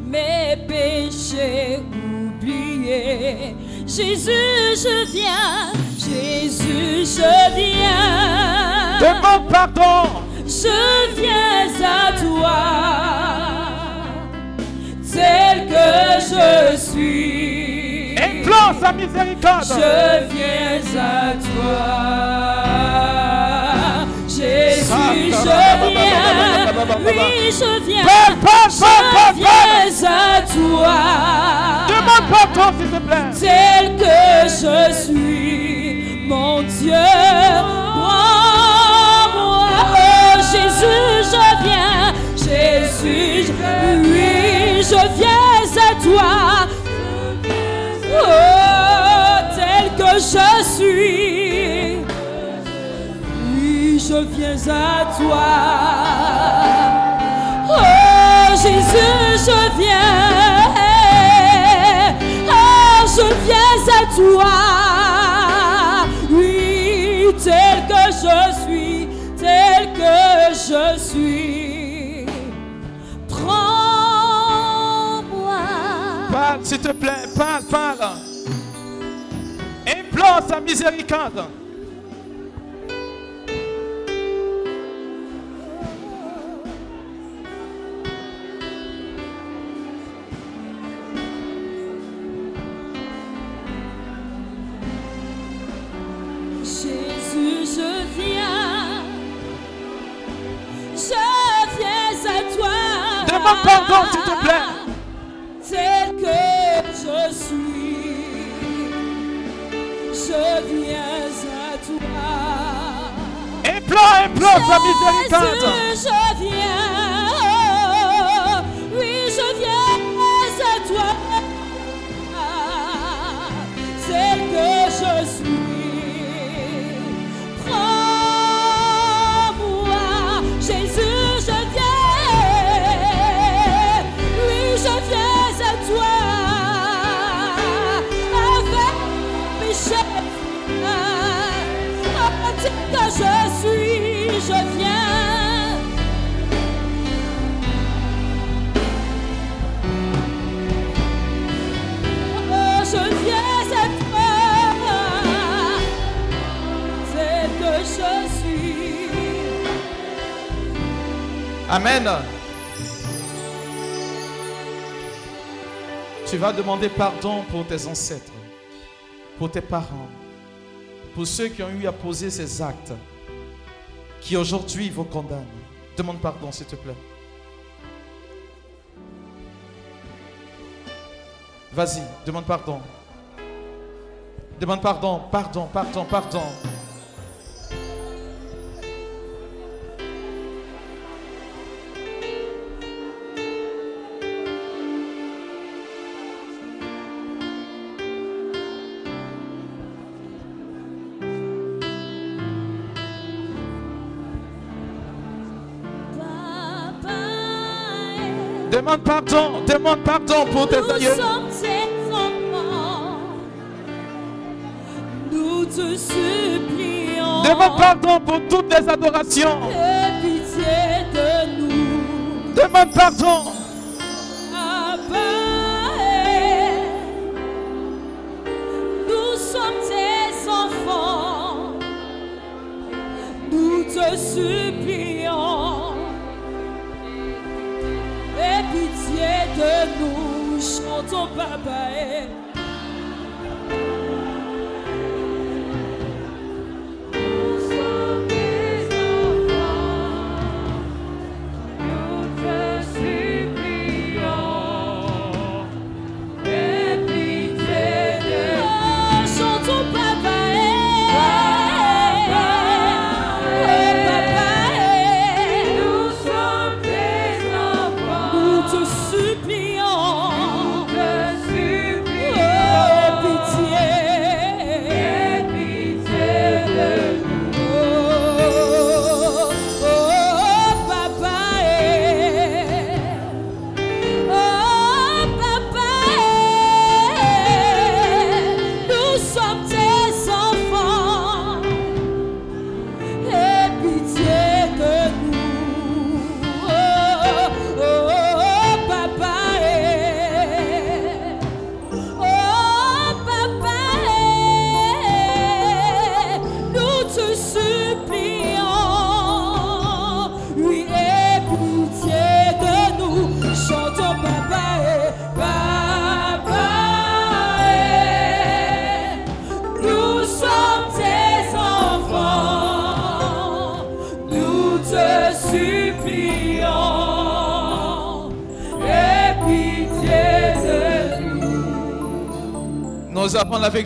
mes péchés oubliés. Jésus, je viens, Jésus, je viens. Demande pardon. Je viens à toi, tel que je suis. Implore sa miséricorde. Je viens à toi. Jésus, je viens. Oui, je viens. Je viens à toi. Demande pardon, s'il te plaît. Tel que je suis, mon Dieu, prends-moi. Oh Jésus, je viens. Jésus, oui, je viens à toi. Oh, tel que je suis. Oui, je viens à toi. Oh Jésus, je viens. Oh, je viens à toi. S'il te plaît. Parle, parle. Implore sa miséricorde. Sa Amen. Tu vas demander pardon pour tes ancêtres, pour tes parents, pour ceux qui ont eu à poser ces actes, qui aujourd'hui vous condamnent. Demande pardon, s'il te plaît. Vas-y, demande pardon. Demande pardon, pardon, pardon, pardon. Pardon, demande pardon pour tes aïeux. Nous te supplions. Demande pardon pour toutes les adorations. Demande pardon.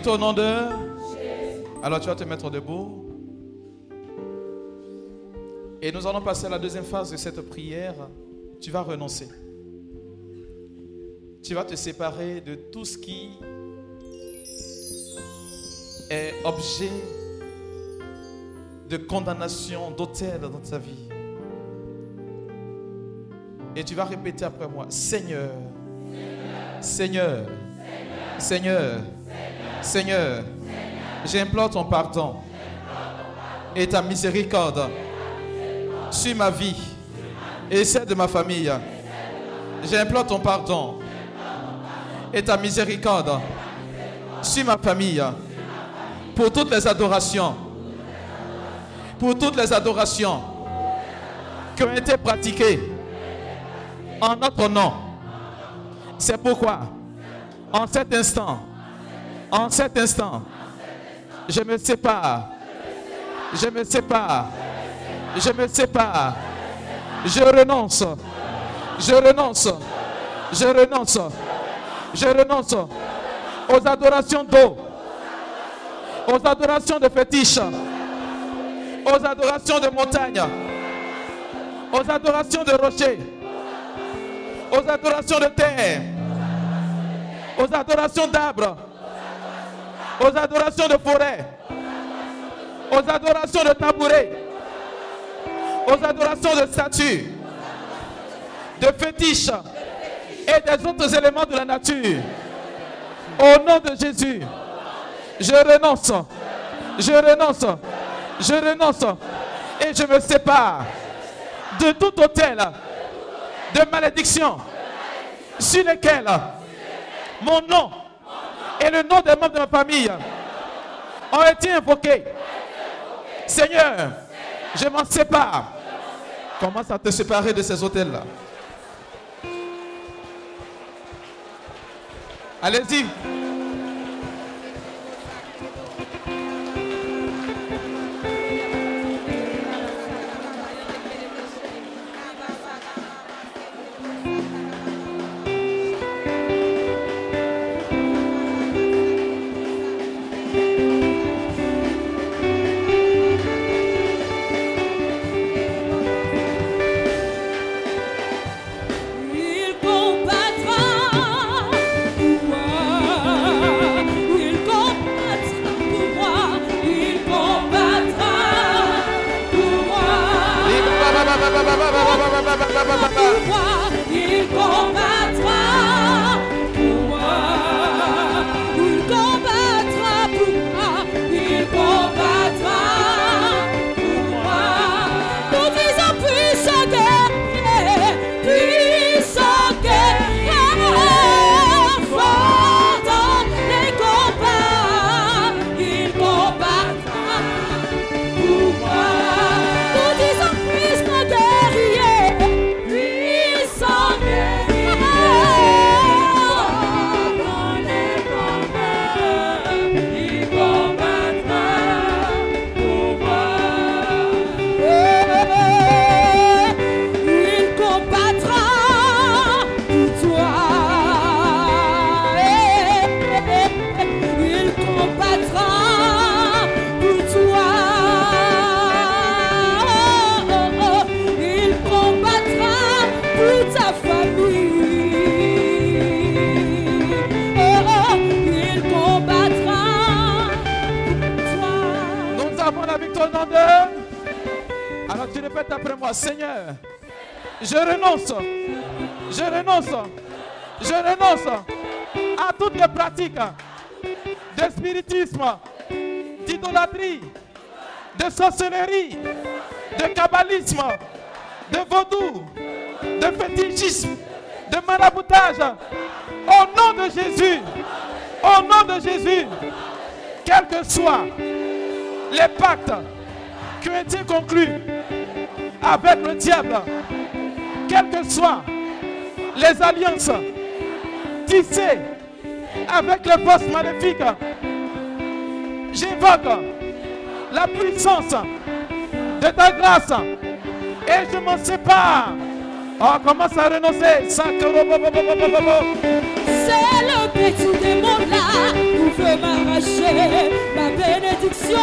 Au nom de. Alors tu vas te mettre debout. Et nous allons passer à la deuxième phase de cette prière. Tu vas renoncer. Tu vas te séparer de tout ce qui est objet de condamnation, d'autel dans ta vie. Et tu vas répéter après moi, Seigneur, Seigneur, Seigneur, j'implore ton pardon et ta miséricorde sur ma vie et celle de ma famille. J'implore ton pardon et ta miséricorde sur ma famille. Pour toutes les adorations. Pour toutes les adorations qui ont été pratiquées en notre nom. C'est pourquoi, en cet instant, en cet instant, je me sépare. Je me sépare. Je me sépare. Je renonce. Je renonce. Je renonce. Je renonce aux adorations d'eau, aux adorations de fétiches, aux adorations de montagnes, aux adorations de rochers, aux adorations de terre, aux adorations d'arbres, aux adorations de forêt, aux adorations de tabourets, aux adorations de statues, de fétiches. Et des autres éléments de la nature. Au nom de Jésus, je renonce, je renonce, je renonce. Et je me sépare de tout hôtel de malédiction sur lequel mon nom et le nom des membres de ma famille ont été invoqués. Seigneur, je m'en sépare. Commence à te séparer de ces hôtels-là? Allez-y. Seigneur, je renonce, je renonce, je renonce à toutes les pratiques de spiritisme, d'idolâtrie, de sorcellerie, de kabbalisme, de vaudou, de fétichisme, de maraboutage. Au nom de Jésus, au nom de Jésus, quels que soient les pactes qui ont été conclus avec le diable, quelles que soient les alliances tissées avec les forces maléfiques, j'évoque la puissance de ta grâce et je m'en sépare. On commence à renoncer. C'est le petit démon là qui veut m'arracher ma bénédiction.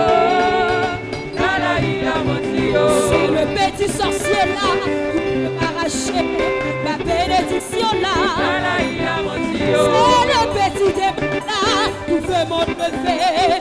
sorcier là, m'arracher ma bénédiction là. C'est le petit débat là, tout le monde.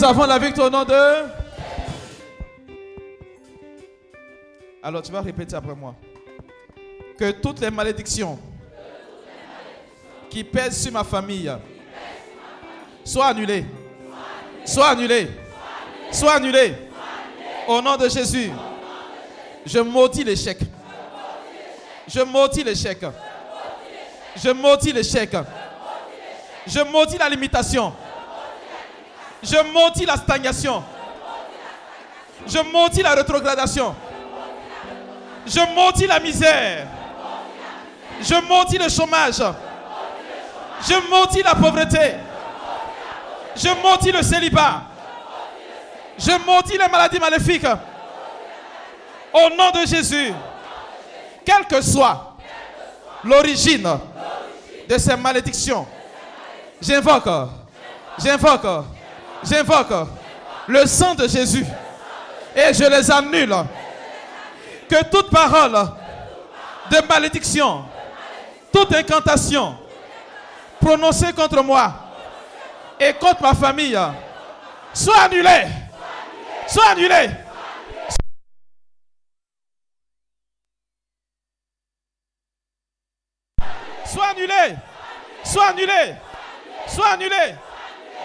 Nous avons la victoire au nom de... Alors tu vas répéter après moi. Que toutes les malédictions qui pèsent sur ma famille soient annulées. Soient annulées. Soient annulées. Au nom de Jésus. Je maudis l'échec. Je maudis l'échec. Je maudis l'échec. Je maudis la limitation. Je maudis la stagnation. Je maudis la rétrogradation. Je maudis la misère. Je maudis le chômage. Je maudis la pauvreté. Je maudis le célibat. Je maudis les maladies maléfiques. Au nom de Jésus, quelle que soit l'origine de ces malédictions, j'invoque, j'invoque, j'invoque le sang de Jésus et je les annule. Que toute parole de malédiction, toute incantation prononcée contre moi et contre ma famille soit annulée. Soit annulée. Soit annulé. Soit annulé. Soit annulé.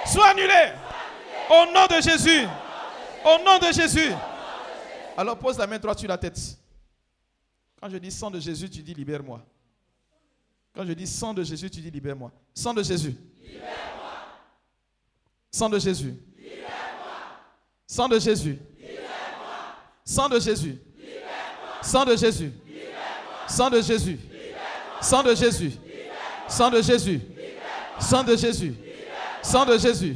Soit annulé. Au nom de Jésus. Au nom de Jésus. Alors pose la main droite sur la tête. Quand je dis sang de Jésus, tu dis libère-moi. Quand je dis sang de Jésus, tu dis libère-moi. Sang de Jésus. Libère-moi. Sang de Jésus. Libère-moi. Sang de Jésus. Libère-moi. Sang de Jésus. Libère-moi. Sang de Jésus. Libère-moi. Sang de Jésus. Sang de Jésus. Sang de Jésus. Sang de Jésus. Sang de Jésus.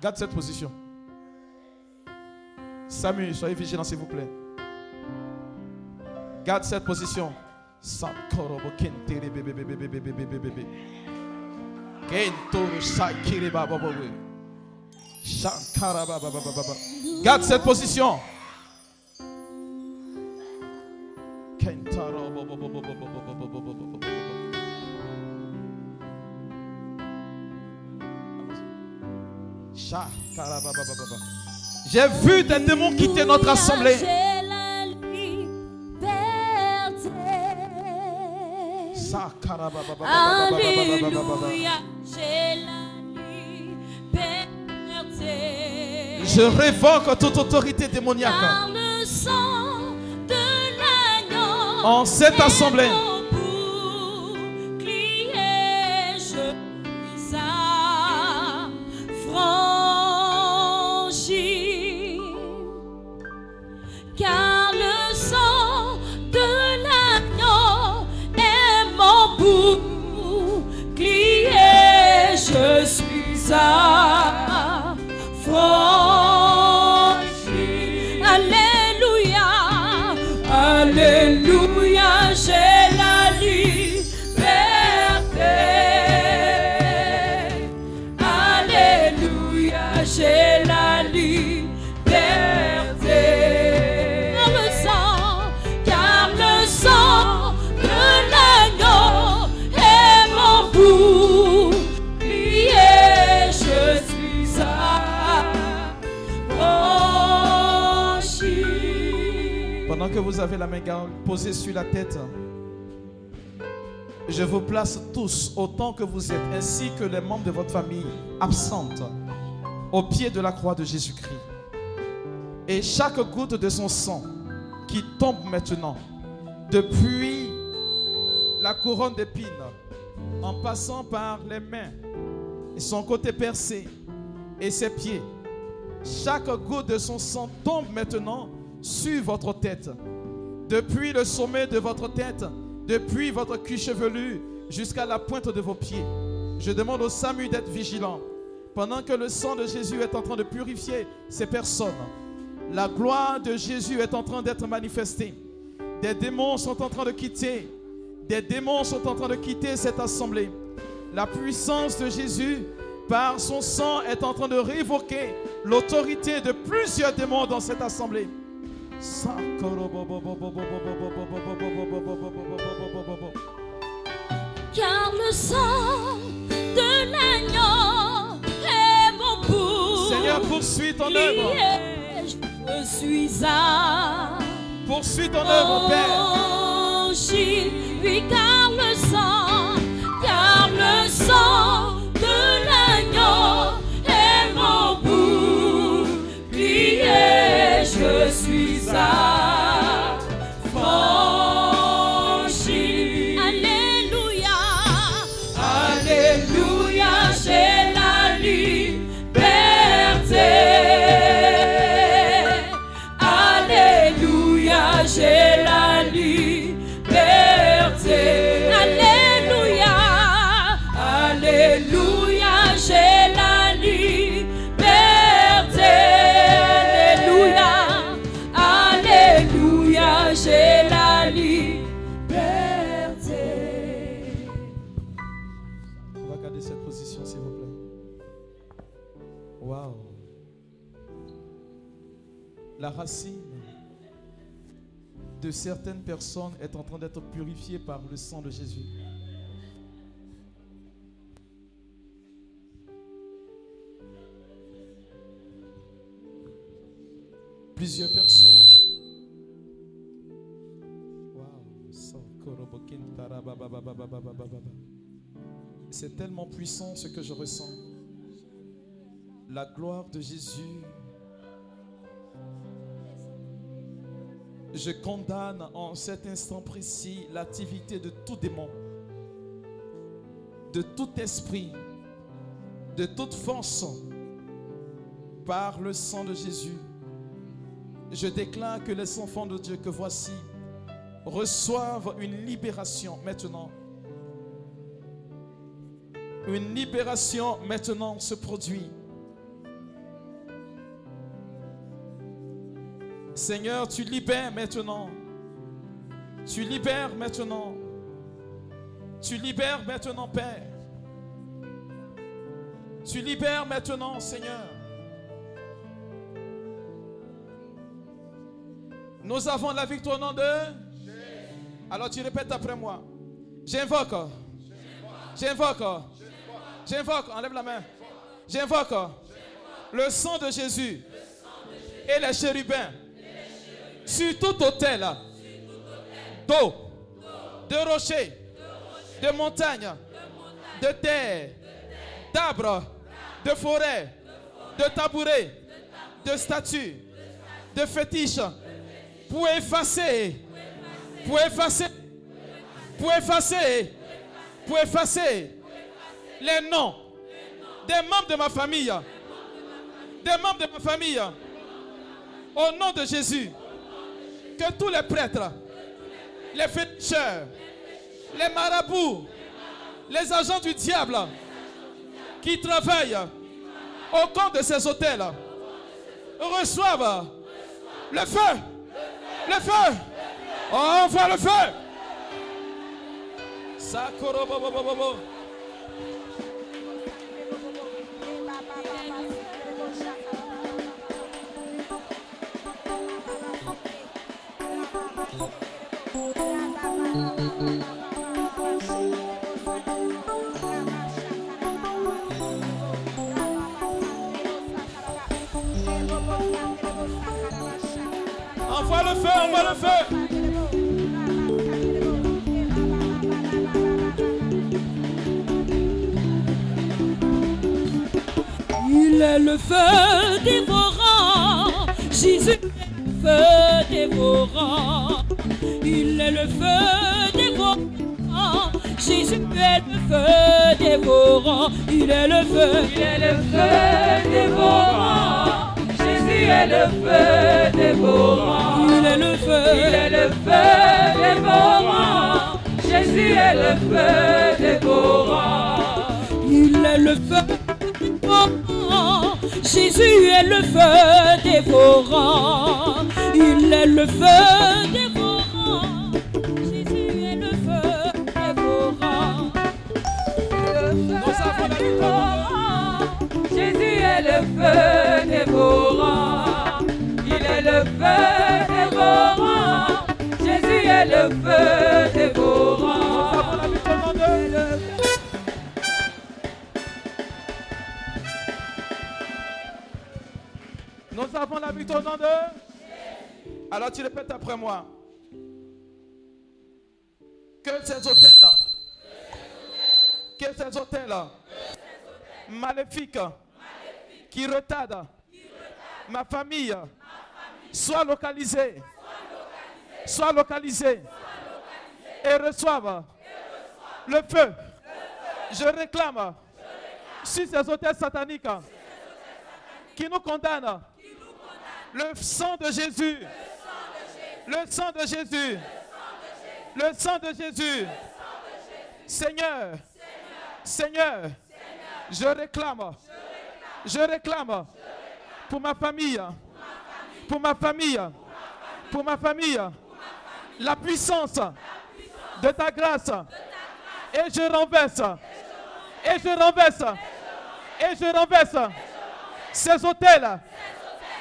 Garde cette position. Samuel, soyez vigilant s'il vous plaît. Garde cette position. Sankorobo kentere bebe J'ai vu des démons quitter notre assemblée. Alléluia, j'ai la liberté. Je révoque toute autorité démoniaque Par le sang de l'agneau. en cette assemblée. Tous, autant que vous êtes, ainsi que les membres de votre famille absentes, au pied de la croix de Jésus-Christ. Et chaque goutte de son sang qui tombe maintenant, depuis la couronne d'épines, en passant par les mains, et son côté percé, et ses pieds, chaque goutte de son sang tombe maintenant sur votre tête. Depuis le sommet de votre tête, depuis votre cuir chevelu jusqu'à la pointe de vos pieds. Je demande au SAMU d'être vigilant pendant que le sang de Jésus est en train de purifier ces personnes, la gloire de Jésus est en train d'être manifestée. Des démons sont en train de quitter. Des démons sont en train de quitter cette assemblée. La puissance de Jésus, par son sang, est en train de révoquer l'autorité de plusieurs démons dans cette assemblée. Car le sang de l'agneau est mon pour. Seigneur, poursuis ton œuvre. Je suis à. Poursuis ton œuvre, Père. Oui, car le sang, car le sang de certaines personnes est en train d'être purifiée par le sang de Jésus. Plusieurs personnes. C'est tellement puissant ce que je ressens. La gloire de Jésus. Je condamne en cet instant précis l'activité de tout démon, de tout esprit, de toute force par le sang de Jésus. Je déclare que les enfants de Dieu que voici reçoivent une libération maintenant. Une libération maintenant se produit. Seigneur, tu libères maintenant. Tu libères maintenant. Tu libères maintenant, Père. Tu libères maintenant, Seigneur. Nous avons la victoire au nom de... Alors tu répètes après moi. J'invoque. J'invoque. J'invoque. Enlève la main. J'invoque le sang de Jésus et les chérubins sur tout hôtel d'eau, de rochers, de montagnes, de terre, d'arbres, de forêts, de tabourets, de statues, de fétiches, pour effacer, pour effacer, pour effacer, pour effacer. Les noms. Des membres de ma famille, des membres de ma famille, au nom de Jésus, que tous les prêtres, les féticheurs, les marabouts, les agents du diable qui travaillent au compte de ces hôtels reçoivent le feu, le feu, on le feu. Est le feu dévorant, Jésus est le feu dévorant. Il est le feu dévorant, Jésus est le feu dévorant. Il est le feu, il est le feu dévorant. Jésus est le feu dévorant. Il est le feu, il est le feu dévorant. Jésus est le feu dévorant. Il est le feu dévorant. Jésus est le feu dévorant. Il est le feu dévorant. Jésus est le feu dévorant. Avons la victoire. Jésus est le feu dévorant. Il est le feu dévorant. Jésus est le feu dévorant. Avons la victoire au nom de Alors tu répètes après moi. Que ces hôtels-là, que ces hôtels-là, maléfiques, qui retardent ma famille, soient localisés, soient localisés et reçoivent le feu. Je réclame sur ces hôtels sataniques qui nous condamnent le sang de Jésus. Le sang de Jésus. Le sang de Jésus. Seigneur. Seigneur. Je réclame. Je réclame pour ma famille. Pour ma famille. Pour ma famille. La puissance de ta grâce. Et je renverse. Et je renverse. Et je renverse ces hôtels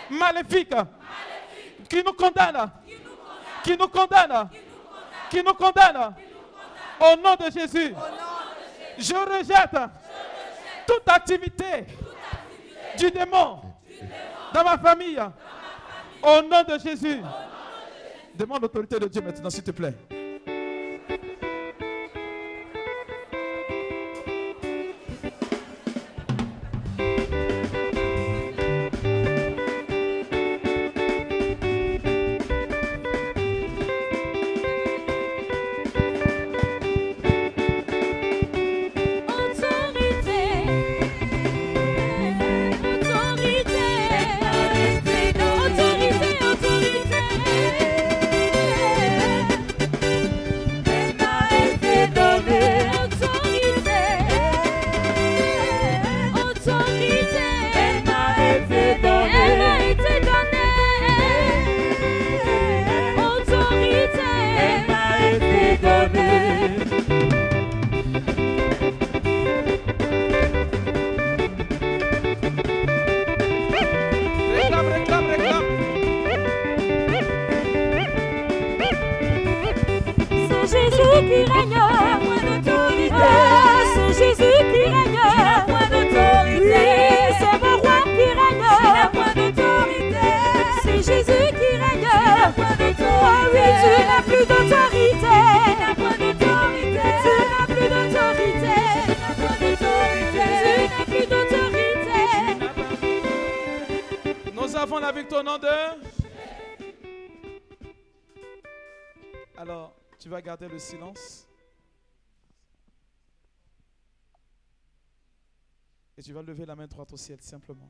maléfiques qui nous condamnent, qui nous condamnent, qui nous condamnent. Au nom de Jésus, je rejette toute activité du démon dans ma famille. Au nom de Jésus, demande l'autorité de Dieu maintenant, s'il te plaît. Au ciel, simplement.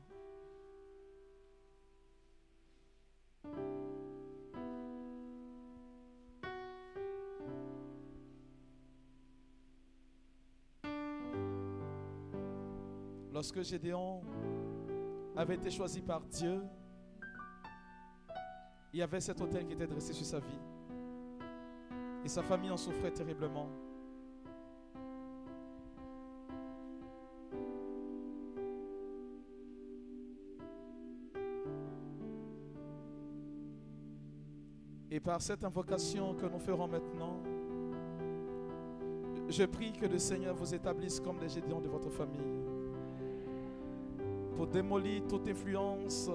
Lorsque Gédéon avait été choisi par Dieu, il y avait cet hôtel qui était dressé sur sa vie. Et sa famille en souffrait terriblement. Et par cette invocation que nous ferons maintenant, je prie que le Seigneur vous établisse comme les Gédéons de votre famille pour démolir toute influence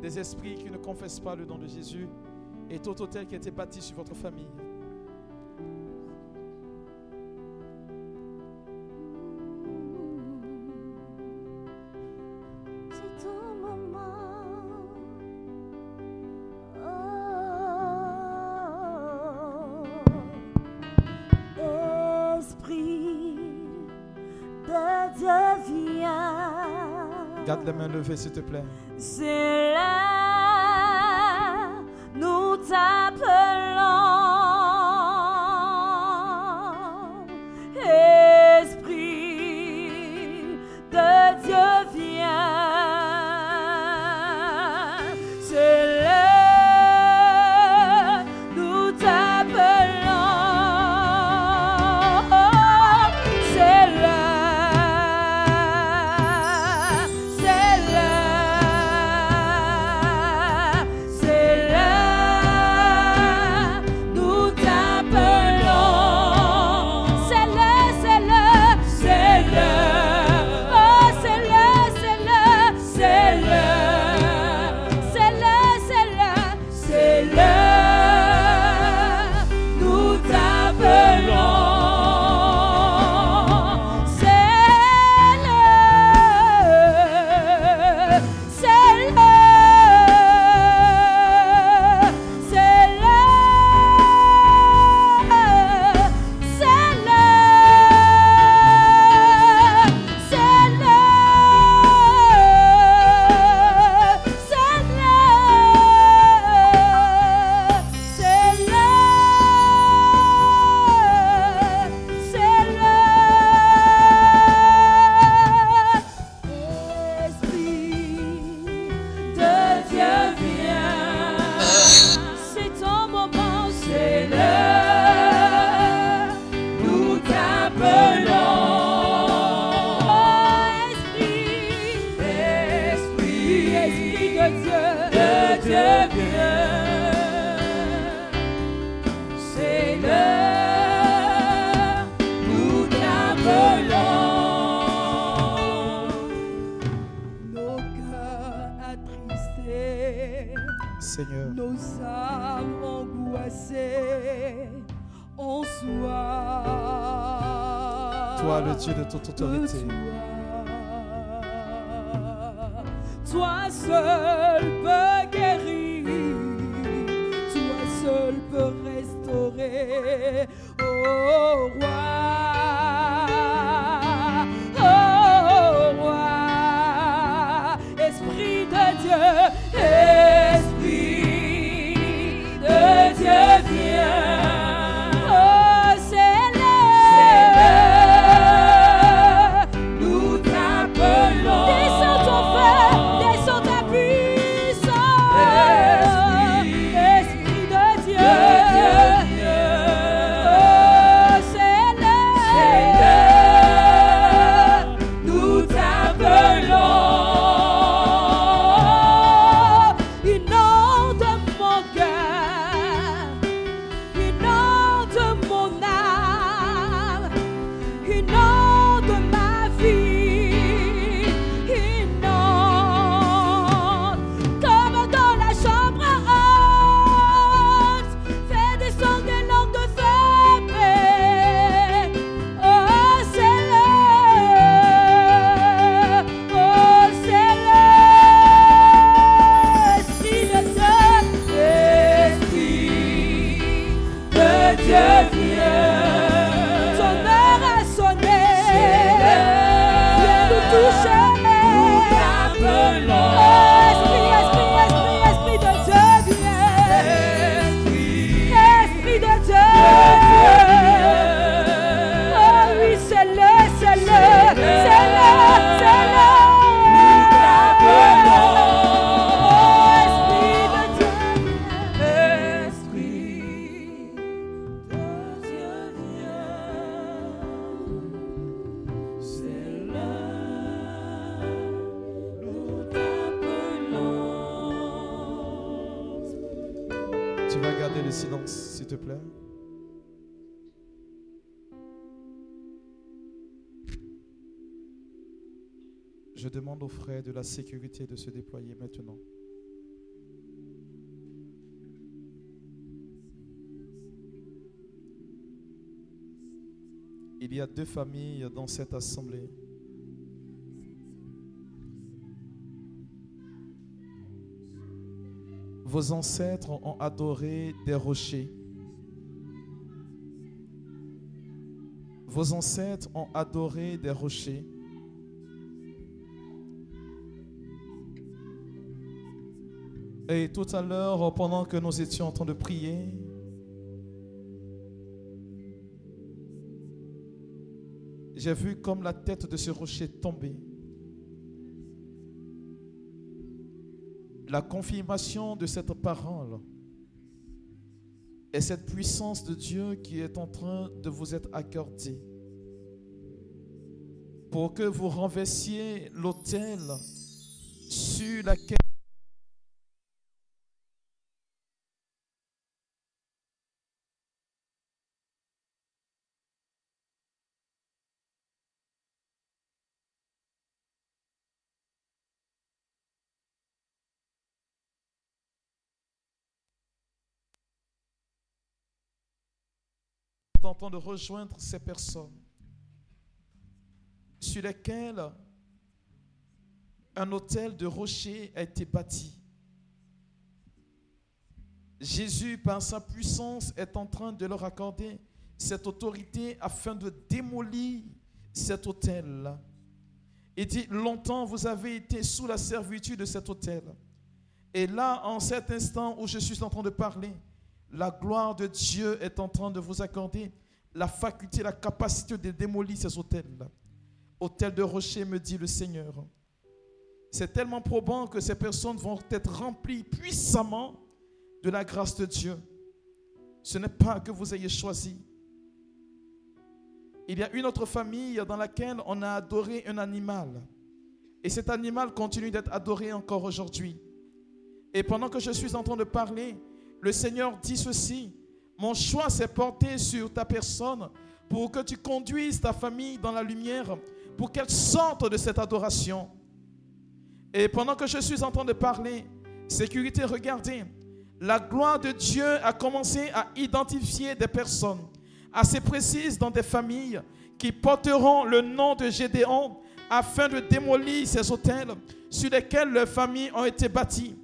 des esprits qui ne confessent pas le nom de Jésus et tout hôtel qui a été bâti sur votre famille. Garde les mains levées, s'il te plaît. C'est là, nous t'appelons. De se déployer maintenant. Il y a deux familles dans cette assemblée. Vos ancêtres ont adoré des rochers. Vos ancêtres ont adoré des rochers. Et tout à l'heure, pendant que nous étions en train de prier, j'ai vu comme la tête de ce rocher tomber. La confirmation de cette parole et cette puissance de Dieu qui est en train de vous être accordée pour que vous renversiez l'autel sur laquelle est en train de rejoindre ces personnes sur lesquelles un hôtel de rocher a été bâti. Jésus, par sa puissance, est en train de leur accorder cette autorité afin de démolir cet hôtel. Il dit, longtemps vous avez été sous la servitude de cet hôtel. Et là, en cet instant où je suis en train de parler, la gloire de Dieu est en train de vous accorder la faculté, la capacité de démolir ces hôtels-là. Hôtel de rocher, me dit le Seigneur. C'est tellement probant que ces personnes vont être remplies puissamment de la grâce de Dieu. Ce n'est pas que vous ayez choisi. Il y a une autre famille dans laquelle on a adoré un animal. Et cet animal continue d'être adoré encore aujourd'hui. Et pendant que je suis en train de parler, le Seigneur dit ceci. Mon choix s'est porté sur ta personne pour que tu conduises ta famille dans la lumière, pour qu'elle sorte de cette adoration. Et pendant que je suis en train de parler, sécurité, regardez, la gloire de Dieu a commencé à identifier des personnes, assez précises dans des familles qui porteront le nom de Gédéon afin de démolir ces hôtels sur lesquels leurs familles ont été bâties.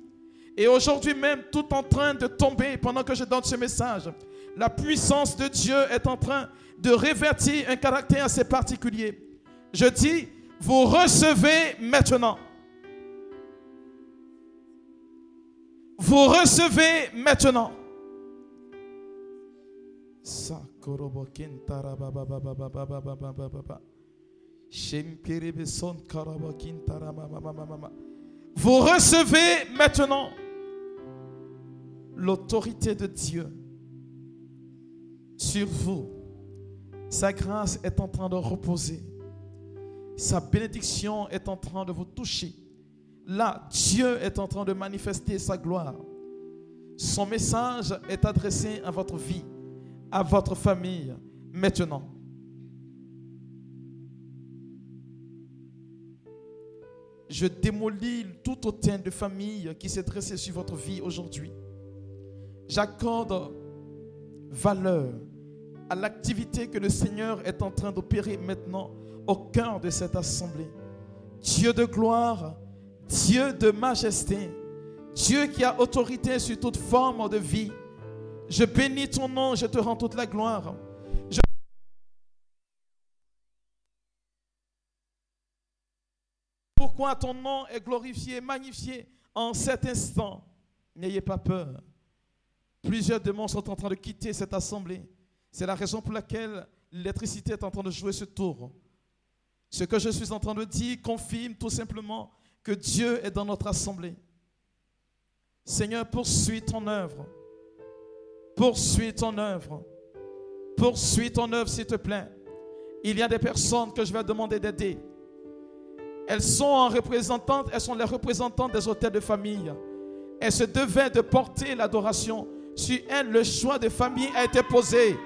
Et aujourd'hui même, tout en train de tomber pendant que je donne ce message, la puissance de Dieu est en train de révertir un caractère assez particulier. Je dis, vous recevez maintenant. Vous recevez maintenant. Vous recevez maintenant l'autorité de Dieu sur vous. Sa grâce est en train de reposer. Sa bénédiction est en train de vous toucher. Là, Dieu est en train de manifester sa gloire. Son message est adressé à votre vie, à votre famille, maintenant. Je démolis tout hôtel de famille qui s'est dressé sur votre vie aujourd'hui. J'accorde valeur à l'activité que le Seigneur est en train d'opérer maintenant au cœur de cette assemblée. Dieu de gloire, Dieu de majesté, Dieu qui a autorité sur toute forme de vie. Je bénis ton nom, je te rends toute la gloire. Pourquoi ton nom est glorifié, magnifié en cet instant? N'ayez pas peur. Plusieurs démons sont en train de quitter cette assemblée. C'est la raison pour laquelle l'électricité est en train de jouer ce tour. Ce que je suis en train de dire confirme tout simplement que Dieu est dans notre assemblée. Seigneur, poursuis ton œuvre. Poursuis ton œuvre. Poursuis ton œuvre, s'il te plaît. Il y a des personnes que je vais demander d'aider. Elles sont en représentantes, elles sont les représentantes des hôtels de famille. Elles se devaient de porter l'adoration. Sur elles, le choix de famille a été posé.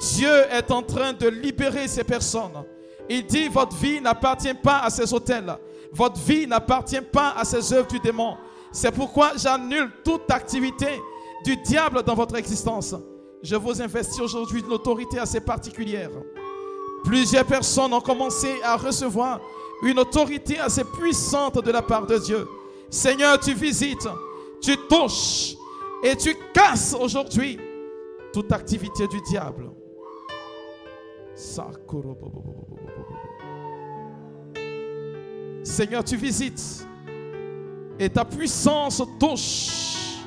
Dieu est en train de libérer ces personnes. Il dit, votre vie n'appartient pas à ces hôtels. Votre vie n'appartient pas à ces œuvres du démon. C'est pourquoi j'annule toute activité du diable dans votre existence. Je vous investis aujourd'hui une autorité assez particulière. Plusieurs personnes ont commencé à recevoir une autorité assez puissante de la part de Dieu. Seigneur, tu visites, tu touches et tu casses aujourd'hui toute activité du diable. Seigneur, tu visites et ta puissance touche.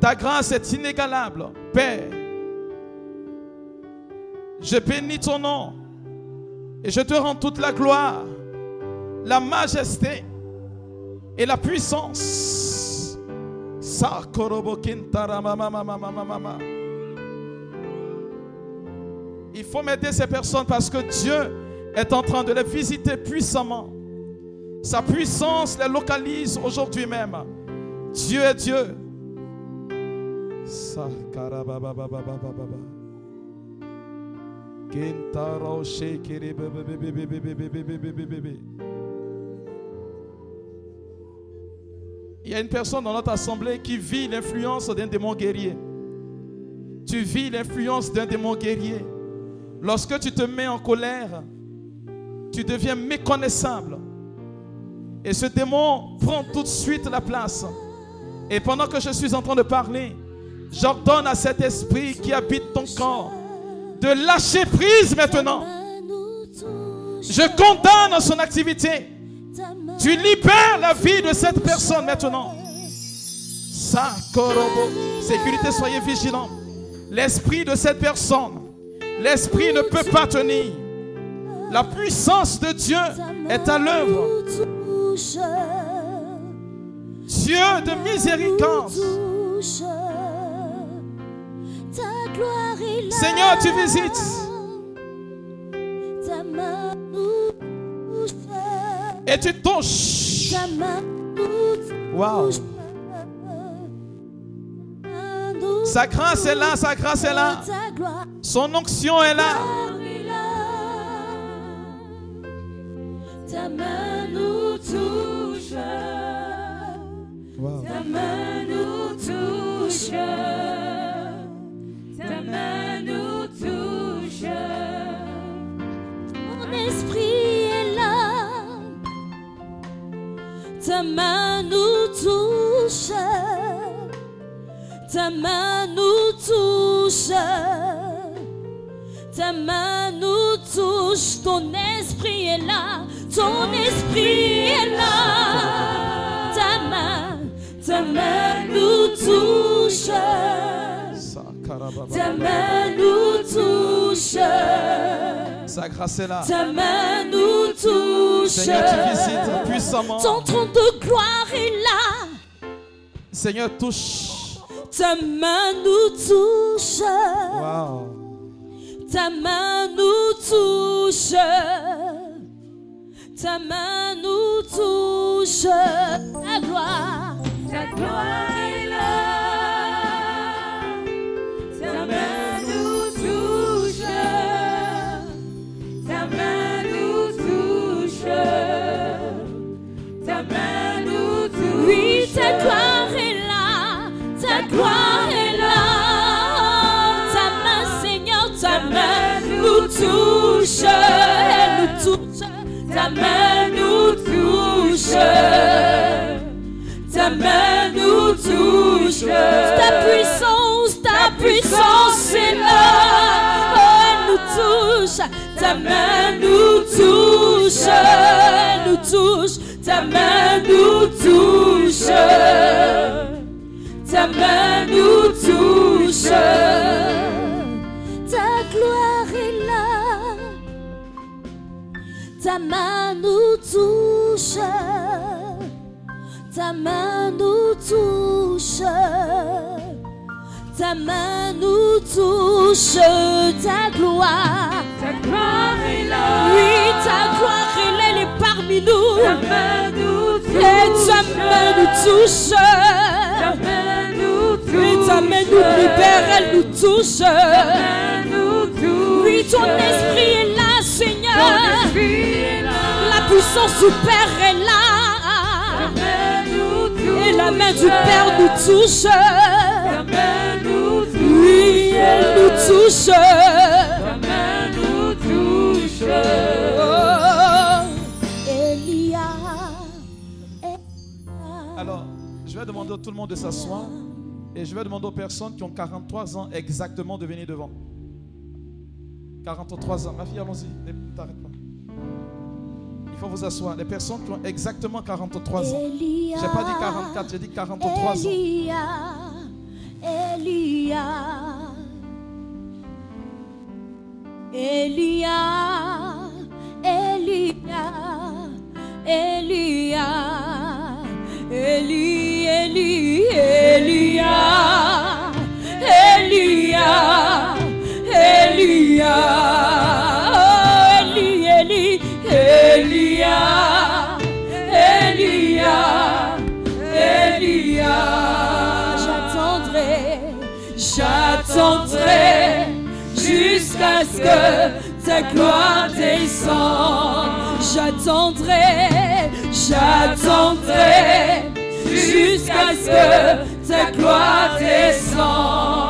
Ta grâce est inégalable, Père. Je bénis ton nom et je te rends toute la gloire, la majesté et la puissance. Il faut m'aider ces personnes parce que Dieu est en train de les visiter puissamment. Sa puissance les localise aujourd'hui même. Dieu est Dieu. Il y a une personne dans notre assemblée qui vit l'influence d'un démon guerrier. Tu vis l'influence d'un démon guerrier. Lorsque tu te mets en colère, tu deviens méconnaissable. Et ce démon prend tout de suite la place. Et pendant que je suis en train de parler, j'ordonne à cet esprit qui habite ton corps de lâcher prise maintenant. Je condamne son activité. Tu libères la vie de cette personne maintenant. Sécurité, soyez vigilants. L'esprit de cette personne, l'esprit ne peut pas tenir. La puissance de Dieu est à l'œuvre. Dieu de miséricorde. Seigneur, tu visites. Et tu touches. Wow. Sa grâce est là, sa grâce est là. Son onction est là. Ta main nous touche. Ta main nous touche. Ta main Ta main nous touche. Ta main nous touche. Ta main nous touche. Ton esprit est là. Ton esprit est là. Ta main, ta main nous touche. Ta main nous touche. Sa grâce est là. Ta main nous touche. Seigneur, tu visites puissamment. Ton trône de gloire est là. Seigneur, touche. Ta main nous touche. Wow. Ta main nous touche. Ta main nous touche. Ta gloire. Ta gloire est là. Ta main nous touche. Ta main nous touche. Oui, ta gloire est là. Ta gloire est là. Ta main, Seigneur, ta main nous touche. Elle nous touche. Ta main nous touche. Ta main nous touche. Ta puissance, puissance est là. Oh, nous touche. Ta main nous touche. Nous touche. Ta main nous touche. Ta main nous touche. Ta gloire est là. Ta main nous touche. Ta main nous touche. Ta main nous touche. Ta gloire. Ta gloire est là. Oui, ta gloire est là. Elle est parmi nous. Ta main nous touche. Et ta main nous touche. Ta main nous touche. Oui, ta main nous libère. Elle nous touche. Ta main nous touche. Oui, ton esprit est là, Seigneur. Ton esprit est là. La puissance du Père est là. Ta main nous touche. Et la main du Père nous touche. Ta main elle nous touche. Ta main nous touche. Oh, Elia. Alors, je vais demander à tout le monde de s'asseoir et je vais demander aux personnes qui ont 43 ans exactement de venir devant. 43 ans. Ma fille, allons-y. Ne t'arrête pas. Il faut vous asseoir. Les personnes qui ont exactement 43 ans. Elia. J'ai pas dit 44, j'ai dit 43 ans. Elia, Elia, Elia, Elia, Eli, Eli, Elia, Elia, Elia, Eli, Eli, Elia, Elia, Elia. J'attendrai, j'attendrai jusqu'à ce que ta gloire descende. J'attendrai, j'attendrai jusqu'à ce que ta gloire descende.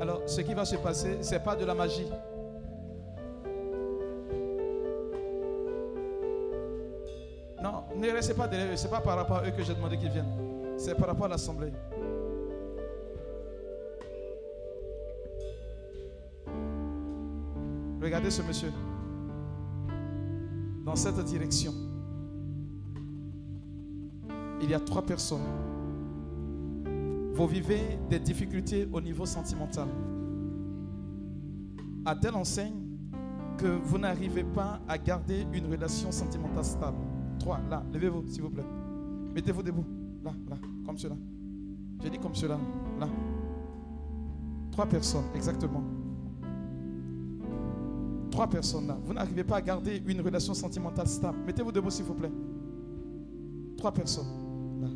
Alors, ce qui va se passer, ce n'est pas de la magie. Non, ne restez pas derrière eux. Ce n'est pas par rapport à eux que j'ai demandé qu'ils viennent. C'est par rapport à l'assemblée. Regardez ce monsieur. Dans cette direction, il y a trois personnes. Vous vivez des difficultés au niveau sentimental. À telle enseigne que vous n'arrivez pas à garder une relation sentimentale stable. Trois, là, levez-vous, s'il vous plaît. Mettez-vous debout. Là, là, comme cela. J'ai dit comme cela, là. Trois personnes, exactement. Trois personnes là. Vous n'arrivez pas à garder une relation sentimentale stable. Mettez-vous debout, s'il vous plaît. Trois personnes. Là.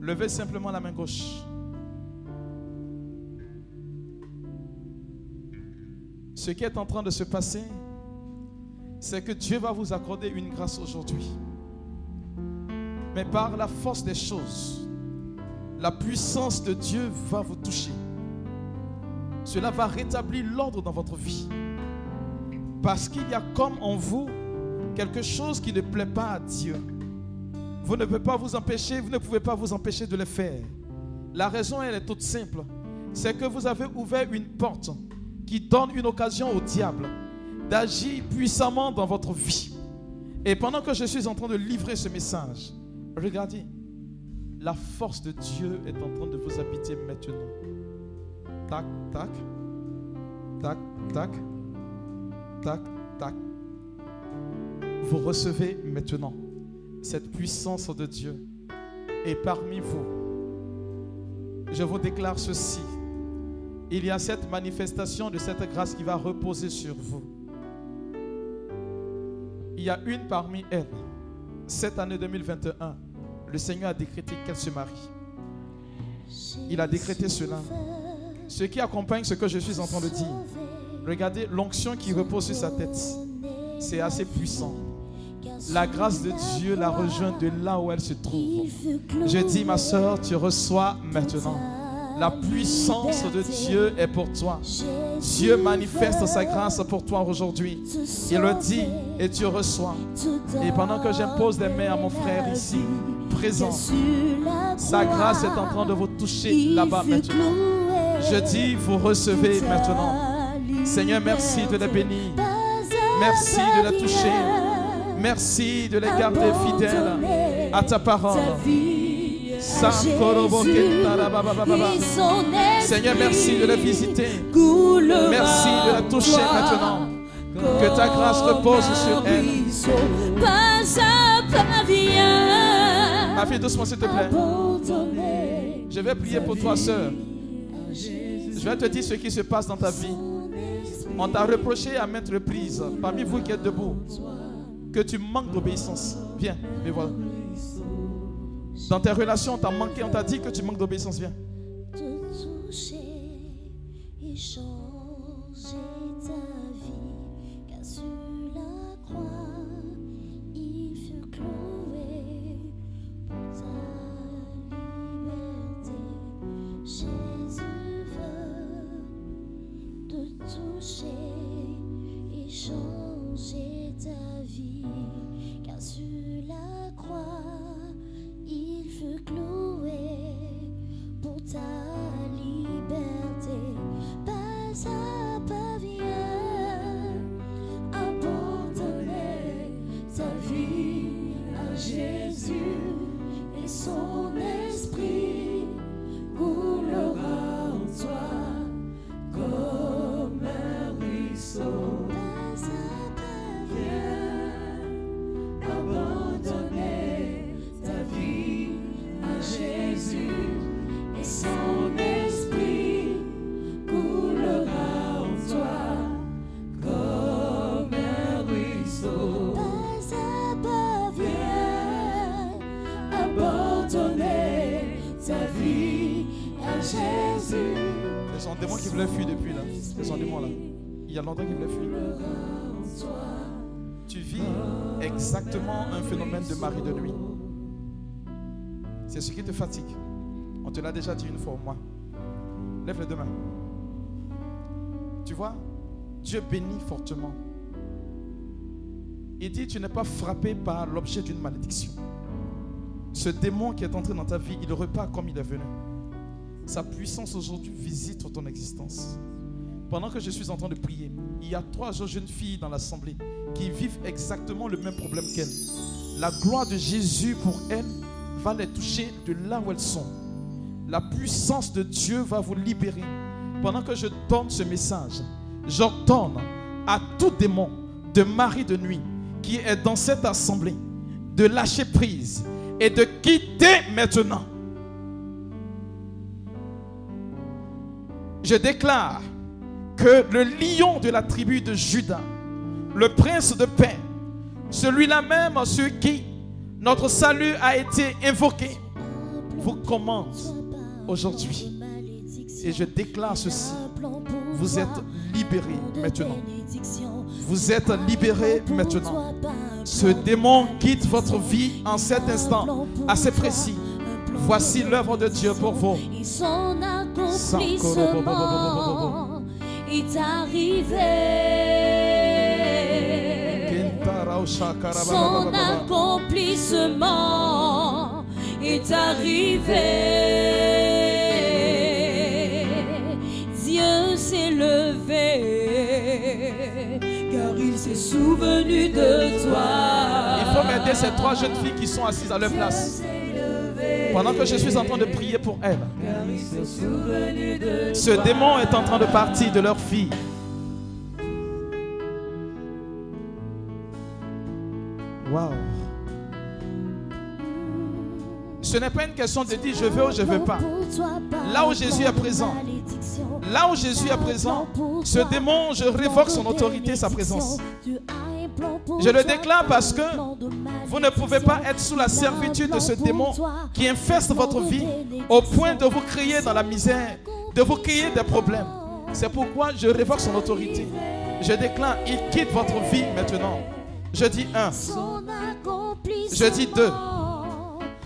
Levez simplement la main gauche. Ce qui est en train de se passer, c'est que Dieu va vous accorder une grâce aujourd'hui. Mais par la force des choses, la puissance de Dieu va vous toucher. Cela va rétablir l'ordre dans votre vie. Parce qu'il y a comme en vous quelque chose qui ne plaît pas à Dieu. Vous ne pouvez pas vous empêcher, vous ne pouvez pas vous empêcher de le faire. La raison, elle est toute simple. C'est que vous avez ouvert une porte qui donne une occasion au diable d'agir puissamment dans votre vie. Et pendant que je suis en train de livrer ce message, regardez, la force de Dieu est en train de vous habiter maintenant. Tac, tac, tac, tac, tac, tac. Vous recevez maintenant cette puissance de Dieu. Et parmi vous, je vous déclare ceci. Il y a cette manifestation de cette grâce qui va reposer sur vous. Il y a une parmi elles. Cette année 2021, le Seigneur a décrété qu'elle se marie. Il a décrété cela. Ce qui accompagne ce que je suis en train de dire. Regardez l'onction qui repose sur sa tête. C'est assez puissant. La grâce de Dieu la rejoint de là où elle se trouve. Je dis, ma soeur, tu reçois maintenant. La puissance de Dieu est pour toi. Dieu manifeste sa grâce pour toi aujourd'hui. Il le dit et tu reçois. Et pendant que j'impose les mains à mon frère ici, présent, sa grâce est en train de vous toucher là-bas maintenant. Je dis, vous recevez maintenant. Seigneur, merci de les bénir. Merci de les toucher. Merci de les garder fidèles à ta parole. Seigneur, merci de les visiter. Merci de les toucher maintenant. Que ta grâce repose sur elle. Ma fille, doucement, s'il te plaît. Je vais prier pour toi, sœur. Je vais te dire ce qui se passe dans ta vie. On t'a reproché à maintes reprises, parmi vous qui êtes debout, que tu manques d'obéissance. Viens, mais voilà. Dans tes relations, on t'a manqué, on t'a dit que tu manques d'obéissance. Viens. Toucher et changer ta vie. Car sur la croix, il fut cloué pour ta liberté. Pas à pas viens abandonner ta vie à Jésus et son Il y a longtemps qu'il voulait fuir. Tu vis exactement un phénomène de mari de nuit. C'est ce qui te fatigue. On te l'a déjà dit une fois au moins. Lève les deux mains. Tu vois, Dieu bénit fortement. Il dit, tu n'es pas frappé par l'objet d'une malédiction. Ce démon qui est entré dans ta vie, il repart comme il est venu. Sa puissance aujourd'hui visite ton existence. Pendant que je suis en train de prier, il y a trois jeunes filles dans l'assemblée qui vivent exactement le même problème qu'elles. La gloire de Jésus pour elles va les toucher de là où elles sont. La puissance de Dieu va vous libérer. Pendant que je donne ce message, j'ordonne à tout démon de mari de nuit qui est dans cette assemblée de lâcher prise et de quitter maintenant. Je déclare que le lion de la tribu de Judas, le prince de paix, celui-là même sur qui notre salut a été invoqué, vous commande aujourd'hui. Et je déclare ceci. Vous êtes libérés maintenant. Vous êtes libérés maintenant. Ce démon quitte votre vie en cet instant assez précis. Voici l'œuvre de Dieu pour vous. Son accomplissement est arrivé. Son accomplissement est arrivé. Dieu s'est levé, car il s'est souvenu de toi. Il faut m'aider ces trois jeunes filles qui sont assises à leur place. Pendant que je suis en train de prier pour elles, Car il s'est souvenu de ce toi. démon est en train de partir de leur fille. Waouh. Ce n'est pas une question de dire je veux ou je veux pas. Là où Jésus est présent, là où Jésus est présent, ce démon, je révoque son autorité, sa présence. Je le déclare parce que vous ne pouvez pas être sous la servitude de ce démon qui infeste votre vie au point de vous crier dans la misère, de vous créer des problèmes. C'est pourquoi je révoque son autorité. Je déclare, il quitte votre vie maintenant. Je dis un, je dis deux,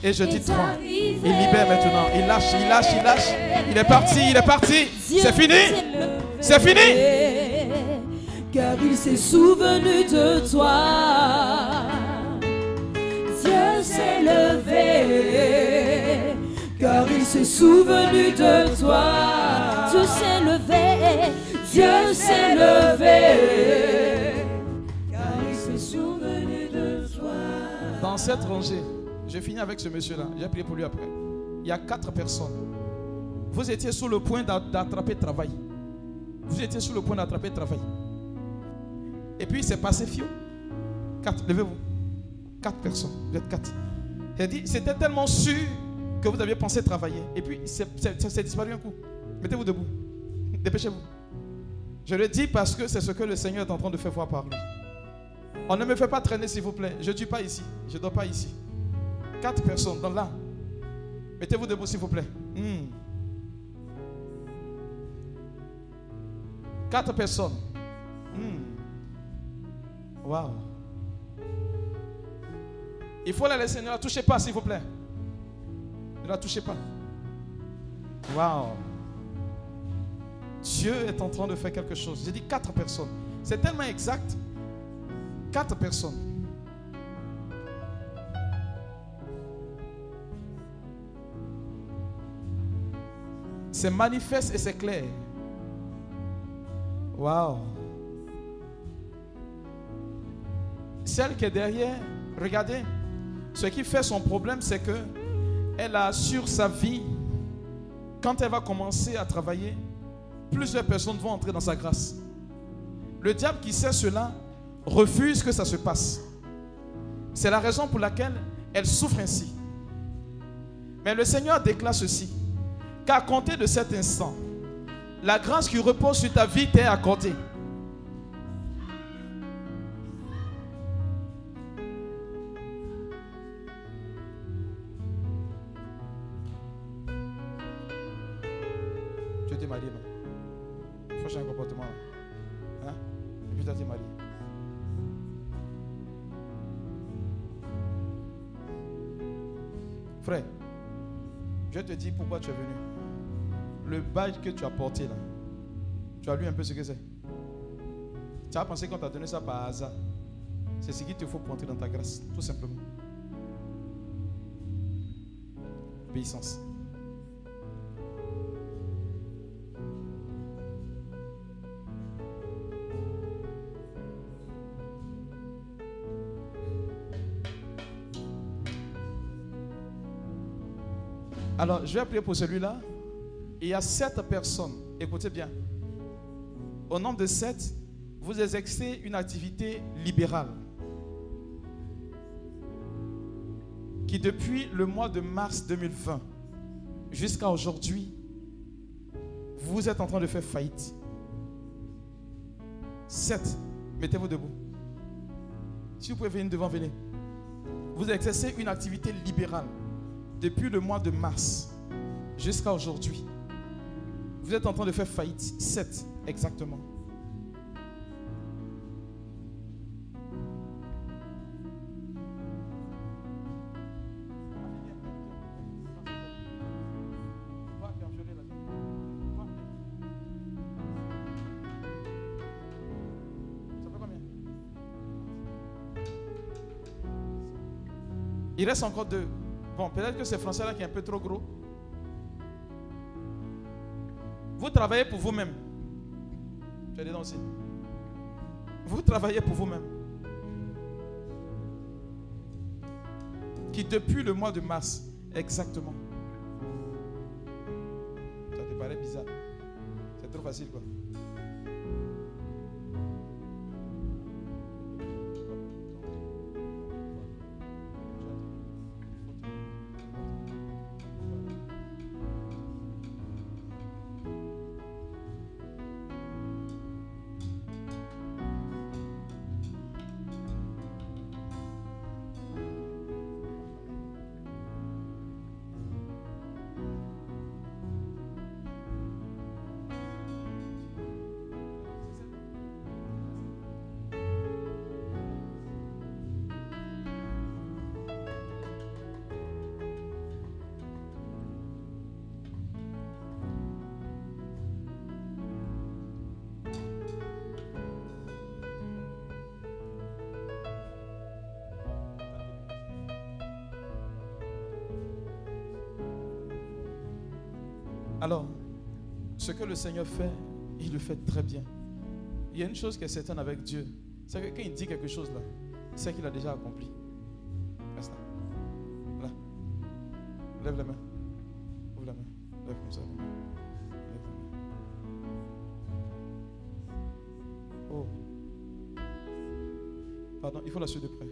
et je dis trois. Il libère maintenant. Il lâche, il lâche, il lâche. Il est parti, il est parti. C'est fini. C'est fini. Car il s'est souvenu de toi. Dieu s'est levé. Car il s'est souvenu de toi. Dieu s'est levé. Dieu s'est levé. Car il s'est souvenu de toi. Dans cette rangée, je finis avec ce monsieur-là. J'ai prié pour lui après. Il y a quatre personnes. Vous étiez sur le point d'a- d'attraper travail. Vous étiez sur le point d'attraper travail. Et puis c'est passé fio. Quatre, levez-vous. Quatre personnes. Vous êtes quatre. J'ai dit, c'était tellement sûr que vous aviez pensé travailler. Et puis c'est- c'est- ça s'est disparu un coup. Mettez-vous debout. Dépêchez-vous. Je le dis parce que c'est ce que le Seigneur est en train de faire voir par lui. On ne me fait pas traîner, s'il vous plaît. Je ne suis pas ici. Je ne dors pas ici. Quatre personnes, dans là. Mettez-vous debout, s'il vous plaît. Hmm. Quatre personnes. Hmm. Waouh. Il faut la laisser. Ne la touchez pas, s'il vous plaît. Ne la touchez pas. Waouh. Dieu est en train de faire quelque chose. J'ai dit quatre personnes. C'est tellement exact. Quatre personnes. C'est manifeste et c'est clair. Waouh. Celle qui est derrière, regardez, ce qui fait son problème, c'est que elle a sur sa vie, quand elle va commencer à travailler, plusieurs personnes vont entrer dans sa grâce. Le diable qui sait cela refuse que ça se passe. C'est la raison pour laquelle elle souffre ainsi. Mais le Seigneur déclare ceci, qu'à compter de cet instant, la grâce qui repose sur ta vie t'est accordée. Tu t'es marié, non? Faut changer un comportement. Hein? Et puis tu t'es marié. Frère, je te dis pourquoi tu es venu. Le badge que tu as porté là, tu as lu un peu ce que c'est? Tu as pensé qu'on t'a donné ça par hasard. C'est ce qu'il te faut pour entrer dans ta grâce, tout simplement. Obéissance. Alors, je vais prier pour celui-là. Il y a sept personnes. Écoutez bien. Au nombre de sept, vous exercez une activité libérale qui, depuis le mois de mars 2020 jusqu'à aujourd'hui, vous êtes en train de faire faillite. Sept. Mettez-vous debout. Si vous pouvez venir devant, venez. Vous exercez une activité libérale depuis le mois de mars jusqu'à aujourd'hui. Vous êtes en train de faire faillite. sept exactement. Il reste encore deux. Bon, peut-être que c'est français là qui est un peu trop gros. Vous travaillez pour vous-même. Tu as dedans aussi. Vous travaillez pour vous-même. Qui depuis le mois de mars, exactement. Ça te paraît bizarre. C'est trop facile quoi. Ce que le Seigneur fait, il le fait très bien. Il y a une chose qui est certaine avec Dieu. C'est que quand il dit quelque chose là, c'est qu'il a déjà accompli. Là. Lève la main. Ouvre la main. Lève comme ça. Lève la main. Oh. Pardon, il faut la suivre de près.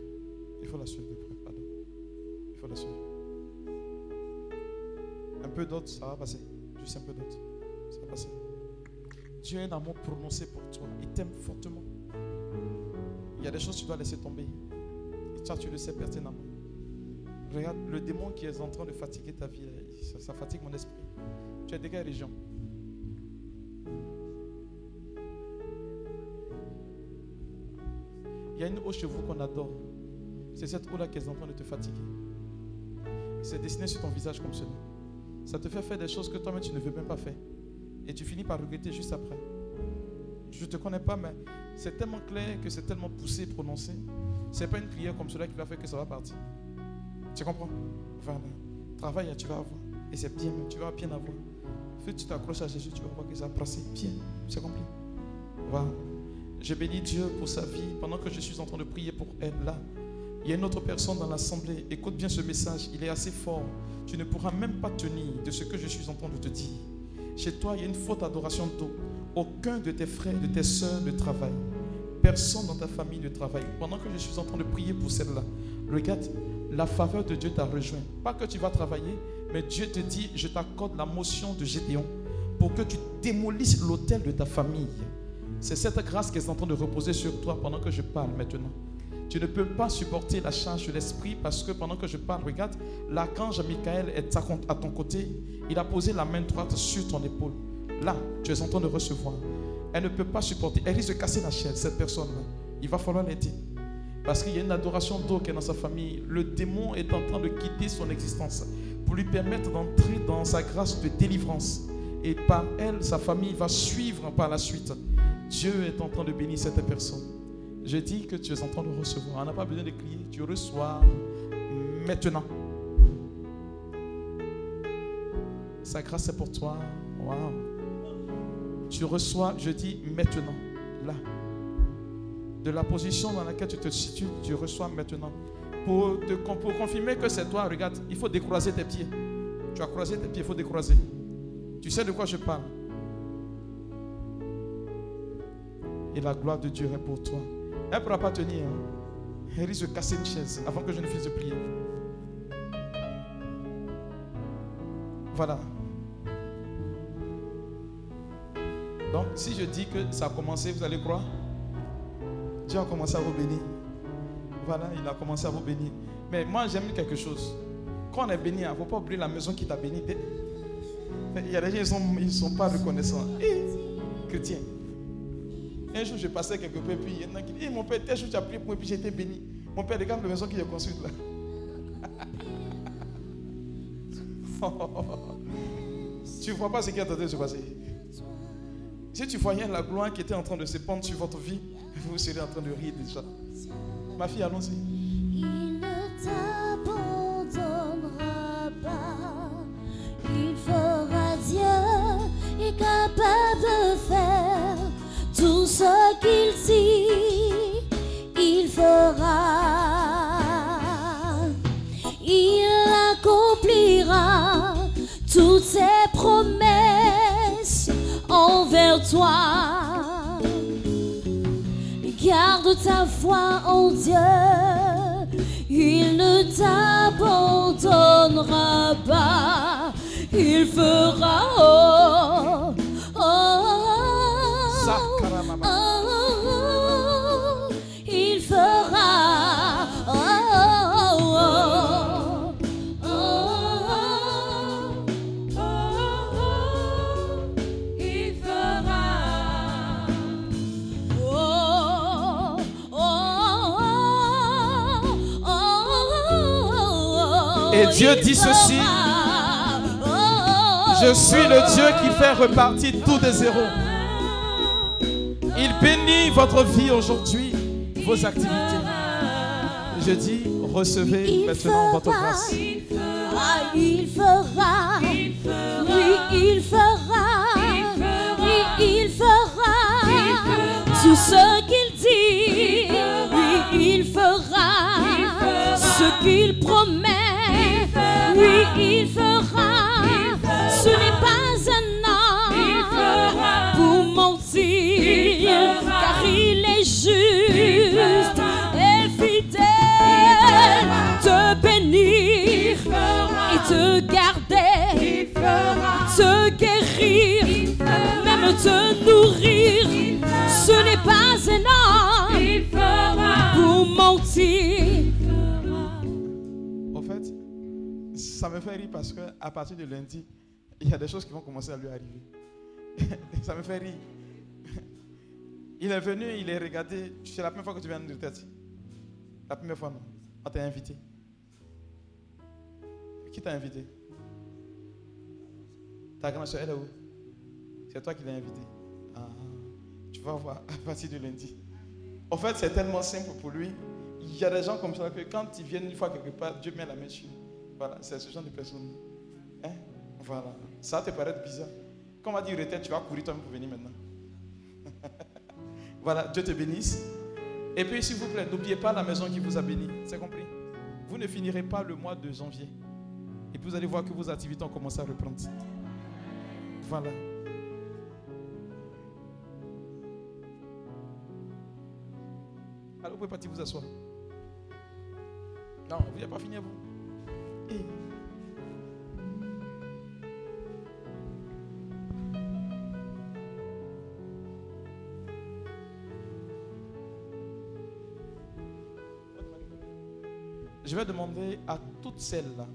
Il faut la suivre de près. Pardon. Il faut la suivre. Un peu d'autre, ça va passer. Juste un peu d'autre. Dieu a un amour prononcé pour toi. Il t'aime fortement. Il y a des choses que tu dois laisser tomber. Et toi, tu le sais pertinemment. Regarde, le démon qui est en train de fatiguer ta vie, ça, ça fatigue mon esprit. Tu es de quelle région Il y a une eau chez vous qu'on adore. C'est cette eau-là qui est en train de te fatiguer. C'est dessiné sur ton visage comme cela. Ça te fait faire des choses que toi-même tu ne veux même pas faire. Et tu finis par regretter juste après. Je ne te connais pas, mais c'est tellement clair que c'est tellement poussé, prononcé. Ce n'est pas une prière comme cela qui va faire que ça va partir. Tu comprends? Voilà. Travaille, tu vas avoir. Et c'est bien, tu vas bien avoir. Fais tu t'accroches à Jésus, tu vas voir que ça va bien. C'est compris? Voilà. Je bénis Dieu pour sa vie pendant que je suis en train de prier pour elle là. Il y a une autre personne dans l'assemblée. Écoute bien ce message. Il est assez fort. Tu ne pourras même pas tenir de ce que je suis en train de te dire. Chez toi, il y a une faute adoration d'eau. Aucun de tes frères, de tes soeurs ne travaille. Personne dans ta famille ne travaille. Pendant que je suis en train de prier pour celle-là, regarde, la faveur de Dieu t'a rejoint. Pas que tu vas travailler, mais Dieu te dit, je t'accorde la motion de Gédéon pour que tu démolisses l'autel de ta famille. C'est cette grâce qui est en train de reposer sur toi pendant que je parle maintenant. Tu ne peux pas supporter la charge de l'esprit parce que pendant que je parle, regarde, l'archange Michael est à ton côté. Il a posé la main droite sur ton épaule. Là, tu es en train de recevoir. Elle ne peut pas supporter. Elle risque de casser la chair, cette personne-là. Il va falloir l'aider. Parce qu'il y a une adoration d'eau qui est dans sa famille. Le démon est en train de quitter son existence pour lui permettre d'entrer dans sa grâce de délivrance. Et par elle, sa famille va suivre par la suite. Dieu est en train de bénir cette personne. Je dis que tu es en train de recevoir. On n'a pas besoin de crier. Tu reçois maintenant. Sa grâce est pour toi. Waouh. Tu reçois, je dis maintenant, là. De la position dans laquelle tu te situes, tu reçois maintenant. Pour, te, pour confirmer que c'est toi, regarde, il faut décroiser tes pieds. Tu as croisé tes pieds, il faut décroiser. Tu sais de quoi je parle. Et la gloire de Dieu est pour toi. Elle ne pourra pas tenir. hein. Elle risque de casser une chaise avant que je ne finisse de prier. Voilà. Donc, si je dis que ça a commencé, vous allez croire? Dieu a commencé à vous bénir. Voilà, il a commencé à vous bénir. Mais moi, j'aime quelque chose. Quand on est béni, il ne faut pas oublier la maison qui t'a béni. Il y a des gens, ils ne sont, pas reconnaissants. Et, chrétien. Un jour, je passais quelque peu, puis il y en a qui disent, Eh, mon père, tel jour, tu as prié pour moi, puis j'ai été béni. Mon père, regarde la maison qu'il a construite là. tu ne vois pas ce qui est en train de se passer. Si tu voyais la gloire qui était en train de se pendre sur votre vie, vous seriez en train de rire déjà. Ma fille, allons-y. Garde ta foi en Dieu, il ne t'abandonnera pas, il fera Dieu il dit ceci. Je suis le Dieu qui fait repartir tout des zéros. Il bénit votre vie aujourd'hui, vos activités. Je dis, recevez maintenant votre grâce. Ah, il fera. Oui, il fera. Oui, il fera. Tout ce qu'il dit. Oui, il fera. Ce qu'il promet. Oui, il fera. Ce n'est pas un homme pour mentir. Car il est juste et fidèle. Te bénir et te garder, te guérir, même te nourrir. Ce n'est pas un homme ça me fait rire parce que à partir de lundi, il y a des choses qui vont commencer à lui arriver. ça me fait rire. Il est venu, il est regardé. C'est la première fois que tu viens de tête. La première fois, non. On t'a invité. Qui t'a invité? Ta grande soeur, elle est où? C'est toi qui l'as invité. Ah, tu vas voir à partir de lundi. En fait, c'est tellement simple pour lui. Il y a des gens comme ça que quand ils viennent une fois quelque part, Dieu met la main sur eux. Voilà, c'est ce genre de personne. Hein? Voilà. Ça te paraît bizarre. Quand on va dire retraite, tu vas courir toi-même pour venir maintenant. voilà, Dieu te bénisse. Et puis, s'il vous plaît, n'oubliez pas la maison qui vous a béni. C'est compris Vous ne finirez pas le mois de janvier. Et puis, vous allez voir que vos activités ont commencé à reprendre. Voilà. Alors, vous pouvez partir vous asseoir. Non, vous n'avez pas fini, vous. Je vais demander à toutes celles-là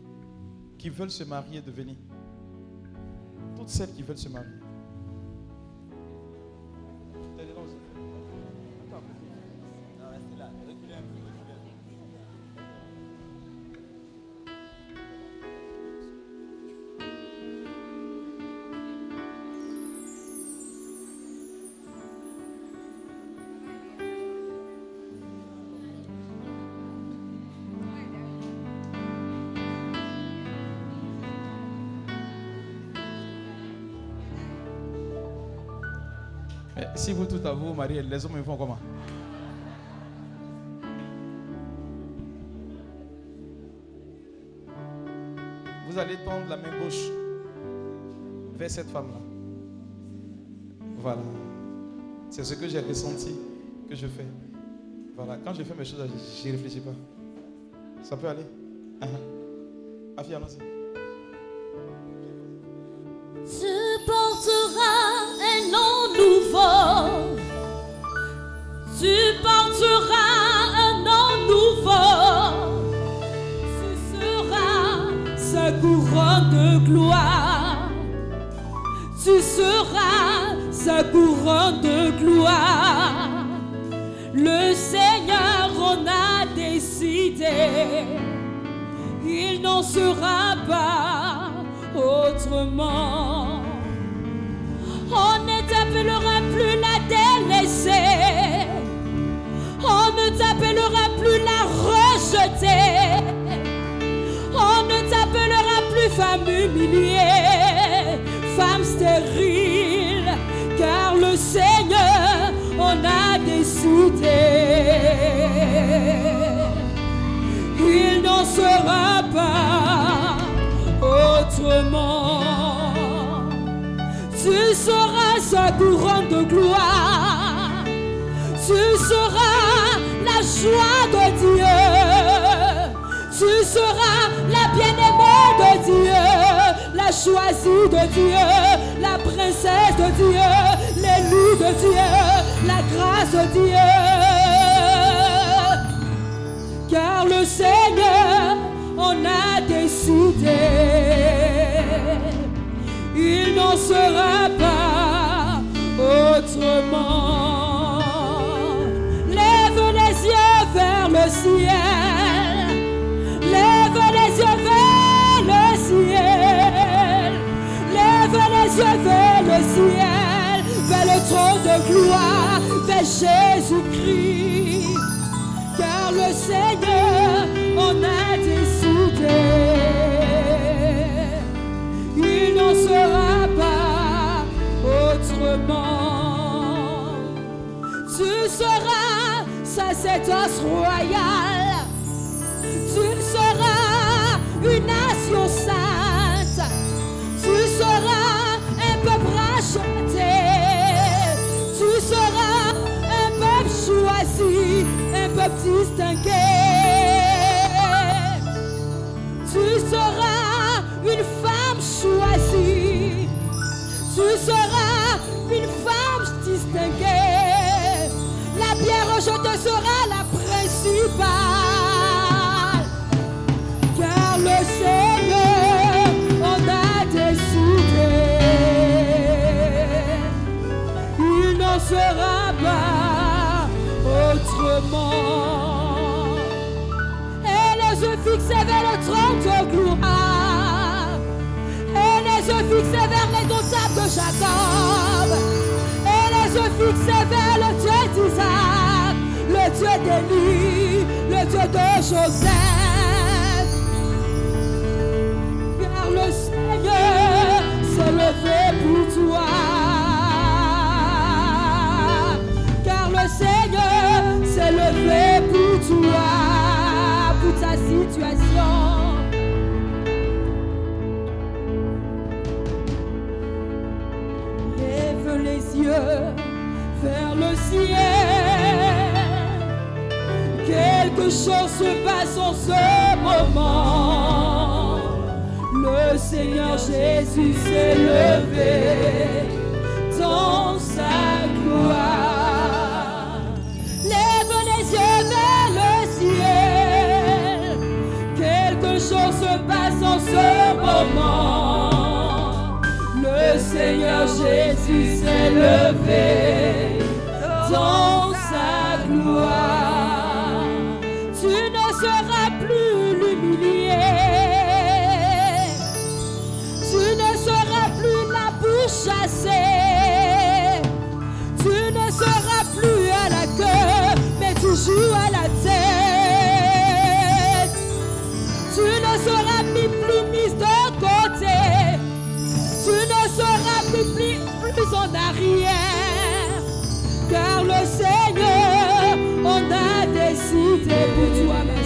qui veulent se marier de venir. Toutes celles qui veulent se marier. À vous mariez, les hommes ils font comment? Vous allez tendre la main gauche vers cette femme-là. Voilà. C'est ce que j'ai ressenti que je fais. Voilà. Quand je fais mes choses, je réfléchis pas. Ça peut aller? Ah, ah. Afia, allons-y. Sa couronne ce couronne de gloire. Tu seras la joie de Dieu. Tu seras la bien-aimée de Dieu, la choisie de Dieu, la princesse de Dieu, l'élu de Dieu, la grâce de Dieu. Car le Seigneur en a décidé. Il n'en sera gloire vers Jésus-Christ, car le Seigneur en a décidé. Il n'en sera pas autrement. Tu seras sacerdoce royal. béni, le Dieu de Joseph. choses se passent en ce moment. Le Seigneur Jésus s'est levé dans sa gloire. Lève les yeux vers le ciel. Quelque chose se passe en ce moment. Le Seigneur Jésus s'est levé dans son arrière, car le Seigneur en a décidé pour toi-même.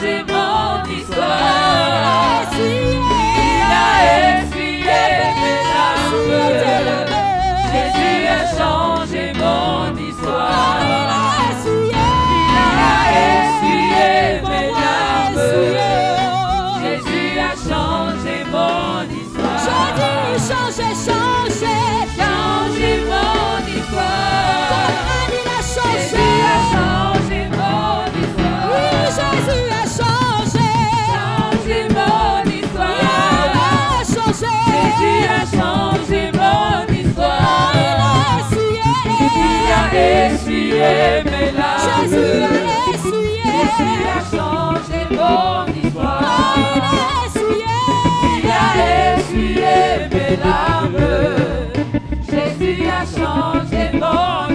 Boże Jésus, a essuyé. A changé mon histoire. Il a essuyé. A essuyé mes larmes. Jésus a changé mon histoire.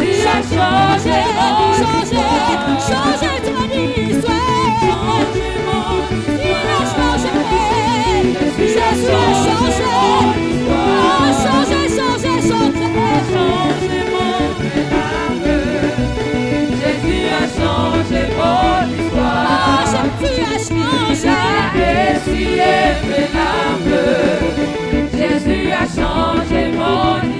tu as changé mon changé, changé ton histoire. Tu as changé, tu as changé, changé, changé, changé. Jésus a changé mon histoire. Jésus a changé. Jésus est. Jésus a changé mon histoire.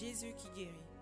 Jésus qui guérit.